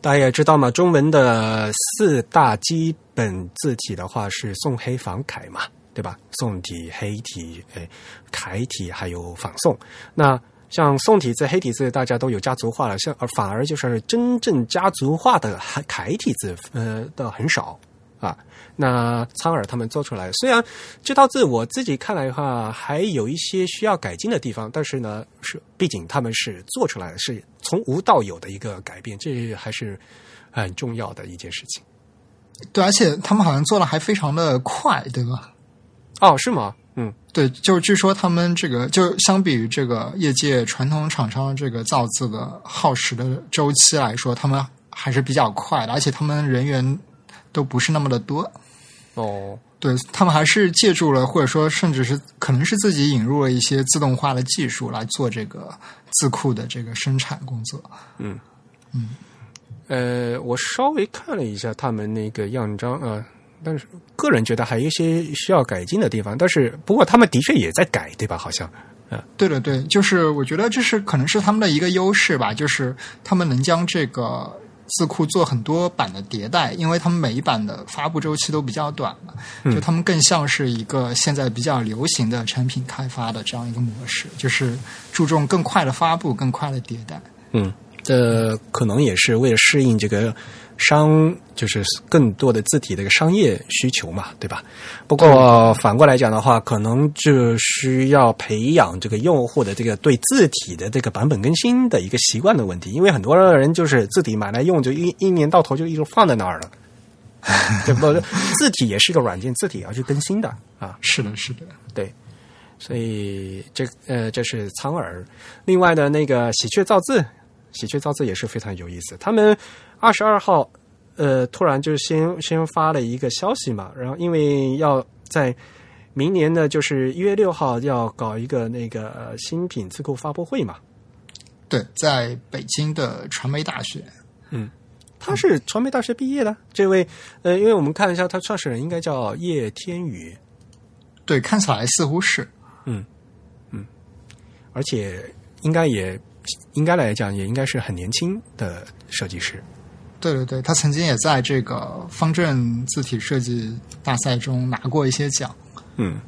大家也知道嘛，中文的四大基本字体的话是宋黑仿楷嘛，对吧？宋体、黑体、哎，楷体还有仿宋。那像宋体字、黑体字，大家都有家族化了，像而反而就是真正家族化的楷体字，呃，的很少啊。那苍耳他们做出来，虽然这套字我自己看来的话，还有一些需要改进的地方，但是呢，是毕竟他们是做出来的，是从无到有的一个改变，这还是很重要的一件事情。对，而且他们好像做的还非常的快，对吧？哦，是吗？嗯，对，就据说他们这个就相比于这个业界传统厂商这个造字的耗时的周期来说，他们还是比较快的，而且他们人员都不是那么的多。哦，对他们还是借助了，或者说甚至是可能是自己引入了一些自动化的技术来做这个字库的这个生产工作。嗯嗯，呃，我稍微看了一下他们那个样章啊。但是个人觉得还有一些需要改进的地方，但是不过他们的确也在改，对吧？好像，嗯，对对对，就是我觉得这是可能是他们的一个优势吧，就是他们能将这个字库做很多版的迭代，因为他们每一版的发布周期都比较短嘛，就他们更像是一个现在比较流行的产品开发的这样一个模式，就是注重更快的发布、更快的迭代。嗯，这可能也是为了适应这个。商就是更多的字体的一个商业需求嘛，对吧？不过反过来讲的话，可能就需要培养这个用户的这个对字体的这个版本更新的一个习惯的问题，因为很多人就是字体买来用，就一一年到头就一直放在那儿了。对不？字体也是一个软件，字体要去更新的啊。是的，是的，对。所以这呃，这是苍耳。另外的那个喜鹊造字，喜鹊造字也是非常有意思，他们。二十二号，呃，突然就先先发了一个消息嘛，然后因为要在明年呢，就是一月六号要搞一个那个新品自库发布会嘛。对，在北京的传媒大学。嗯，他是传媒大学毕业的这位，呃，因为我们看一下，他创始人应该叫叶天宇。对，看起来似乎是。嗯嗯，而且应该也应该来讲，也应该是很年轻的设计师。对对对，他曾经也在这个方正字体设计大赛中拿过一些奖。嗯，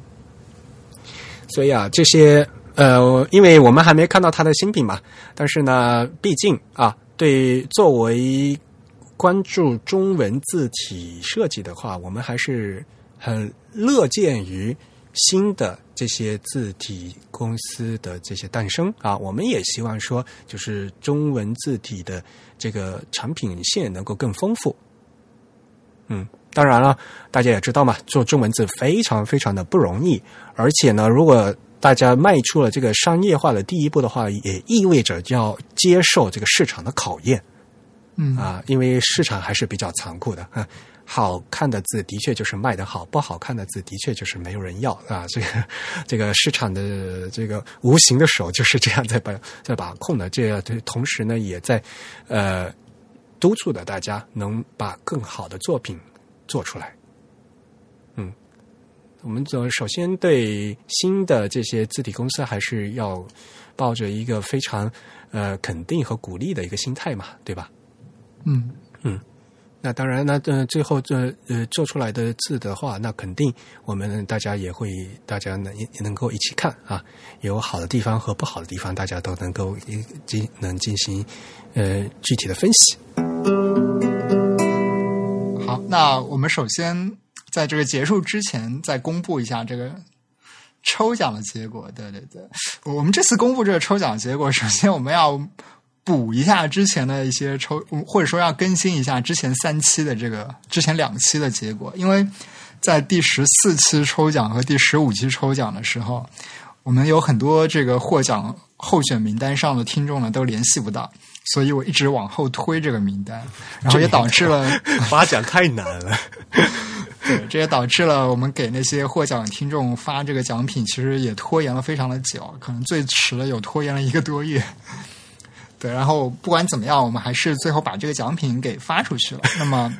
所以啊，这些呃，因为我们还没看到他的新品嘛，但是呢，毕竟啊，对作为关注中文字体设计的话，我们还是很乐见于新的这些字体公司的这些诞生啊。我们也希望说，就是中文字体的。这个产品线能够更丰富，嗯，当然了，大家也知道嘛，做中文字非常非常的不容易，而且呢，如果大家迈出了这个商业化的第一步的话，也意味着要接受这个市场的考验，嗯啊，因为市场还是比较残酷的啊。好看的字的确就是卖得好，不好看的字的确就是没有人要啊！这个这个市场的这个无形的手就是这样在把在把控的。这同时呢，也在呃督促的大家能把更好的作品做出来。嗯，我们总首先对新的这些字体公司还是要抱着一个非常呃肯定和鼓励的一个心态嘛，对吧？嗯嗯。那当然，那呃，最后这呃做出来的字的话，那肯定我们大家也会，大家能也能够一起看啊，有好的地方和不好的地方，大家都能够进能进行呃具体的分析。好，那我们首先在这个结束之前，再公布一下这个抽奖的结果。对对对，我们这次公布这个抽奖结果，首先我们要。补一下之前的一些抽，或者说要更新一下之前三期的这个之前两期的结果，因为在第十四期抽奖和第十五期抽奖的时候，我们有很多这个获奖候选名单上的听众呢都联系不到，所以我一直往后推这个名单，然后也导致了 发奖太难了。对，这也导致了我们给那些获奖听众发这个奖品，其实也拖延了非常的久，可能最迟的有拖延了一个多月。对，然后不管怎么样，我们还是最后把这个奖品给发出去了。那么，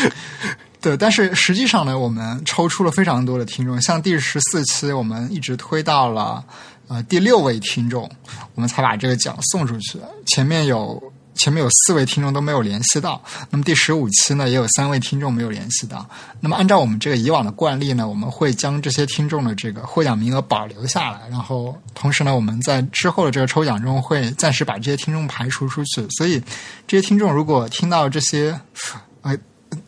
对，但是实际上呢，我们抽出了非常多的听众，像第十四期，我们一直推到了呃第六位听众，我们才把这个奖送出去。前面有。前面有四位听众都没有联系到，那么第十五期呢，也有三位听众没有联系到。那么按照我们这个以往的惯例呢，我们会将这些听众的这个获奖名额保留下来，然后同时呢，我们在之后的这个抽奖中会暂时把这些听众排除出去。所以，这些听众如果听到这些，呃，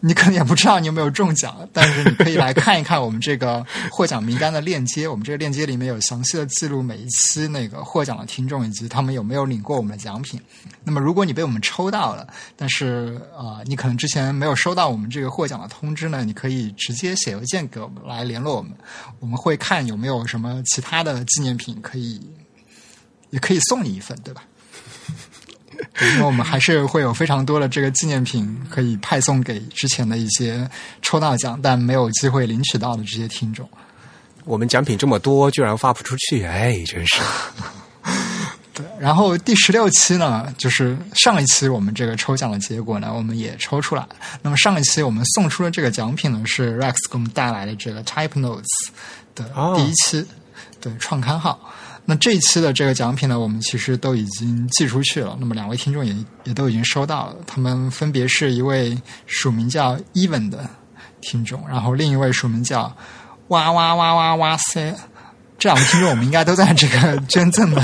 你可能也不知道你有没有中奖，但是你可以来看一看我们这个获奖名单的链接。我们这个链接里面有详细的记录每一期那个获奖的听众以及他们有没有领过我们的奖品。那么，如果你被我们抽到了，但是啊、你可能之前没有收到我们这个获奖的通知呢，你可以直接写邮件给我们来联络我们，我们会看有没有什么其他的纪念品可以，也可以送你一份，对吧？对因为我们还是会有非常多的这个纪念品可以派送给之前的一些抽到奖但没有机会领取到的这些听众。我们奖品这么多，居然发不出去，哎，真是。对，然后第十六期呢，就是上一期我们这个抽奖的结果呢，我们也抽出来了。那么上一期我们送出的这个奖品呢，是 Rex 给我们带来的这个 Type Notes 的哦第一期，对创刊号。那这一期的这个奖品呢，我们其实都已经寄出去了。那么两位听众也也都已经收到了，他们分别是一位署名叫 Even 的听众，然后另一位署名叫哇哇哇哇哇塞。这两个听众我们应该都在这个捐赠的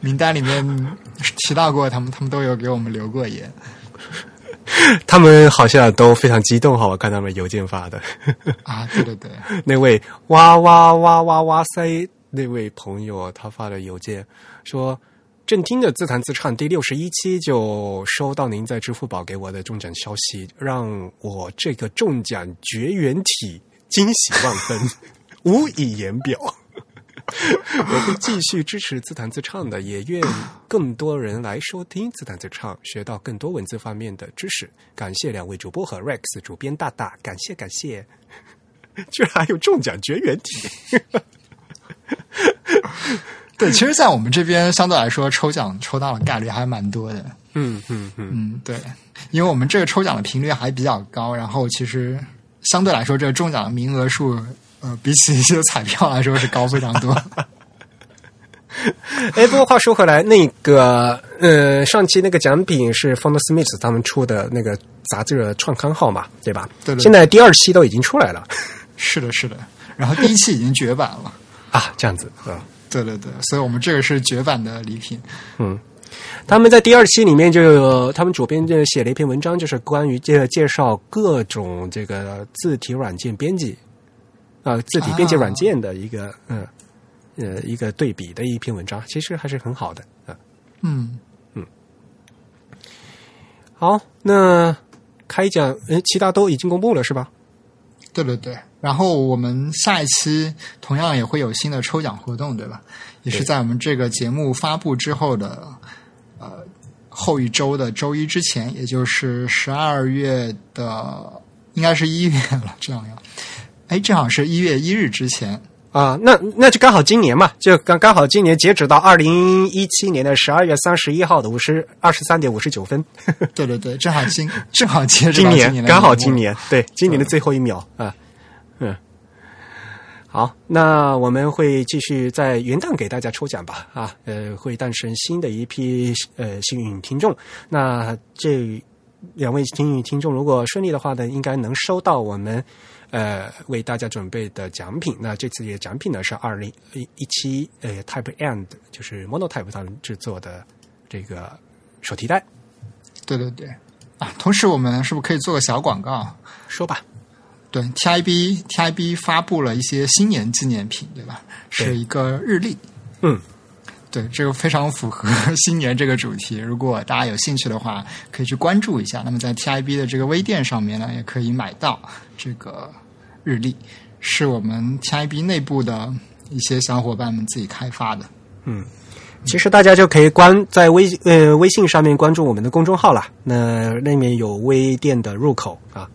名单里面提到过，他们他们都有给我们留过言。他们好像都非常激动哈，我看他们邮件发的。啊，对对对，那位哇哇哇哇哇塞那位朋友，他发的邮件说：“正听着自弹自唱第六十一期，就收到您在支付宝给我的中奖消息，让我这个中奖绝缘体惊喜万分，无以言表。”我会继续支持自弹自唱的，也愿更多人来收听自弹自唱，学到更多文字方面的知识。感谢两位主播和 Rex 主编大大，感谢感谢。居然还有中奖绝缘体，对，其实，在我们这边相对来说，抽奖抽到的概率还蛮多的。嗯嗯嗯，嗯，对，因为我们这个抽奖的频率还比较高，然后其实相对来说，这个中奖的名额数，呃，比起一些彩票来说是高非常多。哎，不过话说回来，那个呃，上期那个奖品是 Founder Smith 他们出的那个杂志的创刊号嘛，对吧？对对现在第二期都已经出来了是的，是的。然后第一期已经绝版了。啊，这样子啊。对对对，所以我们这个是绝版的礼品。嗯，他们在第二期里面就有，他们主编就写了一篇文章，就是关于介介绍各种这个字体软件编辑啊、字体编辑软件的一个、嗯呃一个对比的一篇文章，其实还是很好的啊。嗯嗯，好，那开讲，呃，其他都已经公布了是吧？对对对。然后我们下一期同样也会有新的抽奖活动，对吧？也是在我们这个节目发布之后的呃后一周的周一之前，也就是十二月的，应该是一月了，这样要。哎，正好是一月一日之前，啊，那那就刚好今年嘛，就刚刚好今年截止到二零一七年的十二月三十一号的五十二十三点五十九分，对对对，正好今正好截止今年刚好今年，对，今年的最后一秒啊，嗯，好，那我们会继续在元旦给大家抽奖吧，啊，呃，会诞生新的一批呃幸运听众，那这两位幸运听众如果顺利的话呢，应该能收到我们。呃，为大家准备的奖品，那这次的奖品呢是二零一七呃 Type End，就是 Monotype 他们制作的这个手提袋。对对对啊，同时我们是不是可以做个小广告？说吧，对，TIB TIB 发布了一些新年纪念品，对吧？对是一个日历。嗯，对，这个非常符合新年这个主题。如果大家有兴趣的话，可以去关注一下。那么在 TIB 的这个微店上面呢，也可以买到这个日历，是我们 TIB 内部的一些小伙伴们自己开发的。嗯。其实大家就可以关在微呃微信上面关注我们的公众号了，那那面有微店的入口啊。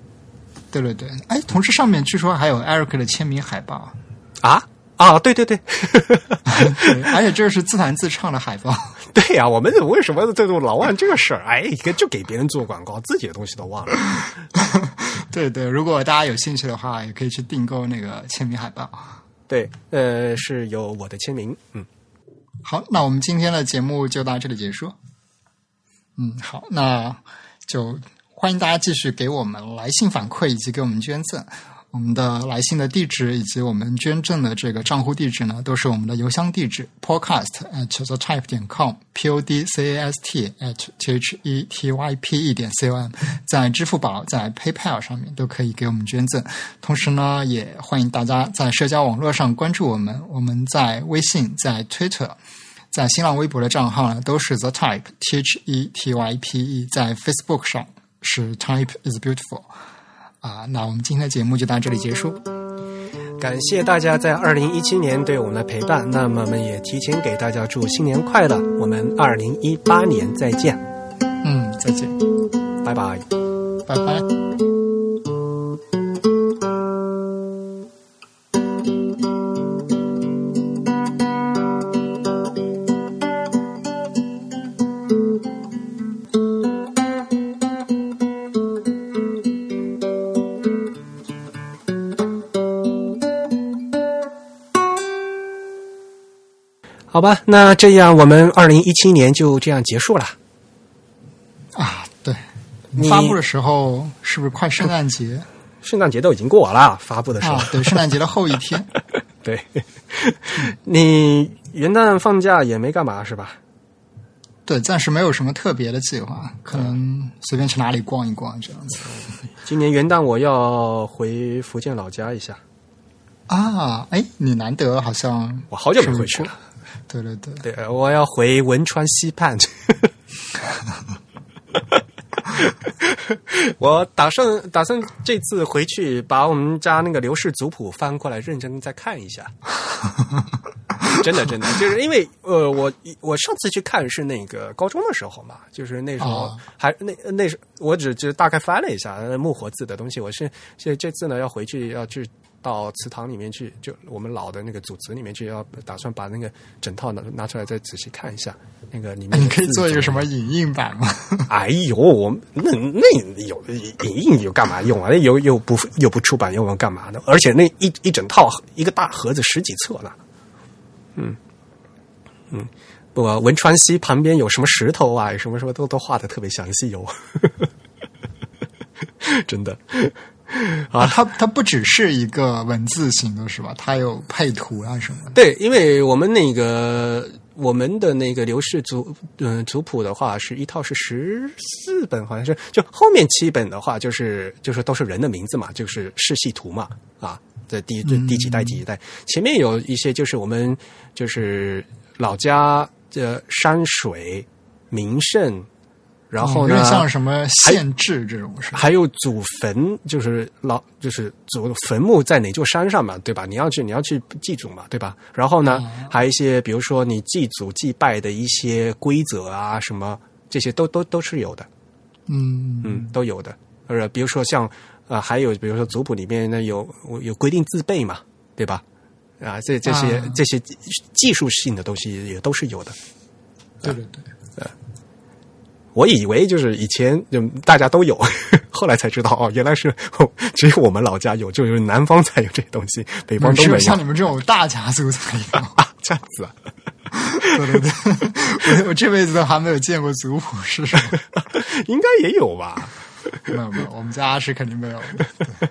对对对，哎，同时上面据说还有 Eric 的签名海报，啊？啊，对对对。对，而且这是自弹自唱的海报。对呀、我们为什么这种老忘这个事儿？哎，就给别人做广告，自己的东西都忘了。对对，如果大家有兴趣的话，也可以去订购那个签名海报。对，呃，是有我的签名，嗯。好，那我们今天的节目就到这里结束。嗯，好，那就欢迎大家继续给我们来信反馈以及给我们捐赠。我们的来信的地址以及我们捐赠的这个账户地址呢，都是我们的邮箱地址 podcast at the type 点 com，p o d c a s t at t h e t y p e 点 c o m，在支付宝、在 PayPal 上面都可以给我们捐赠。同时呢，也欢迎大家在社交网络上关注我们，我们在微信、在 Twitter。在新浪微博的账号呢，都是 The Type T H E T Y P E，在 Facebook 上是 Type is Beautiful。啊，那我们今天的节目就到这里结束。感谢大家在二零一七年对我们的陪伴，那么我们也提前给大家祝新年快乐。我们二零一八年再见，嗯，再见，拜拜。拜拜。好吧，那这样我们二零一七年就这样结束了。啊，对，你发布的时候是不是快圣诞节圣诞节都已经过了，发布的时候。啊？对，圣诞节的后一天。对，你元旦放假也没干嘛是吧？对，暂时没有什么特别的计划，可能随便去哪里逛一逛这样子。今年元旦我要回福建老家一下，啊，哎，你难得好像我好久没回去了。对对对，对，我要回汶川西畔。我打算打算这次回去把我们家那个刘氏族谱翻过来，认真再看一下。真 的真的，就是因为呃，我我上次去看是那个高中的时候嘛，就是那时候哦还那那时我只就大概翻了一下呃木活字的东西。我是这这次呢要回去要去到祠堂里面去，就我们老的那个组织里面去，要打算把那个整套拿拿出来再仔细看一下。那个里面你 可以做一个什么么影印版吗？哎呦，我那那有影印有干嘛用啊？那又又不又不出版，又要干嘛呢？而且那一一整套一个大盒子十几册呢。嗯嗯，不，文川西旁边有什么石头啊，什么什么都都画的特别详细哦。真的，啊，它它不只是一个文字型的是吧？它有配图啊什么的。对，因为我们那个我们的那个刘氏族嗯、族谱的话，是一套是十四本，好像是就后面七本的话，就是就是都是人的名字嘛，就是世系图嘛啊，这第第第几代第几代，前面有一些就是我们就是老家的山水名胜，然后呢像什么县志这种是？还有祖坟，就是老就是祖坟墓在哪座山上嘛，对吧？你要去你要去祭祖嘛，对吧？然后呢，还有一些比如说你祭祖祭拜的一些规则啊，什么这些都都都是有的，嗯嗯，都有的。呃，比如说像呃，还有比如说族谱里面呢有有规定自备嘛，对吧？啊，这这些、啊这些技术性的东西也都是有的。对对对。我以为就是以前就大家都有，后来才知道哦，原来是、哦、只有我们老家有，就是南方才有这些东西，北方都没有像你们这种大家族才有。啊。这样子啊，对对对，我我这辈子都还没有见过族谱是什么。应该也有吧？没有没有，我们家是肯定没有的。对